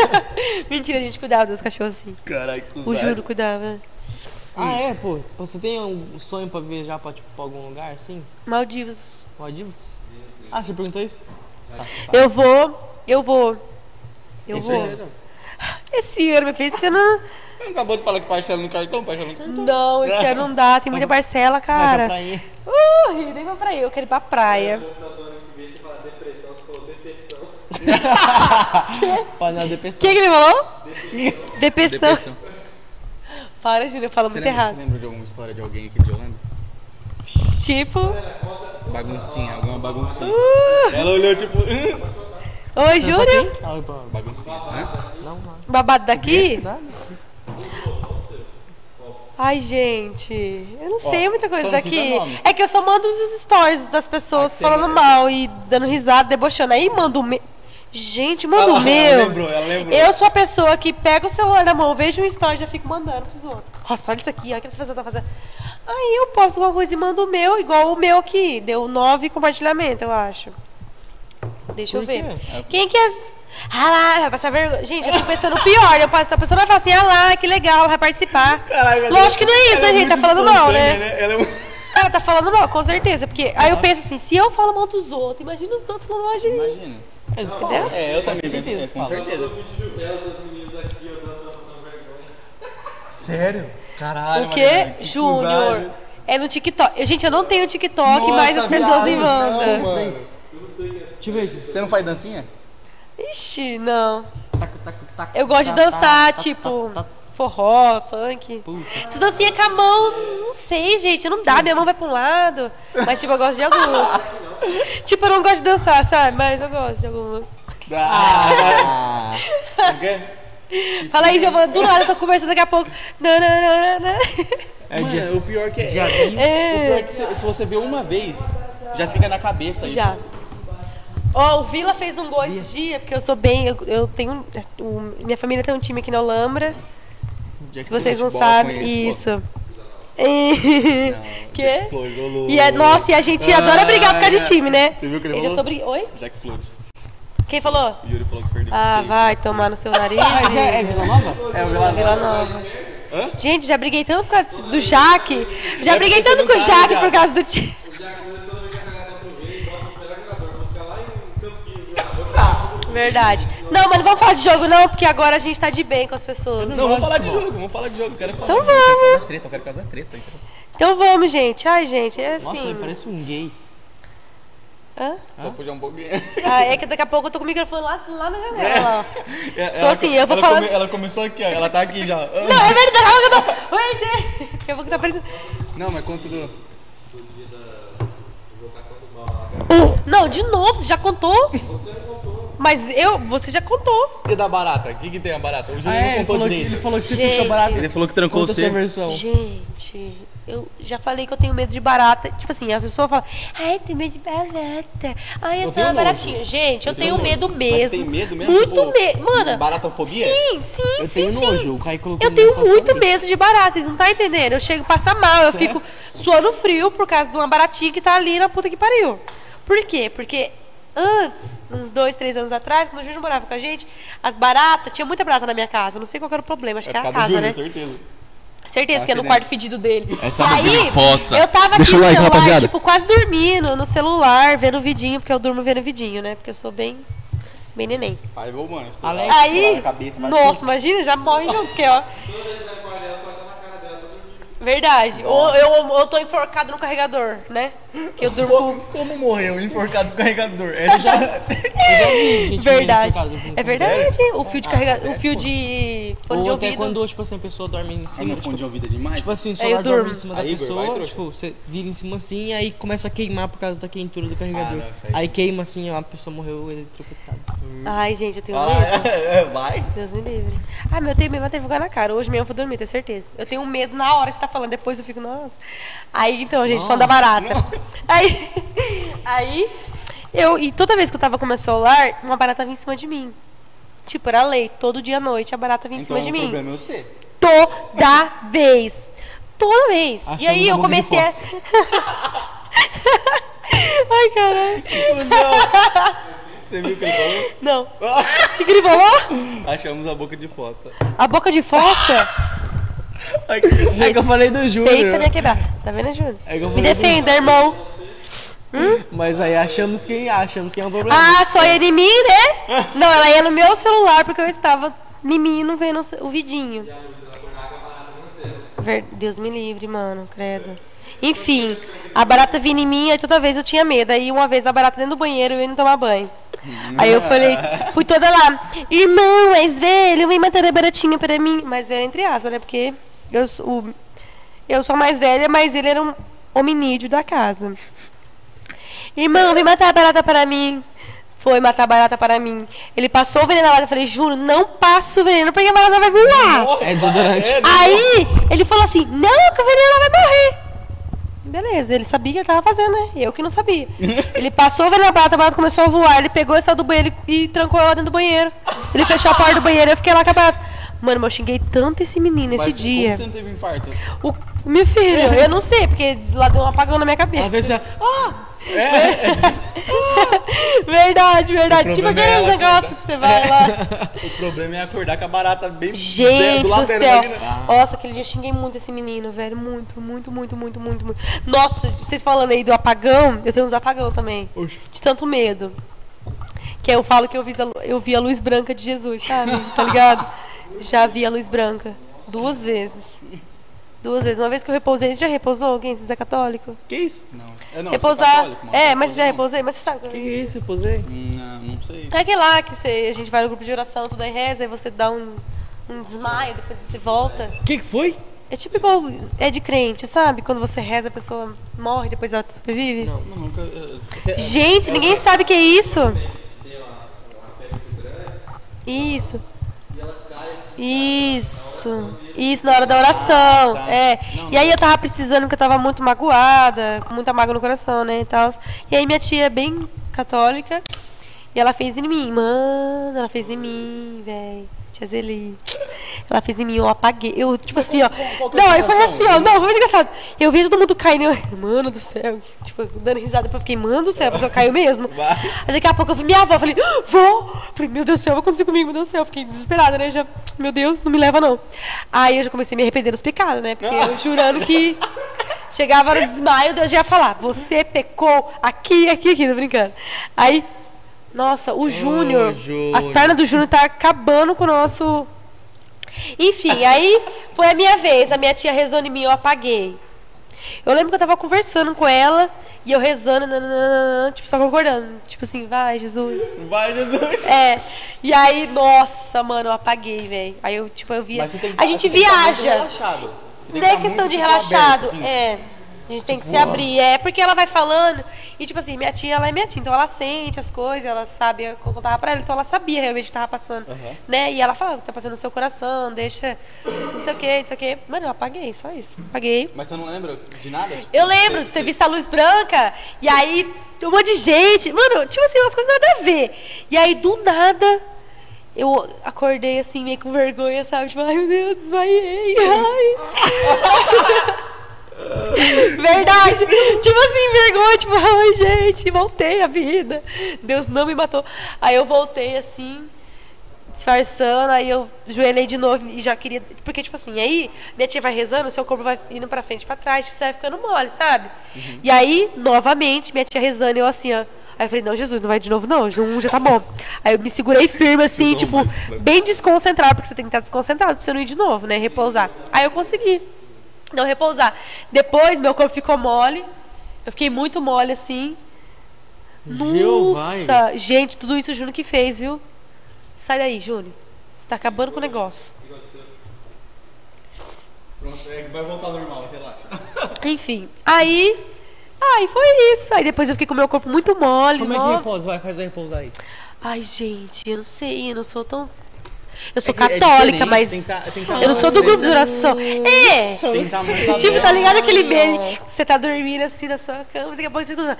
Mentira, a gente cuidava das cachorras assim. caralho, O. Juro cuidava. Ah, é, pô. Você tem um sonho pra viajar pra, tipo, pra algum lugar, assim? Maldivas. Maldivas? Ah, você perguntou isso? Eu vou, eu vou. Eu Esse vou. ano. Esse ano, meu filho, esse ano. Não acabou de falar que parcela no cartão, parcela no cartão. Não, esse ano não dá, tem muita parcela, Vai pra cara. prainha. Uh, nem pra praia, eu quero ir pra praia. Panela de O pessoa. que, que ele falou? Depressão. Depressão. Para, Júlio, eu falo Você muito lembra, você errado. lembra de alguma história de alguém aqui de Holanda? Tipo. Baguncinha, alguma baguncinha. Uh, Ela olhou tipo. oi, Júlio. Baguncinha. Hã? Não, não. Babado daqui? Nada. Ai, gente. Eu não sei muita coisa daqui. É que eu só mando os stories das pessoas Ah, que falando você- mal e dando risada, debochando. Aí manda o meu. Gente, manda Ela- o meu. ela lembrou, ela lembrou. Eu sou a pessoa que pega o celular na mão, vejo um story e já fico mandando pros outros. Nossa, olha isso aqui, olha o que essa pessoa tá fazendo. Aí eu posto alguma coisa e mando o meu, igual o meu aqui. Deu nove compartilhamentos, eu acho. Deixa eu Por ver. quê? Quem que é. Ah lá, vai passar vergonha. Gente, eu fico pensando pior. Eu passo, a pessoa vai falar assim, ah lá, que legal, vai participar. Lógico que não é isso, né, gente? Tá falando mal, né? Ela é muito... Ela tá falando mal, com certeza. Porque aí eu penso assim, se eu falo mal dos outros, imagina os outros falando mal de mim. Imagina. Mas, Entendeu? É, eu também, Com certeza, gente, é, com fala. certeza. Sério? Caralho, O quê? Mariana, que Júnior. É no TikTok. Gente, eu não tenho TikTok, Nossa, mas as pessoas me mandam. não, mano. Eu ver. Você não faz dancinha? Ixi, não. Eu gosto de tá, dançar, tá, tipo, tá, tá. Forró, funk. Se dancinha com a mão, não sei, gente, não dá, minha mão vai pra um lado. Mas, tipo, eu gosto de algumas. tipo, eu não gosto de dançar, sabe? Mas eu gosto de algumas. Ah. Fala aí, Giovana, do nada eu tô conversando daqui a pouco. Não, não, não, não, não. É, Mano, o pior que é. já vi. É. O pior é que se, se você vê uma vez, já fica na cabeça isso. Já. Ó, o Vila fez um gol esses dias, porque eu sou bem. Eu, eu tenho. o- minha família tem um time aqui na Olambra. Já Se vocês não sabem, isso. É. Que? Flores. E é, nossa, e a gente adora brigar por causa de Ah, time, né? Você viu o que ele falou? sobre. Oi? Jack Flores. Quem falou? O Yuri falou que perdeu. Ah, vai tomar no seu nariz. Mas é, é Vila Nova? É o Vila Vila Nova. Gente, já briguei tanto por causa do Jaque. Já É briguei tanto com o não Jaque por causa do time. O Jack Wilson, toda vez que a galera contra o Vini, bota os melhores jogadores. Vou ficar lá em Campinas. lá. Verdade. Não, mas não vamos falar de jogo, não, porque agora a gente tá de bem com as pessoas. Não, vamos falar de jogo, vamos falar de jogo. Eu quero falar. Então de jogo. Eu quero vamos. casar treta, eu quero casar treta. então. Então vamos, gente. Ai, gente, é assim. Nossa, ele parece um gay. Hã? Só podia um pouquinho. Ah, é que daqui a pouco eu tô com o microfone lá, lá na janela. ó. É, Sou ela- assim, eu vou ela falando- come- ela começou aqui, ó. Ela tá aqui já. Não, é verdade. Eu tô... Oi, gente. Daqui a pouco tá parecendo. Não, mas conta do. Não, de novo, você já contou? Mas eu, você já contou. E da barata? O que, que tem a barata? O Júnior Ah, não é, ele contou falou, que, direito. ele falou que você Gente. puxou barato. Ele falou que trancou Conta você. versão. Gente, eu já falei que eu tenho medo de barata. Tipo assim, a pessoa fala, ai, tem medo de barata. Ai, Eu essa é tenho uma nojo. baratinha. Gente, eu, Eu tenho tenho medo mesmo. Mas tem medo mesmo? Muito Tipo, medo. Mano. baratofobia? Sim, sim, Eu sim, tenho sim. nojo. O Caio colocou Eu no tenho meu muito papel. medo de barata, vocês não estão entendendo. Eu chego a passar mal, eu fico suando frio por causa de uma baratinha que tá ali na puta que pariu. Por quê? Porque antes, uns dois, três anos atrás, quando o Júnior morava com a gente, as baratas, tinha muita barata na minha casa. Não sei qual era o problema, acho É que era a casa, Júnior, né? certeza. Certeza que é no Acho que quarto fedido dele. Essa e aí, fossa. eu tava Deixa aqui o no like, celular, rapaziada. tipo, quase dormindo no celular, vendo vidinho, porque eu durmo vendo vidinho, né? Porque eu sou bem, bem neném. Aí, vou, mano. estourar Aí, na cabeça, nossa, tudo. imagina, já morre junto, porque, ó. Verdade. Ou eu, eu tô enforcado no carregador, né? Que eu durmo com... Como, como morreu enforcado no carregador? É já... Vi Verdade. É verdade. O fio de carregador, o fio de fone de Ou até ouvido. quando, tipo assim, a pessoa dorme em cima, não tipo, fone de ouvido é demais? tipo assim, o celular dorme em cima da Aí, vai, pessoa, trouxa. tipo, você vira em cima assim e aí começa a queimar por causa da quentura do carregador. Ah, não, isso aí- aí queima assim, ó, a pessoa morreu eletrocutado. Ai, gente, eu tenho Ah, medo. é, é, vai. Deus me livre. Ah, meu, eu tenho medo, tem que ficar na cara. Hoje mesmo eu vou dormir, tenho certeza. Eu tenho medo na hora que você tá falando, depois eu fico, nossa. Aí, então, gente, falando da barata. Aí, aí, eu, e toda vez que eu tava com meu celular, uma barata vinha em cima de mim. Tipo, era lei, todo dia à noite a barata vinha em Então cima de o mim. problema é você. Toda vez. Toda vez. e aí eu de comecei a. Ai, caralho. Você viu o que ele falou? Não. O que, que ele falou? Achamos a boca de fossa. A boca de fossa? É que eu falei do Júnior. minha quebrada. Tá vendo, Júnior? É eu Me defenda, irmão. Mas aí achamos quem achamos quem é um problema. Ah, só ia em mim, né? Não, ela ia no meu celular porque eu estava mimino vendo o vidinho. Deus me livre, mano, credo. Enfim, a barata vinha em mim e toda vez eu tinha medo. Aí uma vez a barata dentro do banheiro eu ia não tomar banho. Aí eu falei, fui toda lá, irmão mais velho, vem matar a baratinha pra mim. Mas era entre aspas, né? Porque eu sou, eu sou mais velha, mas ele era um hominídeo da casa. Irmão, vem matar a barata para mim. Foi matar a barata para mim. Ele passou o veneno na barata. Eu falei, juro, não passo o veneno porque a barata vai voar. É desodorante. Aí ele falou assim: Não, que o veneno ela vai morrer. Beleza, ele sabia o que ele tava fazendo, né? Eu que não sabia. Ele passou o veneno na barata, a barata começou a voar. Ele pegou e saiu do banheiro e trancou ela dentro do banheiro. Ele fechou a porta do banheiro eu fiquei lá com a barata. Mano, mas eu xinguei tanto esse menino esse Mas dia. Como você não teve infarto? O... Meu filho, eu não sei, porque lá deu um apagão na minha cabeça. Ela fez assim, ó, ah! Verdade, verdade. O Tipo problema é negócios que você vai lá. O problema é acordar com a barata bem Gente do do céu. imagina. Nossa, aquele dia eu xinguei muito esse menino, velho. Muito, muito, muito, muito, muito, muito. Nossa, vocês falando aí do apagão, eu tenho uns apagão também. De tanto medo. Que eu falo que eu vi, a, eu vi a luz branca de Jesus, sabe? Tá ligado? Já vi a luz branca. Duas vezes. Duas vezes. Uma vez que eu repousei. Você já repousou alguém? Você é católico? Que isso? Não. Eu não, Repousar. católico, mano. é, mas você já repousei? Mas você sabe. Que isso, eu posei? Não, não sei. É aquele lá que você, a gente vai no grupo de oração, tudo aí reza, aí você dá um, um desmaio, depois você volta. O que que foi? É tipo igual. É de crente, sabe? Quando você reza, a pessoa morre, depois ela sobrevive. Não, não, nunca. eu- você- Gente, ninguém sabe o que é isso. Isso. Isso. Isso, na hora da oração. tá. É. Não, E aí eu tava precisando, porque eu tava muito magoada, com muita mágoa no coração, né? E, tal. e aí minha tia é bem católica. E ela fez em mim, mano, ela fez em mim, velho. Tia Zeli. Ela fez em mim, eu apaguei. Eu, tipo assim, ó. é Não, foi sensação? assim, ó. Não, foi muito engraçado. Eu vi todo mundo caindo. eu, Mano do céu. Tipo, dando risada. Eu fiquei, mano do céu, a pessoa caiu mesmo. Aí daqui a pouco eu vi minha avó. Falei, "Ah, vó! Falei, meu Deus do céu, vai acontecer comigo, meu Deus do céu. Fiquei desesperada, né? Já, meu Deus, não me leva não. Aí eu já comecei a me arrepender dos pecados, né? Porque eu jurando que. Chegava no desmaio, Deus já ia falar: Você pecou aqui, aqui, aqui, tô brincando. Aí, nossa, o Júnior, Júnior. as pernas do Júnior tá acabando com o nosso. Enfim, aí foi a minha vez. A minha tia rezou em mim, eu apaguei. Eu lembro que eu tava conversando com ela e eu rezando, nananana, tipo, só concordando. Tipo assim, vai, Jesus. Vai, Jesus. É. E aí, nossa, mano, eu apaguei, velho. Aí eu, tipo, eu via. Mas você tem que a gente que estar muito viaja. relaxado. Não é estar questão de relaxado, aberto, assim. é. A gente tem que se abrir. É porque ela vai falando. E, tipo assim, minha tia, ela é minha tia. Então ela sente as coisas, ela sabe. Eu contava pra ela, então ela sabia realmente o que tava passando. Né? E ela falava, tá passando no seu coração, deixa. Não sei o quê, não sei o quê. Mano, eu apaguei, só isso. Apaguei. Mas você não lembra de nada? Tipo, Eu lembro você- de ter visto a luz branca, e aí um monte de gente. Mano, tipo assim, umas coisas nada a ver. E aí, do nada, eu acordei assim, meio com vergonha, sabe? Tipo, ai meu Deus, desmaiei. Ai. Verdade. tipo assim, vergonha, tipo, ai, gente, voltei à vida. Deus não me matou. Aí eu voltei assim, disfarçando, aí eu joelhei de novo e já queria. Porque, tipo assim, aí minha tia vai rezando, seu corpo vai indo pra frente e pra trás, tipo, você vai ficando mole, sabe? E aí, novamente, minha tia rezando, eu assim, ó. Aí eu falei, não, Jesus, não vai de novo, não. Um já tá bom. Aí eu me segurei firme, assim, tipo, bem desconcentrado, porque você tem que estar desconcentrado pra você não ir de novo, né? Repousar. Aí eu consegui não repousar. Depois, meu corpo ficou mole. Eu fiquei muito mole, assim. Jeová, Nossa, gente, tudo isso o Júnior que fez, viu? Sai daí, Júnior. Você tá acabando com o negócio. Pronto, é, vai voltar ao normal, relaxa. Enfim, aí. Aí foi isso. Aí depois eu fiquei com o meu corpo muito mole. Como é que repousa? Vai, faz a repousa aí. Ai, gente, eu não sei, eu não sou tão. Eu sou É é católica, diferente, mas. tem tá- tem tá eu não sou do grupo de oração. É! Muito Tipo, tá ligado aquele meme? Você tá dormindo assim na sua cama, daqui a pouco você escuta.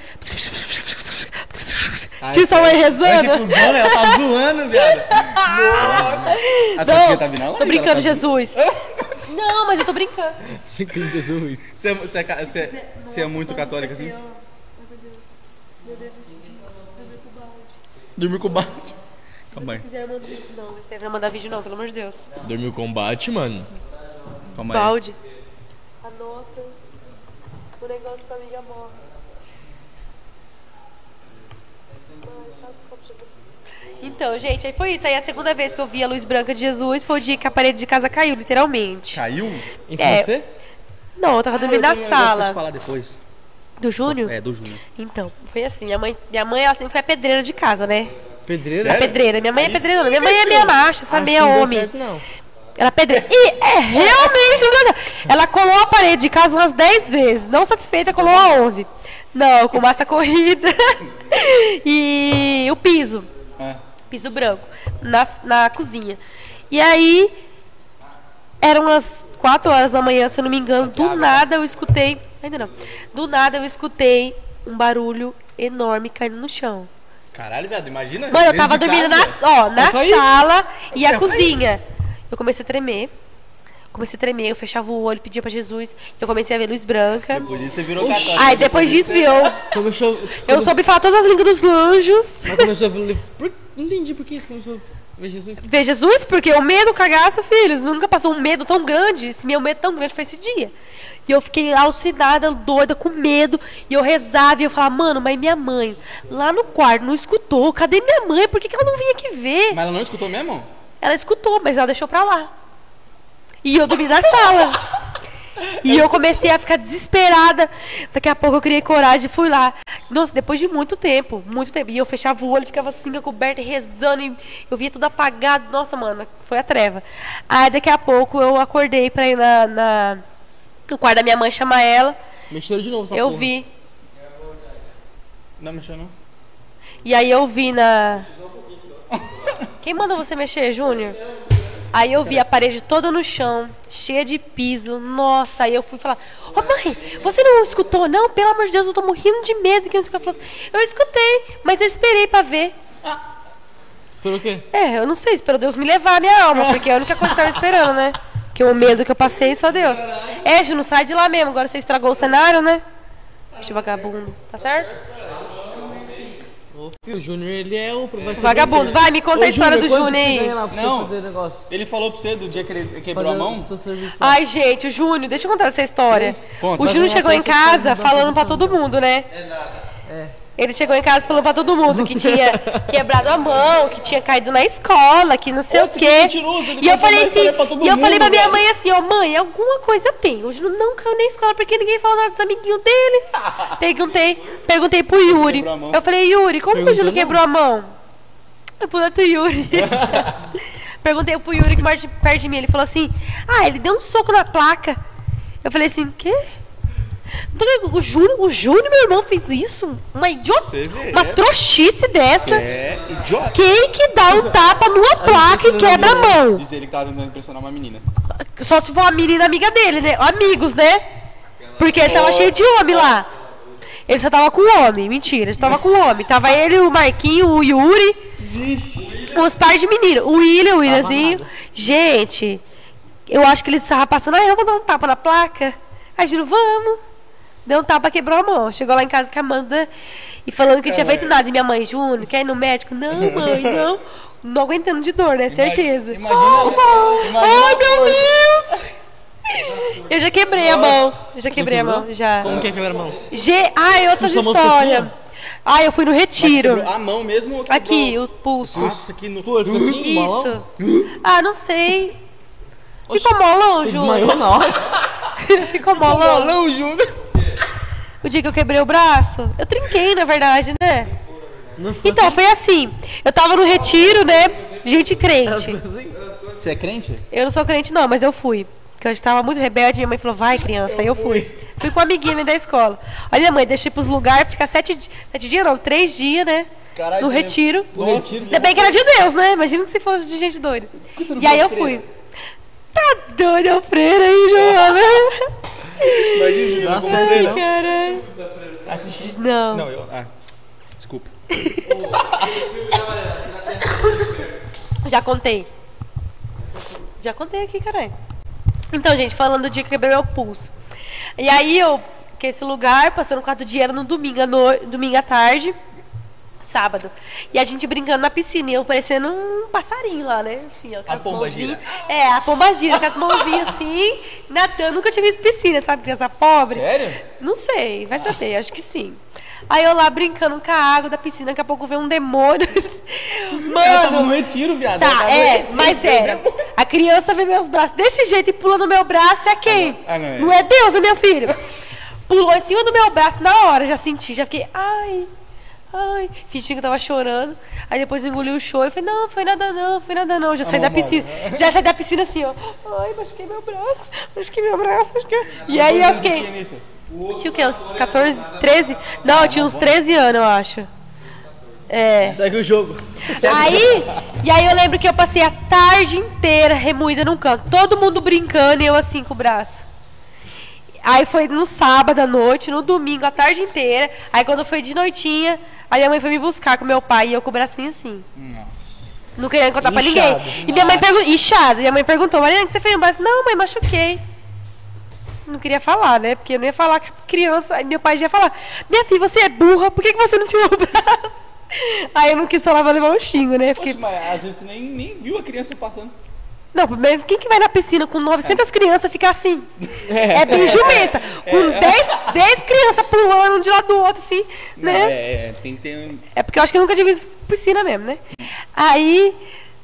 Tipo, sua mãe Ai, rezando. né? Ela tá zoando, viado. Nossa. A sua tia tá vindo aonde? tô brincando, tá- Jesus. Não, mas eu tô brincando. Em Jesus. Você é, você é você é- você é muito católica assim? Dormir com o balde. Calma aí, quiser mandar vídeo, não, Estevam não mandar vídeo, não, pelo amor de Deus. Dormiu combate, mano. calma aí. Balde. Anota. O negócio sua amiga morre. Então, gente, aí foi isso. Aí a segunda vez que eu vi a luz branca de Jesus foi o dia que a parede de casa caiu, literalmente. Caiu? Em cima É. de você? Não, eu tava dormindo Ah, na pra te sala. falar depois. Do Júnior? É, do Júnior. Então, foi assim. Minha mãe, minha mãe ela sempre foi a pedreira de casa, né? Pedreira? A pedreira. Minha mãe é pedreira. sim, Minha mãe é meia macha, sabe? Meia homem. certo, não. Ela é pedreira. E é realmente. Ela colou a parede de casa umas 10 vezes. Não satisfeita, colou a 11. Não, com massa corrida. e o piso. Ah, Piso branco. Na, na cozinha. E aí. Eram umas 4 horas da manhã, se eu não me engano. Do nada eu escutei. Ainda não. Do nada eu escutei um barulho enorme caindo no chão. Caralho, viado, imagina. Mano, eu tava dormindo casa. na, ó, na Tá aí. sala e a cozinha. Eu comecei a tremer. Comecei a tremer, eu fechava o olho, pedia pra Jesus. Eu comecei a ver luz branca. Por isso você virou católico. Aí depois disso, viu? Começou. Eu soube falar todas as línguas dos anjos. Mas começou a ver. Não entendi por que isso começou ver Jesus. Ver Jesus, porque o medo, cagaço, filhos. Nunca passou um medo tão grande. Esse meu medo tão grande foi esse dia. E eu fiquei alucinada, doida, com medo. E eu rezava e eu falava, mano, mas minha mãe, lá no quarto, não escutou. Cadê minha mãe? Por que, que ela não vinha aqui ver? Mas ela não escutou mesmo? Ela escutou, mas ela deixou pra lá. E eu dormi na sala. E eu comecei a ficar desesperada. Daqui a pouco eu criei coragem e fui lá. Nossa, depois de muito tempo, muito tempo. E eu fechava o olho, ficava assim, coberta e rezando. E eu via tudo apagado. Nossa, mano, foi a treva. Aí daqui a pouco eu acordei pra ir na, na- no quarto da minha mãe chamar ela. Mexeram de novo essa eu porra. vi. Não mexeu não. E aí eu vi na. Quem mandou você mexer, Júnior? Aí eu vi a parede toda no chão, cheia de piso. Nossa, aí eu fui falar: Ô mãe, você não escutou, não? Pelo amor de Deus, eu tô morrendo de medo que não falou. Eu escutei, mas eu esperei pra ver. Esperou o quê? É, eu não sei, esperou Deus me levar a minha alma, porque é a única coisa que eu tava esperando, né? Que o medo que eu passei, só Deus. É, Ju, não sai de lá mesmo, agora você estragou o cenário, né? Bicho vagabundo, tá certo? O Júnior, ele é o. Vai ser Vagabundo, vai, me conta Ô, a história do Júnior aí. Não. Ele falou pra você do dia que ele quebrou a mão? Ai, gente, o Júnior, deixa eu contar essa história. Conta. O Júnior Vai, vai, chegou em vai, vai, casa vai, vai, falando pra vai, todo mundo, né? É. Ele chegou em casa falando pra todo mundo que tinha quebrado a mão, que tinha caído na escola, que não sei Nossa, o quê. E eu falei assim, e eu falei pra minha velho. mãe assim, ó, mãe, alguma coisa tem. O Júnior não caiu na escola porque ninguém falou nada dos amiguinhos dele. Perguntei, perguntei pro Yuri. Eu falei, Yuri, como que o Perguntou não? quebrou a mão? Eu falei pro Yuri. Perguntei pro Yuri que de- perto de mim. Ele falou assim: Ah, ele deu um soco na placa. Eu falei assim: Quê? O Júnior, o Júnior, meu irmão, fez isso? Uma idiota. Uma é. trouxice dessa. É, idiota. Quem que dá um tapa numa placa e quebra a mão? Diz ele que tava tentando impressionar uma menina. Só se for a menina amiga dele, né? Amigos, né? Porque ele tava cheio de homem lá. Ele só tava com homem. Mentira, ele só tava com homem. Tava ele, o Marquinho, o Yuri. Os pais de menino. O William, o Williamzinho. Gente, eu acho que ele estava passando. Ah, eu vou dar um tapa na placa. Aí, Giro, vamos. Deu um tapa, quebrou a mão. Chegou lá em casa com a Amanda e falando que não tinha feito nada. E minha mãe, Júnior, quer ir no médico? Não, mãe, não. Não aguentando de dor, né? Certeza. imagina- Oh, imagina Ai, meu. Deus! Eu já quebrei a mão. Eu já quebrei a mão, já. Como que é quebrar a mão? G... Ai, outras ficou histórias. Ai, eu fui no retiro. a mão mesmo Aqui, o pulso. Nossa, que no... Ficou assim? Isso. Ah, não sei. Ficou molão, Júnior. desmaiou na hora? Ficou molão. Molão, Júnior. O dia que eu quebrei o braço, eu trinquei, na verdade, né? Então, foi assim. Eu tava no retiro, né? Gente crente. assim? Você é crente? Eu não sou crente, não, mas eu fui. Porque eu estava muito rebelde. Minha mãe falou, vai, criança. Aí eu fui. Fui com uma amiguinha minha da escola. Aí minha mãe, deixei pros lugares, ficar sete, sete dias, não, três dias, né? Caralho, no retiro. Nossa, retiro. Ainda bem que era de Deus, né? Imagina que se fosse de gente doida. E aí eu freira? fui. Tá doido, é o freira aí, Joana? Imagina, Júnior, Nossa, é freira. não. Caralho. Assisti. Não. Não, eu... Ah, desculpa. Já contei. Já contei aqui, caralho. Então, gente, falando do dia que eu quebrei meu pulso. E aí eu, que esse lugar, passando quatro dias, era no domingo no... domingo à tarde, sábado. E a gente brincando na piscina, e eu parecendo um passarinho lá, né? Assim, ó, com A as pomba mãozinhas. É, a pomba gira, com as mãozinhas assim, nadando. Nunca tinha visto piscina, sabe? Criança pobre. Sério? Não sei, vai saber, acho que sim. Aí eu lá brincando com a água da piscina, daqui a pouco veio um demônio. Ela tava no Mano, retiro, viado. Tá, no é, retiro, mas demônio. A criança vê meus braços desse jeito e pula no meu braço, é quem? Ah, não é. Não é Deus, é meu filho. Pulou em cima do meu braço na hora, já senti, já fiquei, ai, ai, fingindo que eu tava chorando. Aí depois engoliu o choro, eu falei, não, foi nada não, foi nada não. Já saí da piscina, já saí da piscina assim, ó. Ai, machuquei meu braço, machuquei meu braço, machuquei. E aí eu fiquei. tinha o quê? Uns 14, 13? Não, eu tinha uns 13 anos, eu acho. É. Segue o jogo. Aí, e aí eu lembro que eu passei a tarde inteira remoída num canto. Todo mundo brincando e eu assim com o braço. Aí foi no sábado à noite, no domingo, a tarde inteira. Aí quando foi de noitinha, aí a mãe foi me buscar com meu pai e eu com o bracinho assim. Não queria contar pra Inchado. ninguém. E minha mãe perguntou, inchado. Minha mãe perguntou, Mariana, o que você fez no braço? Não, mãe, machuquei. Não queria falar, né? Porque eu não ia falar com a criança. Aí meu pai já ia falar, minha filha, você é burra, por que, que você não tirou o braço? Aí eu não quis falar pra levar um xingo, né? Fiquei... Poxa, mas às vezes você nem, nem viu a criança passando. Não, primeiro, quem que vai na piscina com 900 crianças ficar assim? É, bem jumenta. Com 10, 10 crianças pulando um de lado do outro, assim, Não, né? é, é, tem que ter um... É porque eu acho que eu nunca tive piscina mesmo, né? Aí,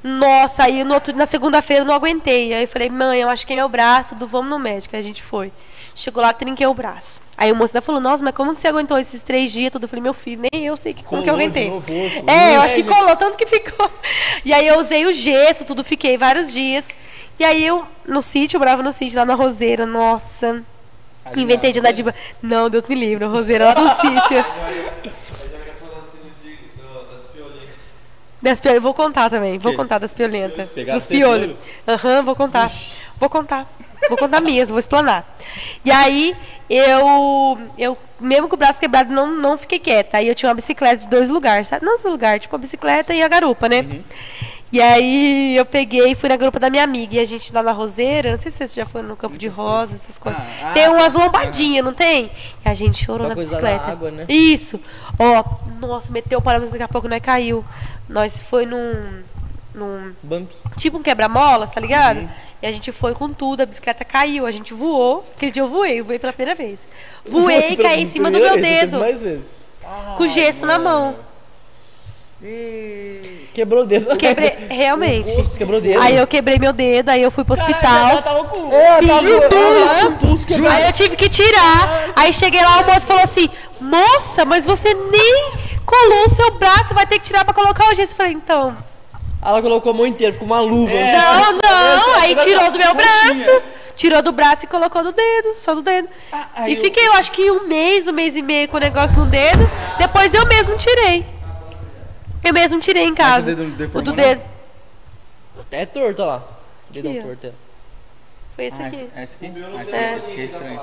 nossa, aí no outro, na segunda-feira eu não aguentei. Aí eu falei, mãe, eu acho que é meu braço, do vamos no médico. Aí a gente foi. Chegou lá, trinquei o braço. Aí o moço ainda falou, nossa, mas como que você aguentou esses três dias tudo? Eu falei, meu filho, nem eu sei que, como que eu aguentei. novo o osso. É, eu acho que colou, tanto que ficou. E aí eu usei o gesso, tudo, fiquei vários dias. E aí eu, no sítio, eu morava no sítio, lá na Roseira, nossa. Inventei de andar de... Não, Deus me livre, Roseira lá no sítio. Já que falando assim de, do, das piolinhas. Das piolhas, vou contar também. Vou Que? contar das piolentas. Dos piolhos. Aham, vou contar. Vou contar. Vou contar mesmo, vou explanar. E aí, eu, eu mesmo com o braço quebrado, não, não fiquei quieta. Aí eu tinha uma bicicleta de dois lugares, sabe? Não dois lugares, tipo a bicicleta e a garupa, né? E aí eu peguei e fui na garupa da minha amiga. E a gente lá na Roseira, não sei se você já foi no Campo de Rosa, essas coisas. Ah, tem ah, umas lombadinhas, não tem? E a gente chorou na bicicleta. água, né? Isso. Ó, nossa, meteu o parâmetro, daqui a pouco nós caiu. Nós foi num. num Bump. tipo um quebra-molas, tá ligado? Uhum. E a gente foi com tudo, a bicicleta caiu, a gente voou. Aquele dia eu voei, eu voei pela primeira vez. Voei e caí em cima do meu vez, dedo, Mais vezes. com gesso na mão. Quebrou o dedo. Quebrei, realmente. Putz, quebrou o dedo. Aí eu quebrei meu dedo, aí eu fui pro hospital. tava com Sim, tava com- pulso. Ah, o pulso. Aí eu tive que tirar. Aí cheguei lá, o moço falou assim: Moça, mas você nem colou o seu braço, vai ter que tirar pra colocar o gesso. Eu falei, então. Ela colocou a mão inteira, ficou uma luva. Não, não. Aí tirou do meu Pontinha. braço. Tirou do braço e colocou do dedo, só do dedo. aí e fiquei, eu acho que um mês, um mês e meio com o negócio no dedo. Depois eu mesmo tirei. Eu mesmo tirei em casa. O do não? dedo. É torto, olha lá. Dedão Aqui, ó. torto. é. Foi esse Ah, aqui. esse, esse aqui? Ah, esse É. aqui é estranho.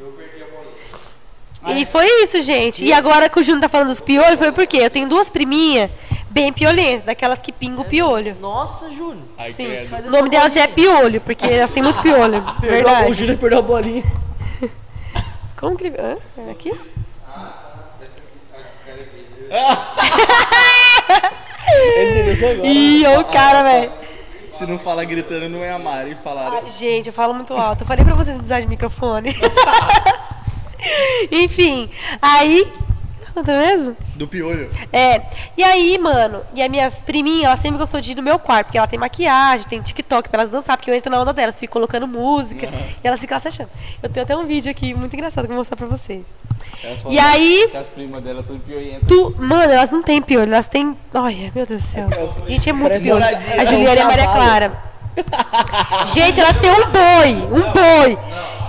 Eu perdi a bolinha. E foi isso, gente. E agora que o Júnior tá falando dos piolhos, foi porque eu tenho duas priminhas bem piolentas, daquelas que pingam o piolho. Nossa, Júnior. Ai, Sim. credo. O nome delas já é piolho, porque elas têm muito piolho. Perdeu- O Verdade. Júnior perdeu a bolinha. Como que. Hã? É Aqui? Ele entendeu só agora. Ih, ô cara, velho. Se não falar gritando, não é a Mari. Falaram. Ai, gente, eu falo muito alto. Eu falei pra vocês precisarem de microfone. Enfim, aí. Mesmo? Do piolho. É. E aí, mano, e as minhas priminhas, elas sempre gostou de ir no meu quarto, porque ela tem maquiagem, tem TikTok pra elas dançar, porque eu entro na onda delas, fico colocando música, e elas ficam se achando. Eu tenho até um vídeo aqui muito engraçado que eu vou mostrar pra vocês. Elas E aí, as primas dela estão piolentas. tu, mano, elas não têm piolho, elas têm. Olha, meu Deus do céu. Gente, é muito piolho. A é Juliana e a Maria. Clara. Gente, elas têm um boi, um boi.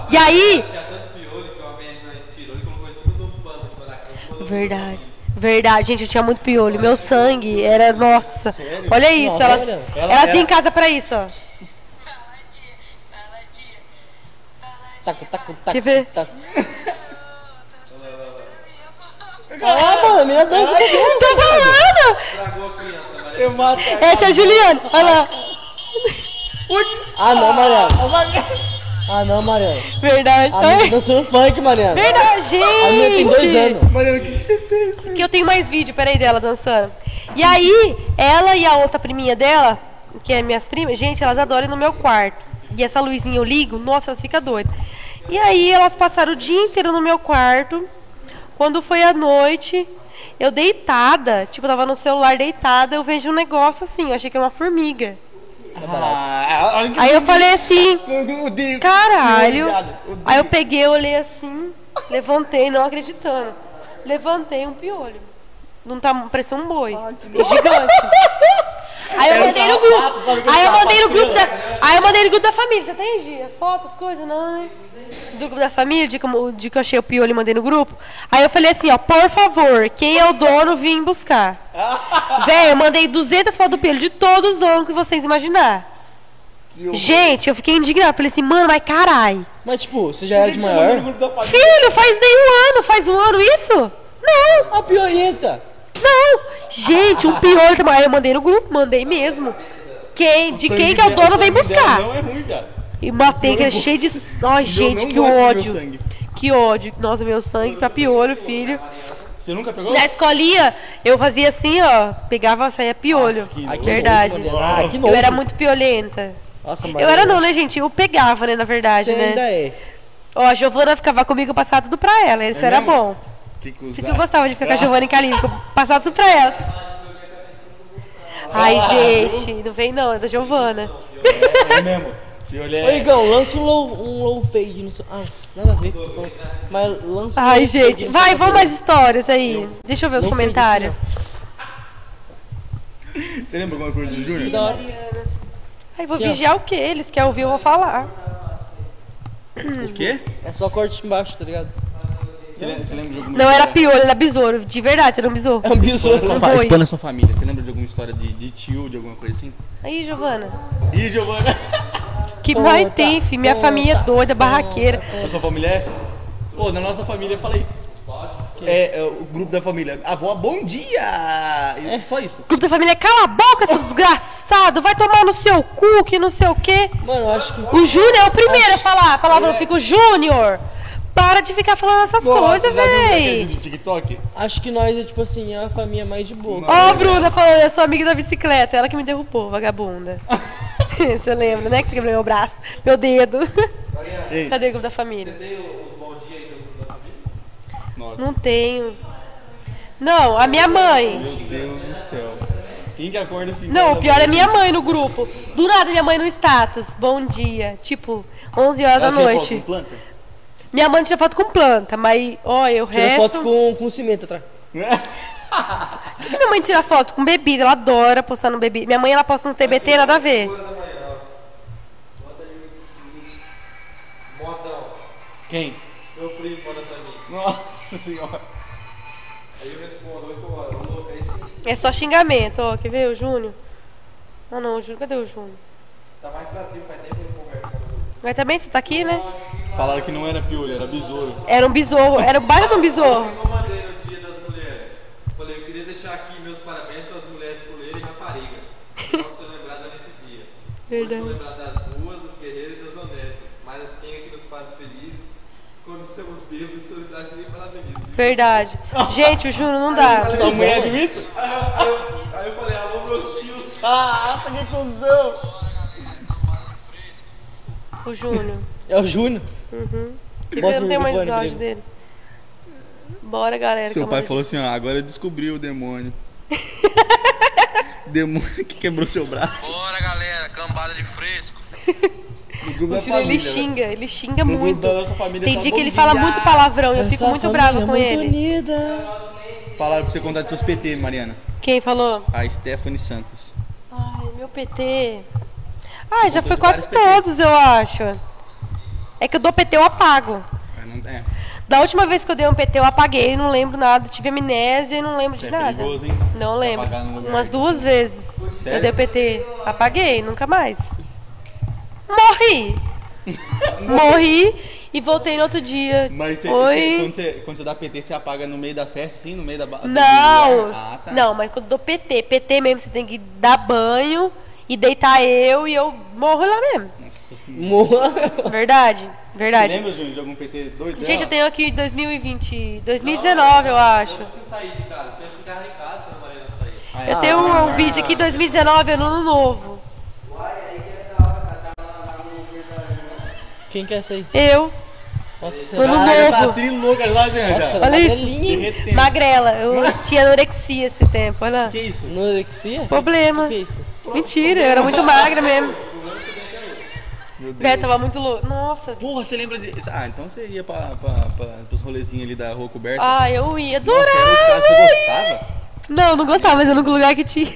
E aí, Tinha tanto piolho que uma menina tirou e colocou em cima do pano, em cima da cama. Verdade. Verdade, gente, eu tinha muito piolho. Meu sangue era. Nossa. Olha isso, Nossa. Ela- elas iam ela- em casa pra isso, ó. Taco, taco, taco. Quer ver? taco. Ah, mano, a menina dança. Tô falando! Estragou a criança. Eu mato. Essa é a Juliana. Olha lá. Ah, não, Mariana. Ah, não, Mariana. Verdade. A menina Ai, dançando funk, Mariana. Verdade, A menina tem dois gente. anos. Mariana, o que, que você fez? Que eu tenho mais vídeo, peraí, dela dançando. E aí, ela e a outra priminha dela, que é minhas primas, gente, elas adoram ir no meu quarto. E essa luzinha eu ligo, nossa, elas ficam doidas. E aí, elas passaram o dia inteiro no meu quarto. Quando foi à noite, eu deitada, tipo, eu tava no celular deitada, eu vejo um negócio assim, eu achei que era uma formiga. Ah, que Aí eu falei assim. Caralho. Aí eu peguei, olhei assim, levantei, não acreditando. Levantei um piolho. Não tá, parecia um boi. Gigante. Aí eu mandei no grupo. Aí eu mandei no grupo da. Aí eu mandei no grupo da família. Você tem Gi, as fotos, as coisas? Não, né? Do grupo da família, de, como, de que eu achei o piolho e mandei no grupo. Aí eu falei assim, ó, por favor, quem é o dono, vim buscar. Véi, eu mandei 200 fotos do piolho de todos os ângulos que vocês imaginar. Gente, eu fiquei indignada. Falei assim, mano, mas carai. Mas, tipo, você já era de maior? grupo da família? Filho, faz nem um ano, faz um ano isso? Não. A piorenta. Não! Gente, um piolho. também. Aí eu mandei no grupo, mandei mesmo. Quem, de quem que é o dono vem buscar. Não é ruim, cara. E matei, que era cheio de. Ai, gente, que ódio. Que ódio. Nossa, meu sangue pra piolho, filho. Você nunca pegou? Na escolinha, eu fazia assim, ó. Pegava, saía piolho. Nossa, que. Verdade. Ah, que Eu era muito piolenta. Nossa, Eu era não, né, gente? Eu pegava, né, na verdade, Você né? ainda é. Ó, a Giovana ficava comigo, eu passava tudo pra ela. Isso era mesmo? bom. Que Por isso que cuzada. eu gostava de ficar com a Giovana em Calinho, porque eu passava tudo pra ela. Ai, gente, não vem não, é da Giovana. É mesmo. Piolho Ô, é... Igão, lança um low, um low fade no seu. Ah, nada a ver. com que eu falando. Mas lança um Ai, gente. Vai, vamos mais histórias aí. Deixa eu ver os Low comentários. Você lembra alguma coisa do ó. Júnior? Ai, vou ó. vigiar o quê? Eles querem ouvir, eu vou falar. O quê? É só corte embaixo, tá ligado? Você lembra, você lembra de alguma Não era piolho, era besouro. De verdade, era um besouro. É um besouro. Expõe a sua, Não fa- a sua família. Você lembra de alguma história de, de tio, de alguma coisa assim? Aí, Giovana. Ih, Giovana. Que Conta, mais tem, filho? Minha conta, família é doida, barraqueira. A sua família é? Ô, na nossa família, eu falei. É, é, o grupo da família. Avó, bom dia! É só isso. Grupo da família, cala a boca, seu desgraçado! Vai tomar no seu cu, que não sei o quê. Mano, eu acho que. O Júnior é o primeiro a falar a palavra, eu fico Júnior. Para de ficar falando essas coisas, véi. vídeo de TikTok? Acho que nós é tipo assim, é uma família mais de boa. Ó, a Bruna falando, eu sou amiga da bicicleta, ela que me derrubou, vagabunda. você lembra, né? Que você quebrou meu braço, meu dedo. Ei. Cadê o grupo da família? Tem os bom dia aí do grupo da família? Nossa. Não tenho. Não, a minha mãe. Meu Deus do céu. Quem que acorda assim? Não, o pior é minha mãe no grupo. Do nada, minha mãe no status. Bom dia. Tipo, 11 horas da noite. planta? Minha mãe tira foto com planta, mas, olha, o Tira resto... foto com, com cimento atrás. Por que que minha mãe tira foto com bebida? Ela adora postar no bebida. Minha mãe, ela posta no TBT, nada a ver. Hora da manhã, ó. Modão. Quem? Meu primo manda pra mim. Nossa senhora. Aí eu respondo 8 horas. Louco, aí sim. É só xingamento, ó. Quer ver o Júnior? Ah, não, o Júnior. Cadê o Júnior? Tá mais pra cima, faz tempo que eu ele. Mas também, você tá aqui, né? Falaram que não era piolho, era besouro. Era um besouro. Era o bairro de um besouro. Eu mandei no dia das mulheres. Falei, eu queria deixar aqui meus parabéns para as mulheres fuleiras e rapariga. Que nós ser lembradas nesse dia. Verdade. Vamos lembrar das boas, das guerreiras e das honestas. Mas as quem é que nos faz felizes quando estamos bêbados e solidários nem parabeniza. Verdade. Gente, o Júnior não dá. Sua mulher viu isso? Aí eu, aí eu- aí eu falei, alô meus tios. Ah, essa que cuzão! O Júnior. É o Júnior. Quer Bota ver? Não tem mais primo. dele. Bora, galera. Seu pai falou assim, ó, agora eu descobri o demônio. demônio que quebrou seu braço. Bora galera, cambada de fresco. O Júnior, ele família, xinga, ele xinga No muito. Tem dia que ele fala muito palavrão e eu fico muito família brava com muito ele. Unida. Falaram pra você contar de seus PT, Mariana. Quem falou? A Stephanie Santos. Ai, meu PT. Ai, já foi quase vários PT. todos, eu acho. É que eu dou PT, eu apago. É, Da última vez que eu dei um PT, eu apaguei, não lembro nada. Tive amnésia e não lembro Você de é nada. perigoso, hein? Não lembro. Umas duas vezes eu Sério? dei PT. Apaguei, nunca mais. Morri. Morri e voltei no outro dia. Mas Oi. você- quando, você, quando você dá PT, você apaga no meio da festa, assim? No meio da... Não? Ah, tá. não, mas quando eu dou PT, PT mesmo, você tem que dar banho e deitar eu e eu morro lá mesmo. Nossa senhora. Morra. Verdade, Você verdade. lembra, Júnior, de algum PT doido? Gente, eu tenho aqui 2020, 2019, eu acho. Eu que saí de casa, em casa quando a Mariana saía. Eu tenho um, um vídeo aqui 2019, ano novo. Quem quer sair? Eu, Nossa, Ano novo. Tá trilouca, olha lá, Nossa, olha isso. Magrela, eu tinha anorexia esse tempo, olha lá. Que isso? Anorexia? Problema. O que é isso? Mentira, eu era muito magra mesmo. Meu Deus. Beto tava muito louco. Nossa. Porra, você lembra de... Ah, então você ia pra, pra, pra, pros rolezinhos ali da rua coberta? Ah, eu ia Nossa, era adorar. cara, você gostava? Não, não gostava, mas eu no lugar que tinha.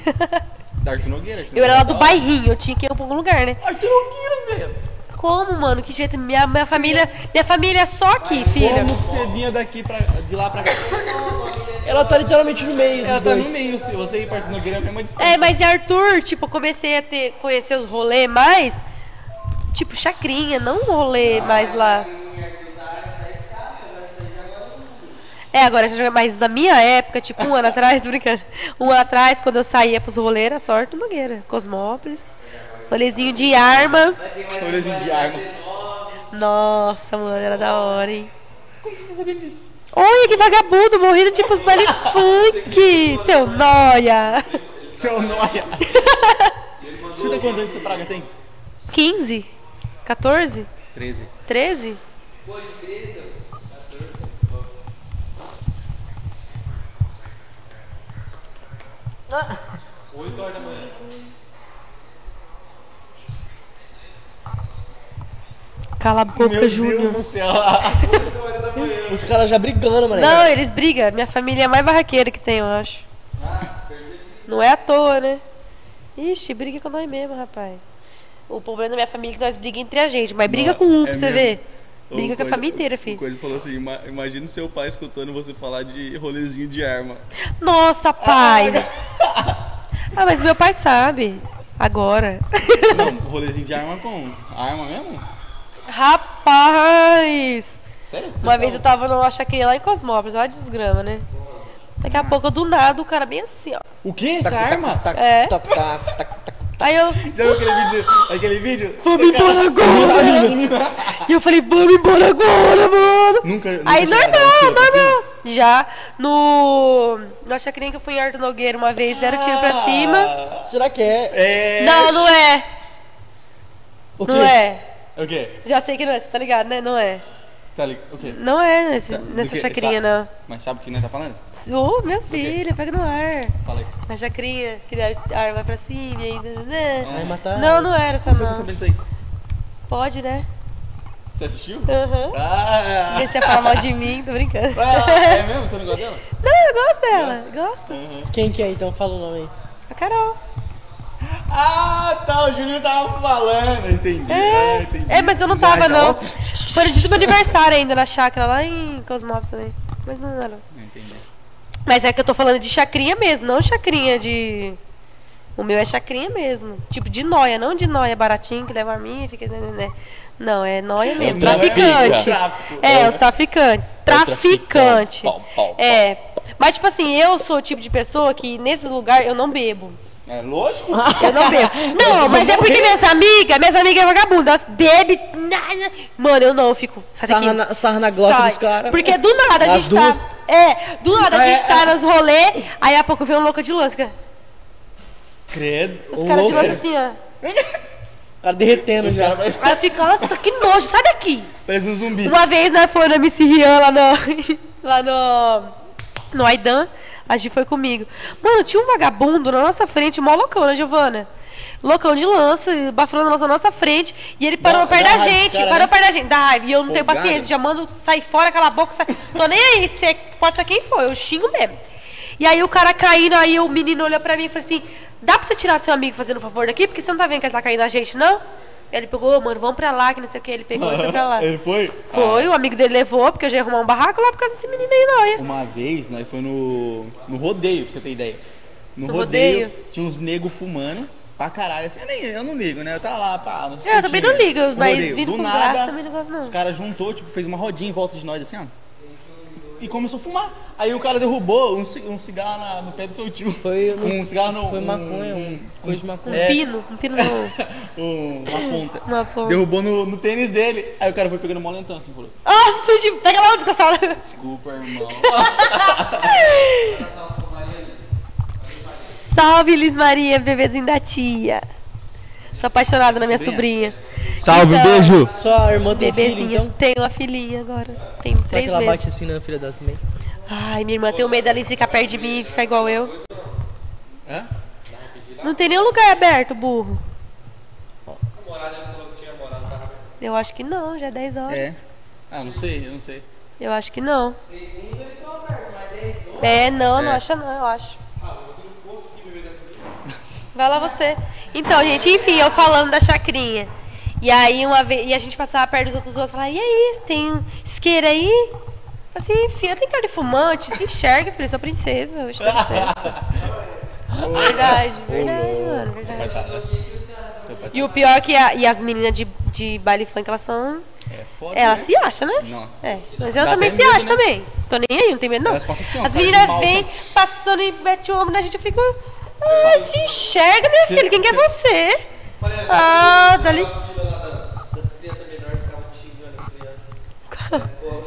Da Arthur Nogueira. Arthur Eu era lá do bairrinho, eu tinha que ir pra algum lugar, né? Arthur Nogueira, velho. Como, mano? Que jeito? Minha, minha família. Minha família é só aqui, filha. Como que você vinha daqui pra, de lá pra cá? Ela tá literalmente no meio Ela tá dois. no meio, se você ir pra Arthur Nogueira é a mesma distância. É, mas em Arthur, tipo, comecei a ter, conhecer os rolês mais. Tipo, chacrinha, não um rolê mais lá. É, agora já joga mais na minha época, tipo um ano atrás, tô brincando. Um ano atrás, quando eu saía pros rolês, era só Arthur Nogueira, Cosmópolis, rolezinho de arma. Rolezinho de arma. Nossa, mano, era da hora, hein? Como você tá sabendo disso? Olha que vagabundo, morrendo tipo os baile funk, seu noia. Seu nóia. Chuta quantos anos essa praga tem? 15? 14? 13. 13? Cala a boca, Meu Júnior. Deus do céu. Os caras já brigando, mano. Não, eles brigam. Minha família é a mais barraqueira que tem, eu acho. Não é à toa, né? Ixi, briga com nós mesmo, rapaz. O problema da minha família é que nós brigamos entre a gente, mas briga Não, com um é pra você mesmo. ver. Briga com a família inteira, O filho. Coisa falou assim: "Ima- imagina seu pai escutando você falar de rolezinho de arma. Nossa, pai! Ah, mas meu pai sabe. Agora. Não, rolezinho de arma com arma mesmo? Rapaz! Sério? Uma vez eu tava numa chacrinha lá em Cosmópolis, olha a desgrama, né? Daqui a pouco, do nada, o cara bem assim, ó. O quê? Com arma? É. Tá, tá, tá, tá. Aí eu, Já viu aquele vídeo? Aquele vídeo? vamos embora agora! E eu falei, vamos embora agora, mano! Nunca. nunca Aí, normal, normal. Já no. Na chacrinha que eu fui em Arthur Nogueira uma vez, deram tiro pra cima. Será que é? É. Não, não é. O quê? Não é. O quê? Já sei que não é, você tá ligado, né? Não é. Tá ligado? O quê? Não é nesse, Do nessa quê? chacrinha, Sabe? não. Mas sabe o que nós tá falando? Ô, meu filho, pega no ar. Fala aí. Na chacrinha, que deram arma pra cima e aí. né? Vai matar. Não, não era essa Você não. sabendo disso aí? Pode, né? Você assistiu? Aham. Ah! Vê se ia falar mal de mim, tô brincando. Ah, é mesmo? Você não gosta dela? Não, eu gosto dela, gosto. Quem que é então? Fala o nome aí. A Carol. Ah, tá, o Júnior tava falando. Entendi. Ah, entendi. É, mas eu não tava, Viaja, não. Foi no dia do meu aniversário ainda, na chácara, lá em Cosmópolis também. Mas não era. Entendi. Mas é que eu tô falando de chacrinha mesmo, não chacrinha de. O meu é chacrinha mesmo. Tipo de noia, não de noia baratinho que leva a minha e fica. Né, né, né. Não, é noia mesmo. Traficante. Tráfico. É, os traficantes. Traficante. Pau, pau, pau. É. Mas, tipo assim, eu sou o tipo de pessoa que nesses lugares eu não bebo. É lógico. Eu não bebo. Não, mas é porque minhas amigas, minhas amigas vagabundas, elas bebem. nada. Mano, eu não, eu fico. Sarra na, sarra na glock dos caras. Porque do nada a gente duas. tá. É, do nada a Ah, gente é, tá é. nos rolê, aí a pouco vem um louco de lança. fica- Credo. Os caras de é. assim, ó. O cara derretendo Os já. caras parecem Aí eu fico, nossa, que nojo, sai daqui. parece um zumbi. Uma vez, né, foi na MC Rian lá no. lá no. No Aidan. A Gi foi comigo. Mano, tinha um vagabundo na nossa frente, mó loucão, né, Giovana? Loucão de lança, bafurando lança na nossa frente. E ele parou Dá- perto da raiva, gente. cara, parou né? perto da gente. Dá raiva. E eu não tenho Folgado. paciência. Já mando sair fora, cala a boca. Sai. Tô nem aí. Você pode ser quem for. Eu xingo mesmo. E aí o cara caindo, aí o menino olhou pra mim e falou assim: dá pra você tirar seu amigo fazendo um favor daqui? Porque você não tá vendo que ele tá caindo na gente, não? Ele pegou, mano, vamos pra lá, que não sei o que. Ele pegou e foi pra lá. Ele foi? Foi, o amigo dele levou, porque eu já ia arrumar um barraco lá por causa desse menino aí, não. ia. Uma vez, nós foi no, no rodeio, pra você ter ideia. No, No rodeio, rodeio? tinha uns negros fumando pra caralho. Assim, eu, nem, eu não ligo, né? Eu tava lá, pá, nos Eu também não ligo, mas Do nada, graça não gosto, não. Os caras juntou, tipo, fez uma rodinha em volta de nós, assim, ó. E começou a fumar. Aí o cara derrubou um, ci- um cigarro na- no pé do seu tio. Foi no- um cigarro no. Foi um- maconha, um coisa de Um maconha. É. pino, um pino não. um- uma ponta. Uma ponta. Derrubou no, no tênis dele. Aí o cara foi pegando mó lentão, assim, falou. Nossa, tipo, pega lá onde você Desculpa, irmão. Salve, Liz Maria, bebezinho da tia. Sou apaixonada na minha Sobrinha? Salve, Então, beijo! Sua irmã tem filho, Bebezinha, então? tem uma filhinha agora. Tem Será três que ela meses. bate assim na filha dela também? Ai, minha irmã tem o medo dela ficar perto de mim e ficar igual eu. Hã? Não tem nenhum lugar aberto, burro. Eu acho que não, já é 10 horas. É. Ah, não sei, eu não sei. Eu acho que não. É, não, não É. acha não, eu acho. Vai lá você. Então, gente, enfim, eu falando da chacrinha. E aí uma vez, e a gente passava perto dos outros outros, falava, e aí, tem isqueiro aí? Eu Assim, filha, tem cara de fumante, se enxerga, filha, sou princesa, hoje dá licença. verdade, verdade, mano, verdade. Pai tá- E o pior é que a- e as meninas de, de baile funk, elas são É foda. Ela né? se acha, né? Não. É, mas eu Dá também se medo, acho né? também. Tô nem aí, não tem medo não. Assim, ó, As meninas vêm assim. passando e mete o ombro na gente, eu fico... Ai, se enxerga, minha filha, quem que é você? Ah, dá licença. fila lá da- das crianças menores que ficavam xingando as crianças na escola.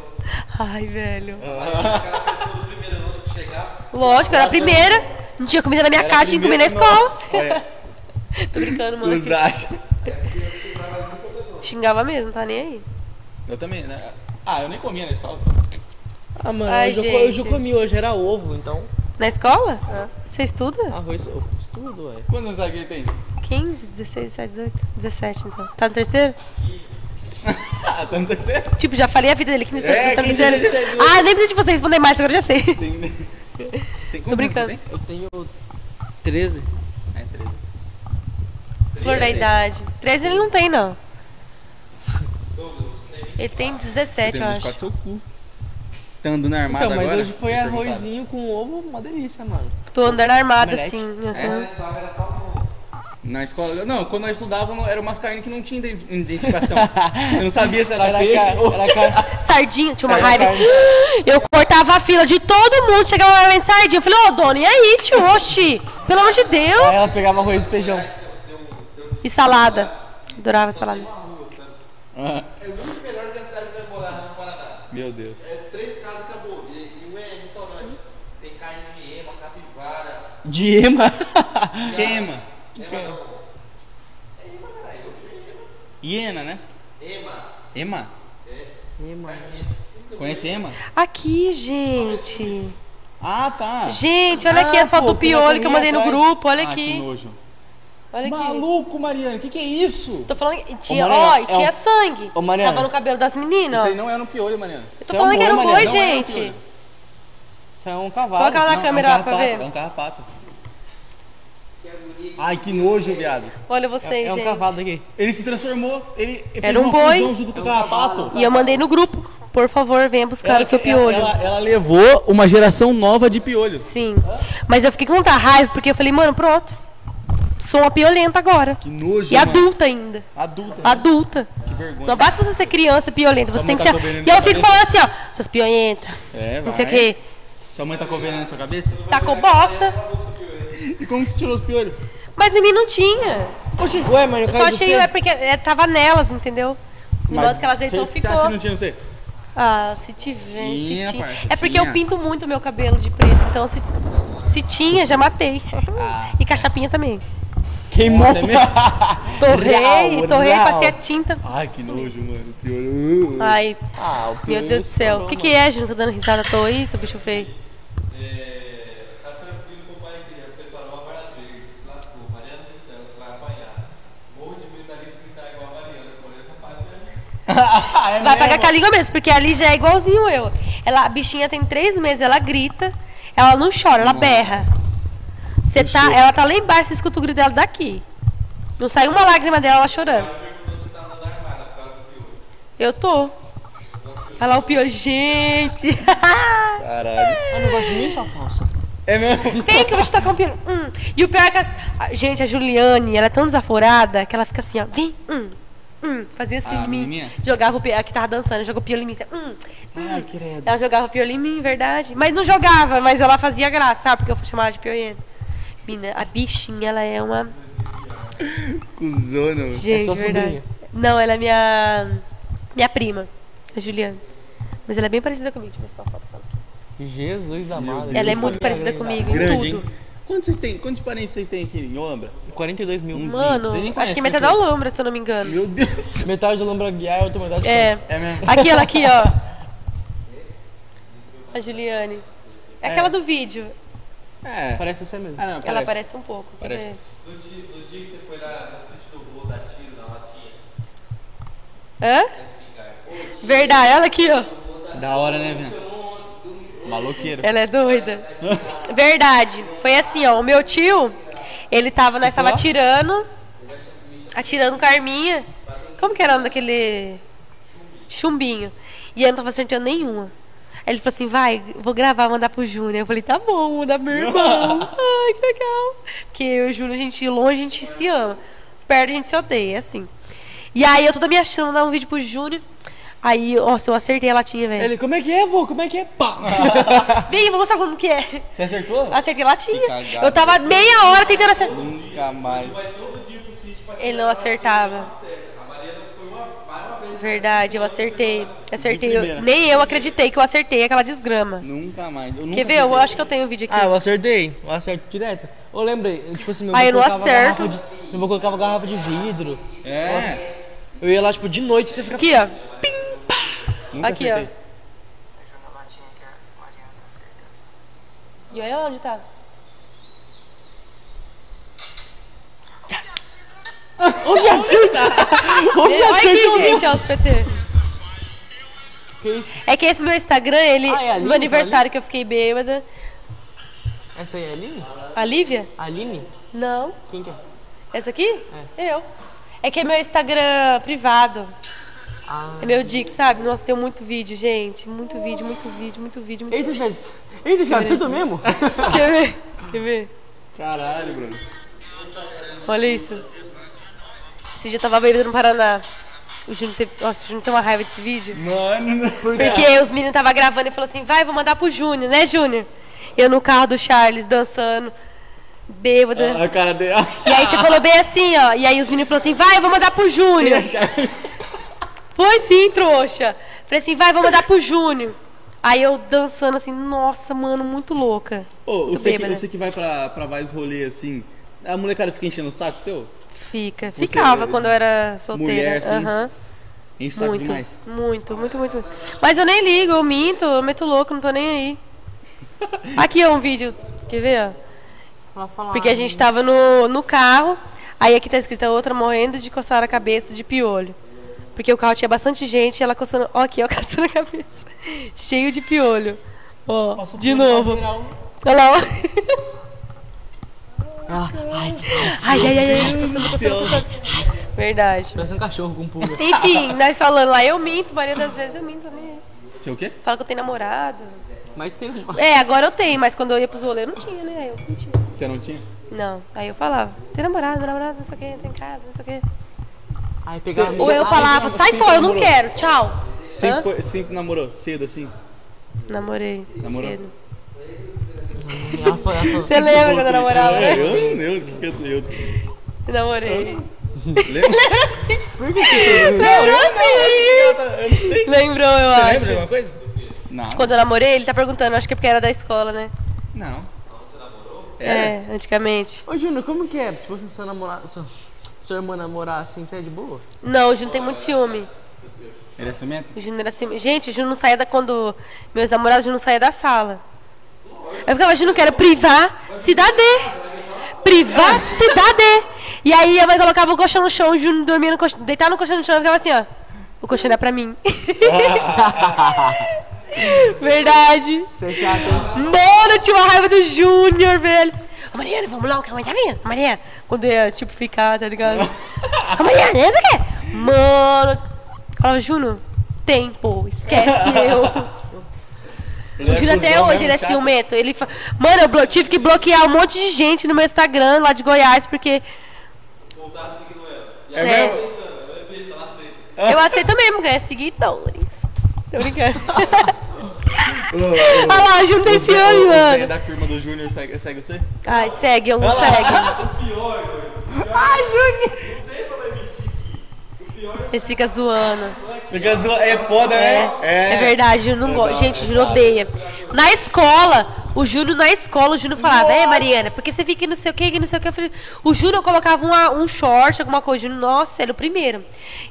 Ai, velho. Chegava. Lógico, era a primeira. Não tinha comida na minha Era casa, tinha que comer na escola. olha, Tô brincando, mano. Xingava mesmo, tá nem aí. Eu também, né? Ah, eu nem comia na escola. Ah, mano, Ai, hoje, eu, co- hoje eu gente. comi, hoje era ovo, então. Na escola? Você estuda? Arroz, eu estudo, ué. Quantos anos que ele tem? 15, 16, 17, 18, 17 então. Tá no terceiro? Ah, tá no terceiro? Tipo, já falei a vida dele, 15, É, 17, tá no 15, terceiro. 17, 18. Ah, nem preciso de você responder mais, agora eu já sei. Tem. tem quantos anos brincando. você tem? Eu tenho 13. É, 13. Flor da idade. 13 ele não tem, não. Ele tem 17, eu Tem acho. 24 seu cu. Andando armado Então, mas agora? hoje foi arrozinho com ovo, uma delícia, mano. Tô andando armada Omelete. assim. É. no. Na escola. Não, quando nós estudávamos, era umas carnes que não tinha ident- identificação. Você não sabia se era, Era peixe ca- ou era Sardinha, tinha uma raiva. Eu cortava a fila de todo mundo, chegava lá em sardinha. Eu falei, ô dona, e aí, tio? Oxi, pelo amor de Deus. Aí ela pegava arroz e feijão. E salada. Adorava salada. Ah, É muito melhor que a cidade que vai morar no Paraná. Meu Deus. É três casas acabou. E, e um é restaurante. Tem carne de ema, capivara. De ema. Ema não. É ema, caralho. Eu chamo Hiena, né? ema. Ema. ema. Conhece Ema? Aqui, gente. Ah, tá. Gente, olha aqui Ah, as fotos do Piolho que eu mandei no atrás. grupo. Olha Ah, aqui. que nojo. Olha aqui. Maluco, Mariana, o que, que é isso? Tô falando que tinha, Ô, Mariana, ó, é tinha um- sangue. Ô, Mariana. Tava no cabelo das meninas, Isso aí não é no piolho, Mariana. Eu Isso tô é falando um que era um boi, boi, é um gente. Isso é um cavalo. Coloca lá na Não, câmera é um pra carrapato, ver. É um carrapato. Ai, que nojo, viado. Olha vocês, É um gente. cavalo daqui. Ele se transformou, ele Era fez um uma boi. junto com o carrapato. E eu mandei no grupo. Por favor, venha buscar o seu piolho. Ela, ela levou uma geração nova de piolho. Sim. Mas eu fiquei com muita raiva porque eu falei, mano, pronto. Sou uma piolenta agora. Que nojo, E mano. adulta ainda. Adulta. Adulta. Que vergonha. Não basta você ser criança piolenta, você tem que tá ser. E eu fico falando assim, ó, suas pionhentas. É, Não sei o vai. quê. Sua mãe tá comendo na sua cabeça? Tacou bosta. E como que você tirou os piolhos? Mas em mim não tinha. Oxi, ué, mano, eu Eu só achei, é porque é, tava nelas, entendeu? No modo que elas deitou, Você ficou. acha que não tinha não sei? Ah, se tiver, Tinha, se tinha. parça, É porque tinha. eu pinto muito meu cabelo de preto, então se, se tinha, já matei. Ah. e cachapinha também. Queimou. Nossa, é mesmo? Torrei, Real, torrei, real. passei a tinta. Ai, que nojo, mano. Piolho. Ai, Ah, o meu Deus do céu. O que, que é, Júnior? Tá dando risada à toa aí, seu bicho feio? É, tá tranquilo com o pai Guilherme, preparou a vara verde, se lascou. Mariana dos Céus, você vai apanhar. Morro de medo da Alice gritar igual a Mariana, porém eu pago É Vai pagar com a língua mesmo, porque ali já é igualzinho eu. Ela, a bichinha tem três meses, ela grita, ela não chora, ela berra. Você tá, ela tá lá embaixo, você escuta o grito dela daqui. Não sai uma lágrima dela ela chorando. piolho. Eu tô. Olha lá o pior, gente. Caralho. Ah, não gosto de mim, sua falsa. É mesmo? Vem que eu vou te tocar um piano. Hum. E o pior é que as... a- Gente, a Juliane, ela é tão desaforada que ela fica assim, ó. Vem, hum, hum. Fazia assim Ah, em mim. menininha? Jogava o piano, que tava dançando, jogou o piano em mim. assim, Hum, Ai, credo. Ela jogava piolho em mim, verdade. Mas não jogava, mas ela fazia graça, sabe? Porque eu chamava de piolhena. Mina, a bichinha, ela é uma. Cusona. Gente, sua verdade. sobrinha? Não, ela é minha. Minha prima, a Juliana. Mas ela é bem parecida comigo. Deixa eu ver se tá uma foto dela aqui. Jesus amado. Ela é muito é parecida comigo, em Grande, tudo. hein? Quantos vocês têm? Quantos parentes vocês têm aqui em Olambra? 42 mil. Mano, Você nem acho conhece, que né, metade da? Lombra, se eu não me engano. Meu Deus. Metade do Lombra Guiar, outra metade É. Campos. É mesmo? Aqui, ela aqui, ó. A Juliane. É aquela do vídeo. É. Parece você mesmo. Ah, não, Ela parece um pouco. quer Parece. ver? No dia, no dia que você foi lá no sítio do Rô, dar tiro na latinha, Hã? Verdade, ela aqui, ó. Da hora, né, velho? Maloqueiro. Ela é doida. Verdade. Foi assim, ó. O meu tio, ele tava, nós tava atirando. Atirando com a arminha. Como que era o nome daquele. Chumbinho. E eu não tava acertando nenhuma. Aí ele falou assim: vai, vou gravar, mandar pro Júnior. Eu falei: tá bom, vou mandar pro meu irmão. Ai, que legal. Porque eu e o Júnior, a gente longe, a gente se ama. Perto, a gente se odeia, é assim. E aí eu toda me achando, mandar um vídeo pro Júnior. Aí, nossa, eu acertei a latinha, velho. Ele, como é que é, vô? Como é que é? Pá! Vem, vou mostrar como que é. Você acertou? Acertei a latinha. Que cagada. Eu tava meia hora tentando acertar. Nunca mais. Ele não acertava. Verdade, eu acertei. Acertei. Eu- nem eu acreditei que eu acertei aquela desgrama. Nunca mais. Eu nunca Quer ver? Eu acho que eu tenho um vídeo aqui. Ah, eu acertei. Eu acerto direto. Eu lembrei. Tipo assim, meu Ah, eu não acerto. de- Meu avô colocava garrafa de vidro. É. Eu ia lá, tipo, de noite você fica. Aqui, ó. Nunca Aqui, ó. acertei. E olha onde tá. Ô, viado, acerta! Ô, viado, Olha aqui, acertou mesmo! gente, ó, os PT. Que isso? É que esse meu Instagram, ele. Ah, é a no aniversário que eu fiquei bêbada. Essa aí é a Aline? A Lívia? A Aline? Não. Quem que é? Essa aqui? Eu. É que é meu Instagram privado. Ah. É meu dick, sabe? Nossa, tem muito vídeo, gente. Muito vídeo, muito vídeo, muito vídeo. Muito... Eita, viado. Eita, viado, acertou mesmo? Quer ver? Quer ver? Caralho, Bruno. Olha isso. Esse dia eu tava bêbado no Paraná. O Júnior teve. Nossa, o Júnior tem uma raiva desse vídeo. Mano, Porque os meninos estavam gravando e falou assim: vai, vou mandar pro Júnior, né, Júnior? Eu no carro do Charles dançando, bêbada. a cara dele. E aí você falou bem assim, ó. E aí os meninos falaram assim: vai, vou mandar pro Júnior. Foi sim, trouxa. Falei assim: vai, vou mandar pro Júnior. Aí eu dançando assim, nossa, mano, muito louca. Ô, Muito você, que, você que vai pra, pra vários rolês assim, a molecada fica enchendo o saco seu? Fica. Você- Ficava quando eu era solteira. mulher, sim? Aham. Enche o saco Muito, demais. muito, muito, muito, muito. Mas eu nem ligo, eu minto, eu meto louco, não tô nem aí. Aqui ó, um vídeo, quer ver? Porque a gente tava no, no carro, aí aqui tá escrito a outra morrendo de coçar a cabeça de piolho. Porque o carro tinha bastante gente e ela coçando. Ó, aqui, ó, coçando a cabeça. Cheio de piolho. Ó, Passou de novo. um- Olha lá, ó. Ela, ai, Ai, ai, ai, ai, coçando, coçando, coçando. Verdade. parece um cachorro com pulga. Enfim, nós falando lá, eu minto, a maioria das vezes eu minto também. Você o quê? Fala que eu tenho namorado. Mas tem uma. É, agora eu tenho, mas quando eu ia pros rolês não tinha, né? Aí eu mentia. Você não tinha? Não, aí eu falava, tem namorado, meu namorado, não sei o que, tô em casa, não sei o que. Aí pegava. Ou eu falava, sai fora, eu não quero, tchau. Sempre, foi, sempre namorou cedo assim? Namorei. Namorou? cedo. Você lembra quando eu namorava? É, eu que que eu, eu Namorei. lembro. Lembrou sim! Eu não sei. Lembrou, eu Você lembra de acho. alguma coisa? Não. Quando eu namorei, ele tá perguntando, acho que é porque era da escola, né? Não. É, antigamente. Ô, Júnior, como que é? Tipo, se seu namorado. Seu, sua irmã namorar assim, você é de boa? Não, o Júnior tem muito ciúme. Ele é cimento? O Júnior era assim. Gente, o Júnior não saía da. Quando meus namorados, o Júnior não saía da sala. Eu ficava, Júnior, quero privacidade. Privacidade. E aí a mãe colocava o colchão no chão, o Júnior dormia no colchão, deitado no colchão no chão e ficava assim, ó. O colchão é pra mim. Verdade. Você é chato? Mano, eu tinha uma raiva do Júnior, velho. Ô, Mariana, vamos lá, que a mãe tá vindo. Mariana. Quando eu ia, tipo, ficar, tá ligado? Ô, Mariana, entra aqui. Mano. Falava, Júnior, tempo, esquece eu. Ele O é Júnior até hoje, mesmo, ele é ciumento. Ele fa... Mano, eu blo- tive que bloquear um monte de gente no meu Instagram lá de Goiás, porque É É. mesmo? eu aceito mesmo ganhar seguidores. Tô brincando. Olha lá, o Júnior tem o Zé- ciúme, o Zé mano. da firma do Júnior segue, segue você? Ai, segue, eu não segue. Ele fica zoando. Porque as- é foda, É, né? é verdade, eu não gosto. Gente, o Júnior odeia. Na escola, o Júnior na escola, o Júnior falava, é Mariana, porque você fica não sei o que, que não sei o que. Eu falei, o Júnior colocava uma- um short, alguma coisa. O Júnior, nossa, ele é o primeiro.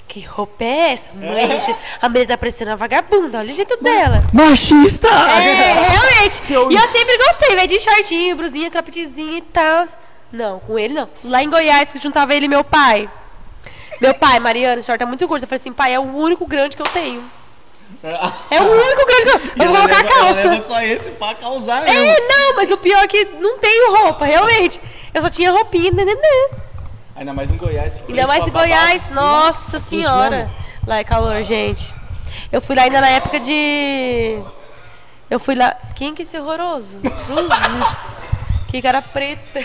Que roupa é essa? Mãe, a menina tá parecendo uma vagabunda, olha o jeito dela. Machista! É, realmente. E eu sempre gostei, velho, de shortinho, brusinha, croppedzinho e tal. Não, com ele não. Lá em Goiás, que juntava ele e meu pai. Meu pai, Mariana, o short é muito curto. Eu falei assim, pai, é o único grande que eu tenho. É o único grande que eu Eu vou colocar a leva calça. só esse pra causar mesmo. É, não, mas o pior é que não tenho roupa, realmente. Eu só tinha roupinha, né, né, né. Ainda mais em Goiás. que Ainda mais em babar. Goiás, nossa senhora. Lá é calor, gente. Eu fui lá ainda na época de. Eu fui lá. Quem que é esse horroroso? Cruzes. Que cara preta.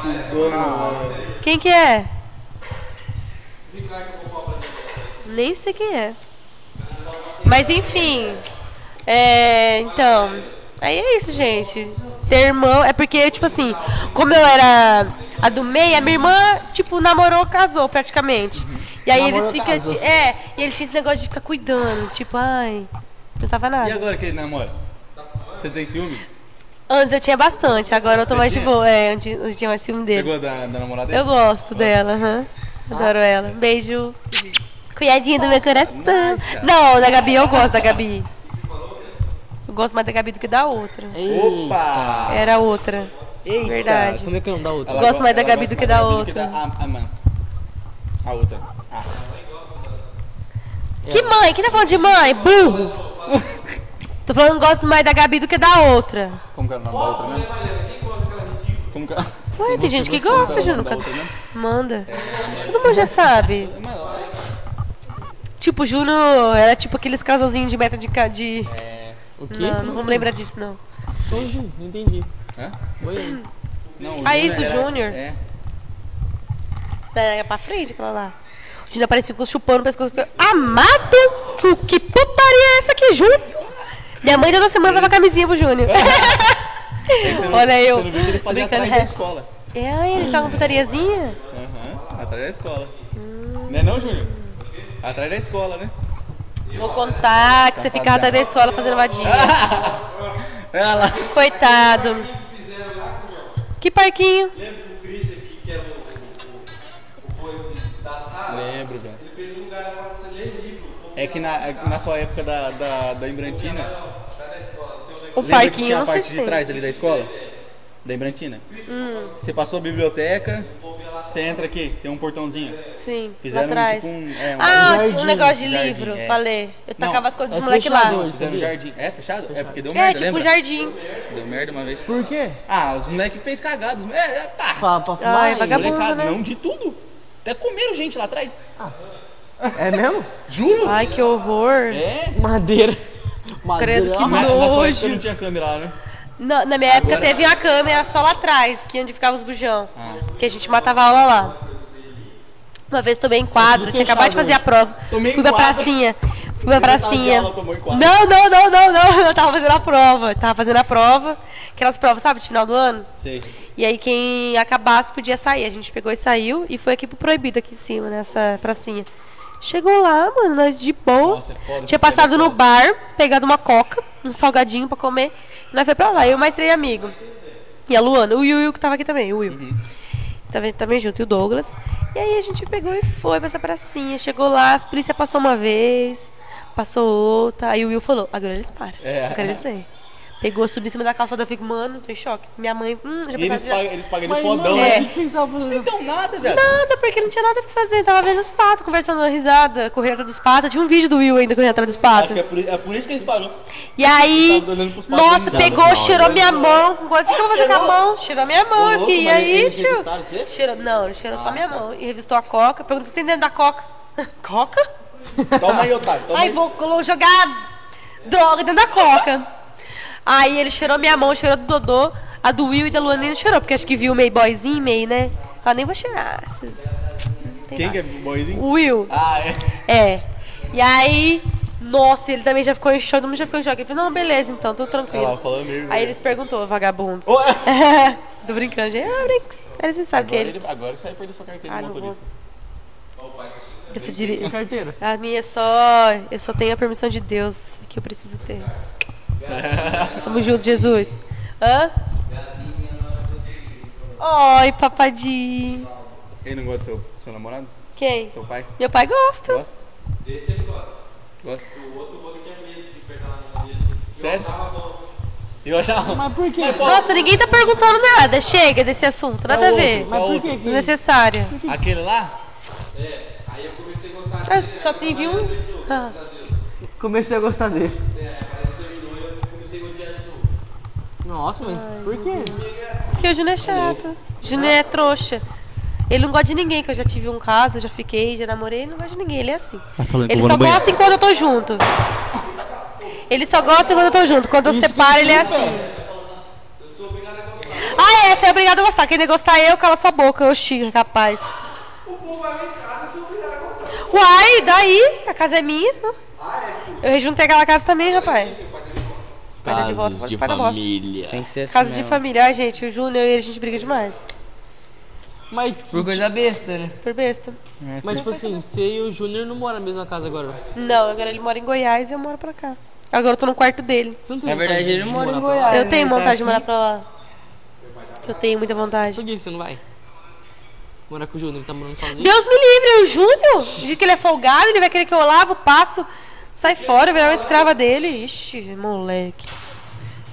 Cusona, mano. Quem que é? Nem sei quem é. Mas enfim. É, então. Aí é isso, gente. Ter irmão. É porque, tipo assim, como eu era a do meio, a minha irmã, tipo, namorou, casou praticamente. E aí Namorou, eles ficam. É, e eles tinham esse negócio de ficar cuidando. Tipo, ai. Não tava E nada. agora que ele namora? Você tem ciúme? Antes eu tinha bastante, agora eu tô Você mais de tinha? boa. É, antes eu tinha mais ciúme Você dele. gosta da, da namorada dele? Eu gosto dela, aham. Adoro ela. Beijo. Cunhadinha do meu coração. Não, da Gabi eu gosto da Gabi. Eu gosto mais da Gabi do que da outra. Opa! Era a outra. Eita! Verdade. Como é que é o nome da outra? Ela Gosto go- mais da Gabi do que da outra. a, a, man. a outra. Ah. Que mãe? Quem tá falando de mãe? Burro! Tô falando que gosto mais da Gabi do que da outra. Como que é o nome da outra mesmo? Como que é? Ué, tem gente que gosta, é outra mesmo? Manda. Todo mundo já sabe. Tipo, Júnior era tipo aqueles casalzinhos de meta de. ca- de... O quê? Não, não vamos assim? lembrar disso, não. Assim? Não entendi. Hã? Oi, aí. Não, o A ex do era- Júnior. É. É pra frente, aquela lá. O Júnior apareceu com chupando o pescoço. Amado! O que putaria é essa aqui, Júnior? Minha mãe toda semana dava camisinha pro Júnior. Não- Olha eu. Você não viu que ele fazia brincando, atrás da é. escola. É, ele tá com putariazinha? Aham, atrás da escola. Não é não, Júnior? Atrás da escola, né? Vou contar que você ficava atrás da escola fazendo vadinha. Ela. Coitado. Que parquinho? Lembra que o Chris aqui, que era o, de- da sala? Lembro, velho. Ele fez um lugar pra você ler livro. É que na, na sua época da, da, da Imbrantina, O lembra que parquinho, tinha eu a não parte de tem. trás ali da escola? Da Imbrantina? Hum. Você passou a biblioteca, você entra aqui, tem um portãozinho. Sim, Fizeram lá atrás. tipo um- é, um ah, jardim, tinha um negócio de jardim, livro, é. falei. Eu Não, tacava as coisas dos é moleques lá. fechado. Fizeram um jardim. É, fechado? É, porque deu É, merda, tipo lembra? um jardim. Deu merda uma vez. Por quê? Ah, os moleques fez cagados. É, é, pá. Pra, pra fumar? Ai, vagabundo. Molecada, né? não de tudo. Até comeram gente lá atrás. É mesmo? Juro? Ai, que horror. É? Madeira. Madeira. Credo, que é uma- sua Nojo. época não tinha câmera lá, né? Na, na minha época teve uma câmera só lá atrás, que é onde ficava os bujão. Ah. Que a gente matava aula lá. Uma vez tomei em quadro, tinha acabado de fechado fazer a prova. Tomei em Fui pra quadro. pracinha. Fui pra de pracinha. aula, tomou em quadro. Não, não, não, não, não. Eu tava fazendo a prova. Tava fazendo a prova. Aquelas provas, sabe, de final do ano? Sei. E aí quem acabasse podia sair. A gente pegou e saiu e foi aqui pro proibido aqui em cima, nessa pracinha. Chegou lá, mano, nós de boa. Nossa, é Tinha essa passado no bar, pegado uma coca, um salgadinho pra comer. E nós foi pra lá. Eu e mais três amigos. E a Luana, o Will, Will que tava aqui também, o Will. Uhum. Tava também junto, e o Douglas. E aí a gente pegou e foi pra essa pracinha. Chegou lá, a polícia passou uma vez, passou outra. Aí o Will falou, agora eles param. É. Agora eles vêm. Pegou, subiu em cima da calçada, eu fico, mano, tô em choque. Minha mãe, hum, já E eles pagam, eles pagam Mas, fodão, mano, né? o que vocês estavam fazendo? Então nada, velho. Nada, porque não tinha nada pra fazer. Tava vendo os patos, conversando, dando risada, correndo atrás dos patos. Tinha um vídeo do Will ainda correndo atrás dos patos. Acho que é por, é por isso que eles parou. E aí, Tava olhando pros patos nossa, pegou, risada. cheirou minha mão. Igual assim que eu vou fazer com a mão. Cheirou minha mão, eu fiquei, e aí, tio? Revistaram você? Cheirou, não, ele cheirou só minha mão. E revistou a coca. Perguntou o que tem dentro da coca. Coca? Toma aí, otário. Toma Aí aí. vou jogar droga dentro da coca. Aí ele cheirou minha mão, cheirou do Dodô. A do Will e da Luana ele cheirou, porque acho que viu meio boyzinho, meio, né? Ah, nem vou cheirar. Tem Quem que é boizinho? O Will. Ah, é. É. E aí, nossa, ele também já ficou em choque, todo mundo já ficou em choque. Ele falou, não, beleza, então, tudo tranquilo. lá, falando mesmo. Aí eles perguntou, vagabundos. É. Tô brincando, gente. Ah, brinks. Aí você sabe que Agora, eles. ele, agora você vai perder sua carteira Ah, de motorista. Eu só diria- Tem carteira. A minha é só. Eu só tenho a permissão de Deus que eu preciso ter. Tamo junto, Jesus. Hã? Oi, papadinho. Ele não gosta do seu, seu namorado? Quem? Seu pai? Meu pai gosta. Gosta? Desse ele gosta. Gosta? O outro vou tinha medo de apertar na mão dele. Sério? Eu achava. Mas por quê? Nossa, ninguém tá perguntando nada. Chega desse assunto, nada a ver. Mas por outro? quê? que- Desnecessário. Aquele lá? É, aí eu comecei a gostar Ah, dele. só teve um? Nossa. Comecei a gostar dele. É, mas terminou e eu comecei a odiar de novo. Nossa, mas por quê? Porque o Júnior é chato. O Júnior é trouxa. Ele não gosta de ninguém, que eu já tive um caso, já fiquei, já namorei, ele não gosta de ninguém, ele é assim. falando que Ele vou só banheiro. gosta enquanto eu tô junto. Ele só gosta quando eu tô junto. Quando eu separo, ele é assim. Ah, é, você é obrigado a gostar. Quem não gostar eu, cala sua boca, eu xingo, capaz. O povo vai lá em casa, eu sou obrigado a gostar. Uai, daí? A casa é minha. Eu rejuntei aquela casa também, rapaz. Pai de volta, Casas de pai da bosta. família. Tem que ser assim. Casa de família. Ai, gente, o Júnior e ele, a gente briga demais. Mas, Por coisa besta, né? Por besta. mas tipo assim, você e o Júnior não moram na mesma casa agora. Não, agora ele mora em Goiás e eu moro pra cá. Agora eu tô no quarto dele. Você não tem Na verdade, de ele mora em? Goiás. Eu tenho né? Tá vontade de morar pra lá. Eu tenho muita vontade. Por que que você não vai? Morar com o Júnior, ele tá morando sozinho? Deus me livre, o Júnior. Diz que ele é folgado, ele vai querer que eu lavo, passo, sai fora, virar uma escrava dele. Ixi, moleque.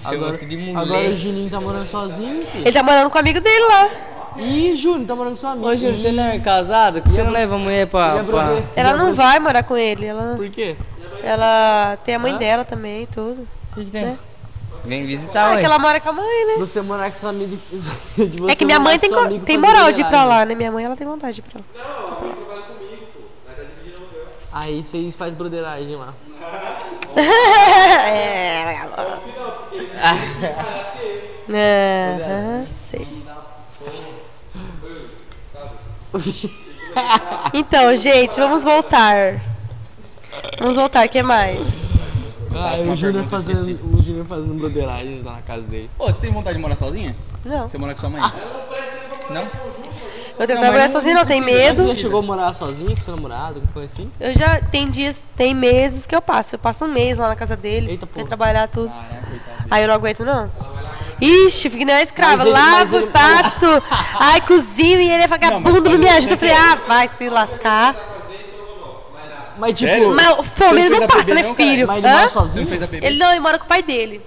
Mulher. agora o Juninho tá morando sozinho, filho. Ele tá morando com o amigo dele lá. Ih, Júnior, tá morando com seu amigo. Ô, Júnior, você não é casado? Que você não leva a mulher pra... Brother? pra... Ela não vai morar com ele. Ela, Por quê? ela tem a mãe dela também e tudo. O que que tem? Né? Vem visitar, Ah, ué. que ela mora com a mãe, né? Você morar com seu amigo de, de você É que minha mãe tem, tem moral de ir pra lá, né? Minha mãe, ela tem vontade de ir pra lá. Aí vocês fazem broderagem lá. é. É, sei. Então, gente, vamos voltar. Vamos voltar, o que mais? Ah, o Júnior fazendo, o Júnior fazendo broderagem lá na casa dele. Ô, você tem vontade de morar sozinha? Não, Você mora com sua mãe? Não? Eu que morar mas não- tem Você medo. já chegou a morar sozinho com seu namorado, alguma coisa assim? Eu já, tem dias, tem meses que eu passo. Eu passo um mês lá na casa dele, Eita, pra porra. trabalhar tudo. Caraca, coitado. Aí eu não aguento, não. Ixi, nem uma escrava. Mas ele- mas Lavo, ele- passo. Ai, cozinho e ele é vagabundo, não me ajuda. Eu falei, ah, vai se lascar. Mas tipo, Sério? Mas fome ele não passa, né, filho? mas ele Hã? mora Você não sozinho? fez a? Ele não, ele mora com o pai dele.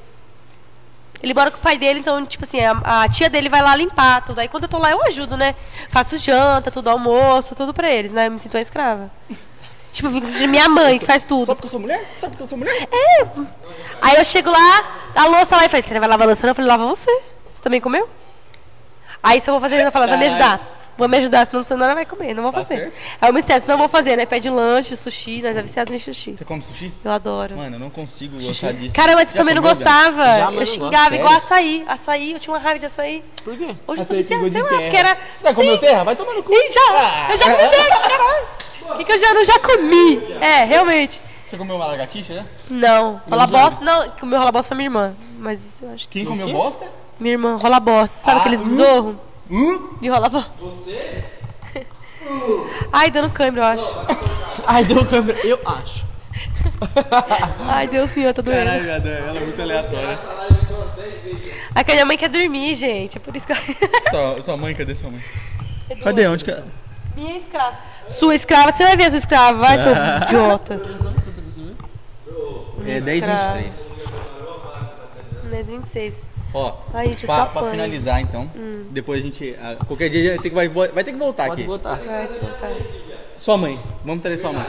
Ele mora com o pai dele, então, tipo assim, a, a tia dele vai lá limpar tudo. Aí quando eu tô lá, eu ajudo, né? Faço janta, tudo, almoço, tudo pra eles, né? Eu me sinto uma escrava. Tipo, eu fico sentindo minha mãe que faz Só tudo. porque eu sou mulher? Só porque eu sou mulher? Aí eu chego lá, a louça tá lá e falei, você vai lavar a louça? não?" Eu falei, lava você. Você também comeu? Aí se eu vou fazer, eu falo, vai me ajudar. Vou me ajudar, senão você não vai comer, não vou Tá fazer. certo. Aí eu me estresso, não vou fazer, né? Pede lanche, sushi, nós é viciado em sushi. Você come sushi? Eu adoro. Mano, eu não consigo gostar disso. Caramba, você Já também não gostava. Já, mas eu xingava, igual açaí. Açaí, eu tinha uma raiva de açaí. por quê? Hoje eu sou com sei lá, porque era... Você já comeu Sim. terra? Vai tomar no cu. Ih, já! Eu já comi terra, caralho. O que, que eu já não já comi? É, realmente. Você comeu uma lagartixa, né? Não, rola bosta, não, comeu rola bosta foi minha irmã. Mas eu acho que... Quem comeu bosta? Minha irmã, rola bosta. Sabe Ah, aqueles hum. besorros Hum? de rola bosta? Você? Ai, dando câimbra, eu acho. Ai, deu câmera. Eu acho. Ai, Deus senhor, tá doendo. Caralho, ela é muito aleatória. Ai, que a minha mãe quer dormir, gente. É por isso que eu... Sua, sua mãe, cadê sua mãe? Cadê? Onde que... Minha escrava. Sua escrava, você vai ver a sua escrava, vai, seu idiota. É 10 Escrava. 23. Mês 26. Ó, Ai, gente, pra, só pra finalizar então, depois a gente. ah, qualquer dia vai ter que, vai, vai ter que voltar Pode aqui. botar. Vai, tá. Sua mãe, vamos trazer sua mãe.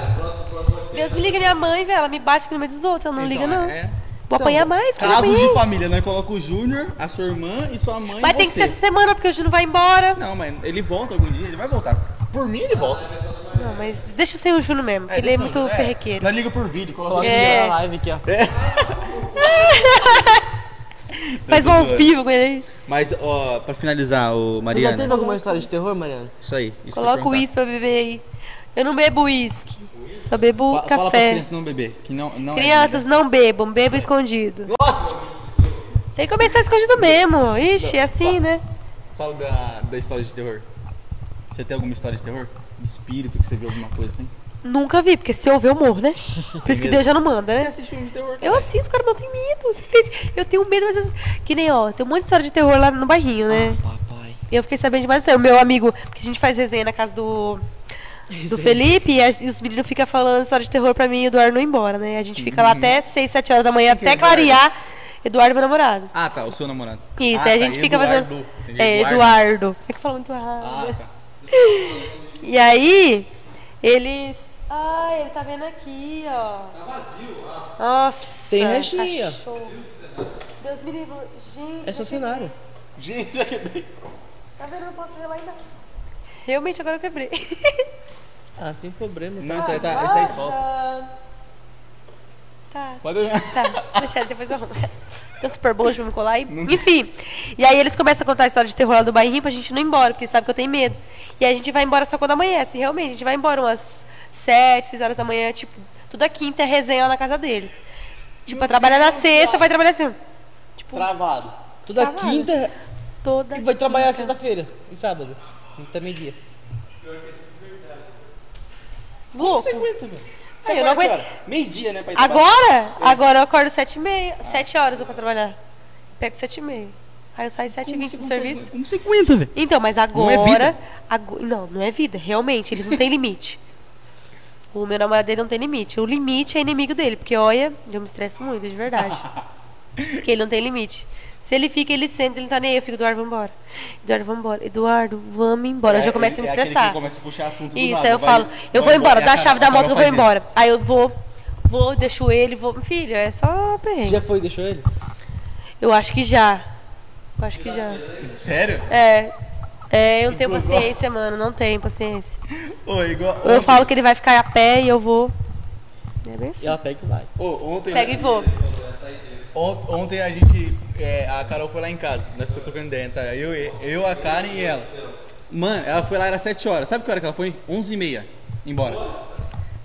Deus me liga minha mãe, velho. Ela me bate aqui no meio dos outros. Ela não liga, Então, não. é- Vou apanhar mais, Casos de família, nós coloca o Júnior, a sua irmã e sua mãe. Vai e ter que ser essa semana, porque o Júnior vai embora. Não, mas ele volta algum dia, ele vai voltar. Por mim, ele volta. Não, mas deixa sem o Júnior mesmo, porque ele é muito perrequeiro. Nós liga por vídeo, coloca o É. é. na live aqui, ó. Faz um ao vivo com ele aí. Mas, ó, pra finalizar, o Você já Mariana. teve alguma história de terror, Mariana? Isso aí. Isso Coloca o uísque pra beber aí. Eu não bebo uísque. Só bebo Fa- Fala café. crianças não beber, que não, não é Crianças, não bebam, bebam escondido. Nossa! Tem que começar escondido mesmo. Ixi, é assim, né? Fala da, da história de terror. Você tem alguma história de terror? De espírito que você viu alguma coisa assim? Nunca vi, porque se eu ver, eu morro, né? Por isso que? Deus já não manda, Você né? assiste filme de terror? Eu assisto, cara, mas eu tenho medo. você entende? Eu tenho medo, mas eu... Que nem, ó, tem um monte de história de terror lá no bairrinho, né? Papai. E eu fiquei sabendo demais. O meu amigo, porque a gente faz resenha na casa do, do Felipe, e, as- e os meninos ficam falando história de terror pra mim e o Eduardo não ir embora, né? A gente fica lá até 6, 7 horas da manhã, que é até clarear. Eduardo, meu namorado. Ah, tá, o seu namorado. Isso, ah, aí a tá, gente fica Eduardo. fazendo. Entendi, É, Eduardo. É que fala muito errado. Ah, tá. E aí, eles. Ah, ele tá vendo aqui, ó. Tá vazio, Nossa. Tem restinho aí, ó. cachorro. Deus me livre. Gente. É seu cenário. Gente, já quebrei. Tá vendo? Eu não posso ver lá ainda. Realmente agora eu quebrei. Ah, tem problema. Não, isso aí, tá, isso aí solta. Tá. Pode olhar. Tá, deixa depois eu arrumo. Tem um super bom pra me colar aí. Enfim. E aí eles começam a contar a história de terror lá do bairrinho pra gente não ir embora, porque sabe que eu tenho medo. E aí a gente vai embora só quando amanhece. Realmente, a gente vai embora umas sete, seis horas da manhã, tipo, toda quinta é resenha lá na casa deles. Tipo, pra trabalhar na sexta, vai trabalhar assim, Travado. Toda Tá quinta toda e vai trabalhar quinta. sexta-feira e sábado. Até meio-dia. Louco. Você aguenta, meu. Você Aí, eu não aguento. Meio-dia, né? pra ir. Agora? Agora eu acordo sete e meia. Sete horas eu pra trabalhar. Pego sete e meia. Aí eu saio sete e vinte do serviço. Como você aguenta, velho? Então, mas agora. Não é vida? ago- não, não é vida. Realmente, eles não têm limite. O meu namorado dele não tem limite. O limite é inimigo dele, porque olha, eu me estresso muito, de verdade. porque ele não tem limite. Se ele fica, ele senta, ele não tá nem aí. Eu fico, Eduardo, vambora. Eduardo, vambora. Eduardo, vamos embora. eu já começo a me é estressar. começa a puxar assunto do Isso, nada. aí eu Vai- falo, eu vou embora, É dá a chave da moto que eu vou embora. Aí eu vou, vou, deixo ele, vou. Filho, é só Você perrengue. já foi e deixou ele? Eu acho que já. Eu acho que já. isso. Sério? É. É, eu não tenho paciência, mano. Não tenho paciência. Ô, igual. Ou eu ontem- falo que ele vai ficar a pé e eu vou. É bem E assim. ela pega e vai. Ô, ontem. Pega e vou. On- Ontem a gente. é, a Carol foi lá em casa. Nós ficamos trocando ideia, tá? Eu, eu, a Karen e ela. Mano, ela foi lá, era 7 horas. Sabe que hora que ela foi? 11 e meia. Embora.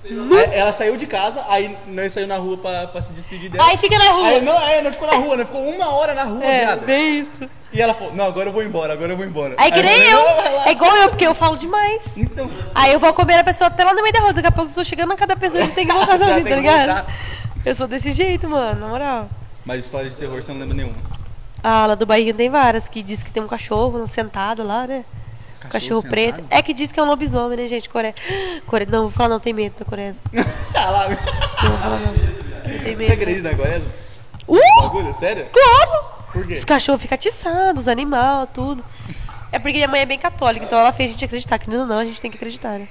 Aí ela saiu de casa, aí nós saímos na rua pra, pra se despedir dela. Aí fica na rua. Aí, não, aí nós ficou na rua, nós ficou uma hora na rua, É, viado. bem isso. E ela falou, não, agora eu vou embora, agora eu vou embora. Aí que nem eu. "Não, lá." É igual eu, porque eu falo demais. Então, Aí eu vou comer a pessoa até lá no meio da rua. Daqui a pouco eu tô chegando na casa da pessoa e tem que voltar sozinho, tá ligado? voltar. Eu sou desse jeito, mano, na moral. mas história de terror você não lembra nenhuma. Ah, lá do Bahia tem várias, que diz que tem um cachorro sentado lá, né? Cachorro, sentado? preto. É que diz que é um lobisomem, né, gente? Core... Core... Não, vou falar não, tem medo da Coreza. Ah lá, meu. Não vou falar não. Eu tenho Você medo. acredita na quaresma? Uh! Bagulho, sério? Claro! Por quê? Os cachorros ficam atiçados, os animais, tudo. É porque minha mãe é bem católica, então ela fez a gente acreditar. Que não, não, a gente tem que acreditar, né?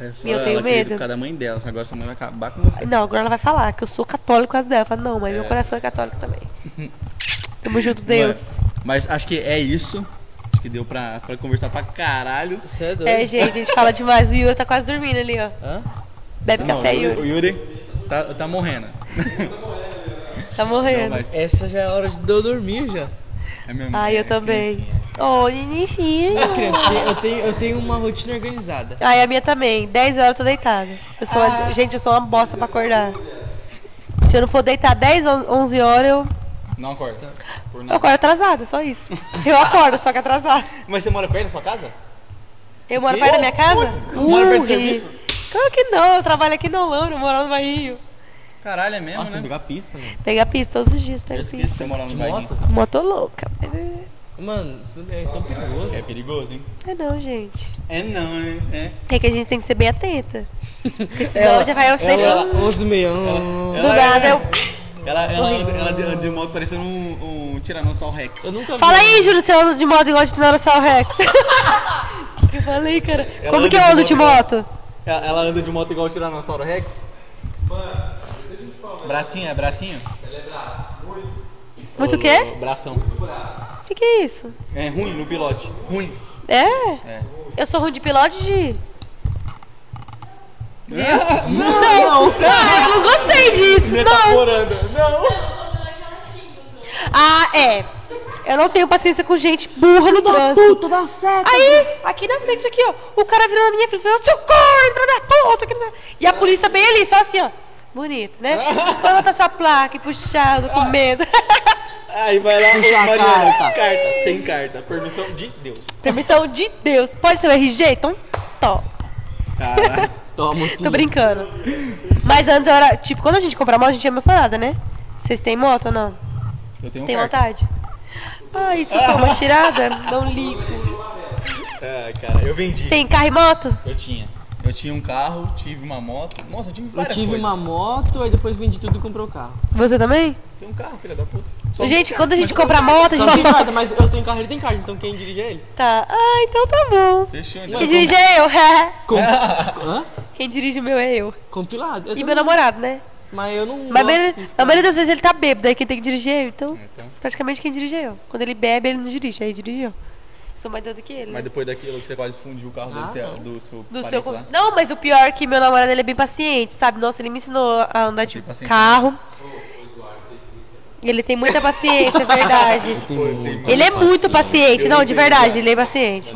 É Eu tenho medo. Por causa da mãe dela, agora sua mãe vai acabar com você. Não, agora ela vai falar que eu sou católico por causa dela. Fala, não, mas meu coração é católico também. Tamo junto, Deus. Mano, mas acho que é isso. Que deu pra, pra conversar pra caralho. Você é doido. É, gente, a gente fala demais. O Yuri tá quase dormindo ali, ó. Hã? Bebe Não, café, o Yuri, o Yuri tá, tá morrendo. Tá Não, morrendo. mas Essa já é a hora de eu dormir já. é mesmo. Ai, é eu também. Ô, Ninicinho. Criança, eu tenho, eu tenho uma rotina organizada. Ai, a minha também. 10 horas eu tô deitada. Eu sou Ah. Gente, eu sou uma bosta pra acordar. Se eu não for deitar 10, 11 horas, eu, Não acorda. Por eu nada. acordo atrasada, só isso. Eu acordo, só que atrasada. Mas você mora perto da sua casa? Eu moro perto da minha casa? Mora perto do Uh, serviço? Claro que não, eu trabalho aqui no Lano, eu moro no Barrio. Caralho, é mesmo, Nossa, tem né? que pegar pista, mano. Pega pista todos os dias, Eu pega esqueci que pista. você mora no De bairro. moto? Moto louca. Mano, isso é tão perigoso. É perigoso, hein? É não, gente. É não, né? É que a gente tem que ser bem atenta. Porque senão já vai ao acidente. Ela, Ela, 11 e meia. Ela- Do ela nada, é- eu... Ela, ela, anda, ela anda de moto parecendo um, um Tiranossauro Rex. Eu nunca vi. Fala aí, Júlio, você anda de moto igual de Tiranossauro Rex. O que eu falei, cara? Ela Como que eu ando de moto moto? Ela, ela anda de moto igual o Tiranossauro Rex? Bracinho, é bracinho? Muito o quê? Bração. O que, que é isso? É ruim no pilote. Ruim. É? É. Eu sou ruim de pilote de. Não, não. Ah, eu não gostei disso, não. Metaforando. Não. Ah, é. Eu não tenho paciência com gente burra no trânsito. Puta da seta. Aí, aqui na frente, aqui, ó. O cara virou na minha frente e falou: socorro, entra na puta. não E a polícia bem ali, só assim, ó. Bonito, né? Coloca essa placa e puxado, com medo. Aí vai lá, Puxa ô, a Mariana. carta. Carta, sem carta. Permissão de Deus. Permissão de Deus. Pode ser o RG? Então, tó. Toma Tô brincando. Mas antes eu era, tipo, quando a gente compra moto, a gente é emocionada, né? Vocês têm moto ou não? Eu tenho Tem carta. vontade? Ah, isso foi uma tirada? Não ligo. Ah, cara, eu vendi. Tem carro e moto? Eu tinha. Eu tinha um carro, tive uma moto. Nossa, eu tive Eu várias tive coisas. uma moto, aí depois vendi tudo e comprei o carro. Você também? Tem um carro, filha da puta. Só gente, um quando a carro, gente mas compra eu tenho moto, a Só não tem gente. carta, mas eu tenho carro, ele tem carta, então quem dirige é ele. Tá. Ah, então tá bom. Fechou, então. Quem dirige é eu. Com... Hã? Quem dirige o meu é eu. Compilado. Eu E também. meu namorado, né? Mas eu não. Mas a gosto maioria, de a maioria das vezes ele tá bêbado, aí quem tem que dirigir é eu. Então, Então. praticamente quem dirige é eu. Quando ele bebe, ele não dirige, aí dirige eu. Sou mais doida que ele. Mas né? depois daquilo que você quase fundiu o carro Ah, do, seu, não. do seu Do seu... lá. Não, mas o pior é que meu namorado ele é bem paciente, sabe? Nossa, ele me ensinou a andar de paciência. carro. Ele tem muita paciência, é verdade. Ele é muito paciente. Não, de verdade, ele é paciente.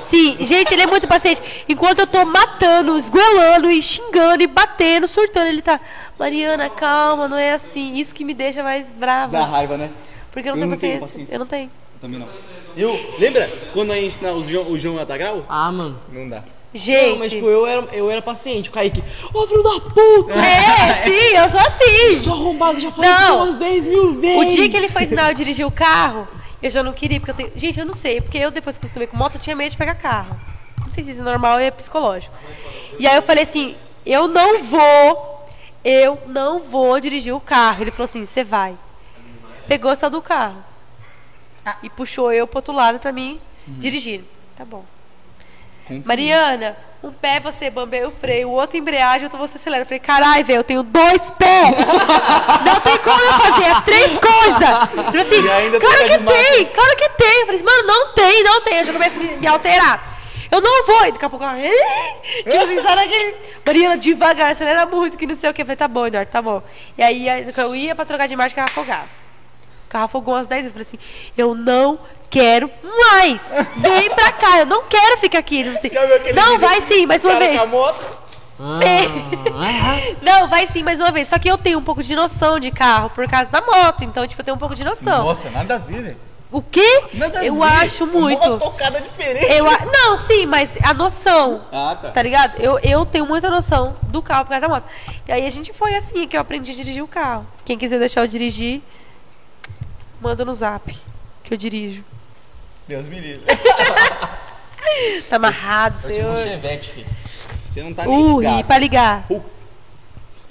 Sim, gente, ele é muito paciente. Enquanto eu tô matando, esguelando e xingando e batendo, surtando, ele tá. Mariana, calma, não é assim. Isso que me deixa mais brava. Dá raiva, né? Porque eu não Eu tenho não tenho paciência. paciência. Eu não tenho. Também não. Eu, lembra quando a gente ensinar o João, o João a grau? Ah, mano. Não dá. Gente. Não, mas tipo, eu era, eu era paciente. O Kaique, ô filho da puta! É, sim, eu sou assim. Sou arrombado, já falei Não. isso umas 10 mil O vezes. dia que ele foi ensinar eu a dirigir o carro, eu já não queria, porque eu tenho. Gente, eu não sei, porque eu depois que acostumei com moto, eu tinha medo de pegar carro. Não sei se isso é normal ou é psicológico. E aí eu falei assim: eu não vou, eu não vou dirigir o carro. Ele falou assim: você vai. Pegou, saiu do carro. E puxou eu pro outro lado pra mim dirigir. Tá bom. Mariana, um pé você bambeia o freio, o outro embreagem, outro você acelera. Eu falei, caralho, velho, eu tenho dois pés. Não tem como eu fazer as três coisas. Eu falei assim, claro que tem, claro que tem. Eu falei, mano, não tem, não tem. Eu já começo a me, me alterar. Eu não vou. E daqui a pouco, ela, tipo assim, sabe aquele... Mariana, devagar, acelera muito, que não sei o que. Eu falei, tá bom, Eduardo, tá bom. E aí, eu ia pra trocar de marcha, o carro afogava. O carro afogou umas 10 vezes. Falei assim, eu não quero mais. Vem pra cá, eu não quero ficar aqui. Eu falei assim, Já viu aquele não, vai sim, mais uma vez. com a moto? Ah, Não, vai sim, mais uma vez. Só que eu tenho um pouco de noção de carro por causa da moto. Então, tipo, eu tenho um pouco de noção. Nossa, nada a ver, velho. O quê? Nada a eu acho muito. Uma tocada diferente. Eu a- Não, sim, mas a noção. Ah, tá. Tá ligado? Eu, eu tenho muita noção do carro por causa da moto. E aí a gente foi assim que eu aprendi a dirigir o carro. Quem quiser deixar eu dirigir, manda no zap, que eu dirijo. Deus me livre. tá amarrado, eu, senhor. Eu tive um chevette, filho. Você não tá nem uh, ligado. Uh, pra ligar. Uh.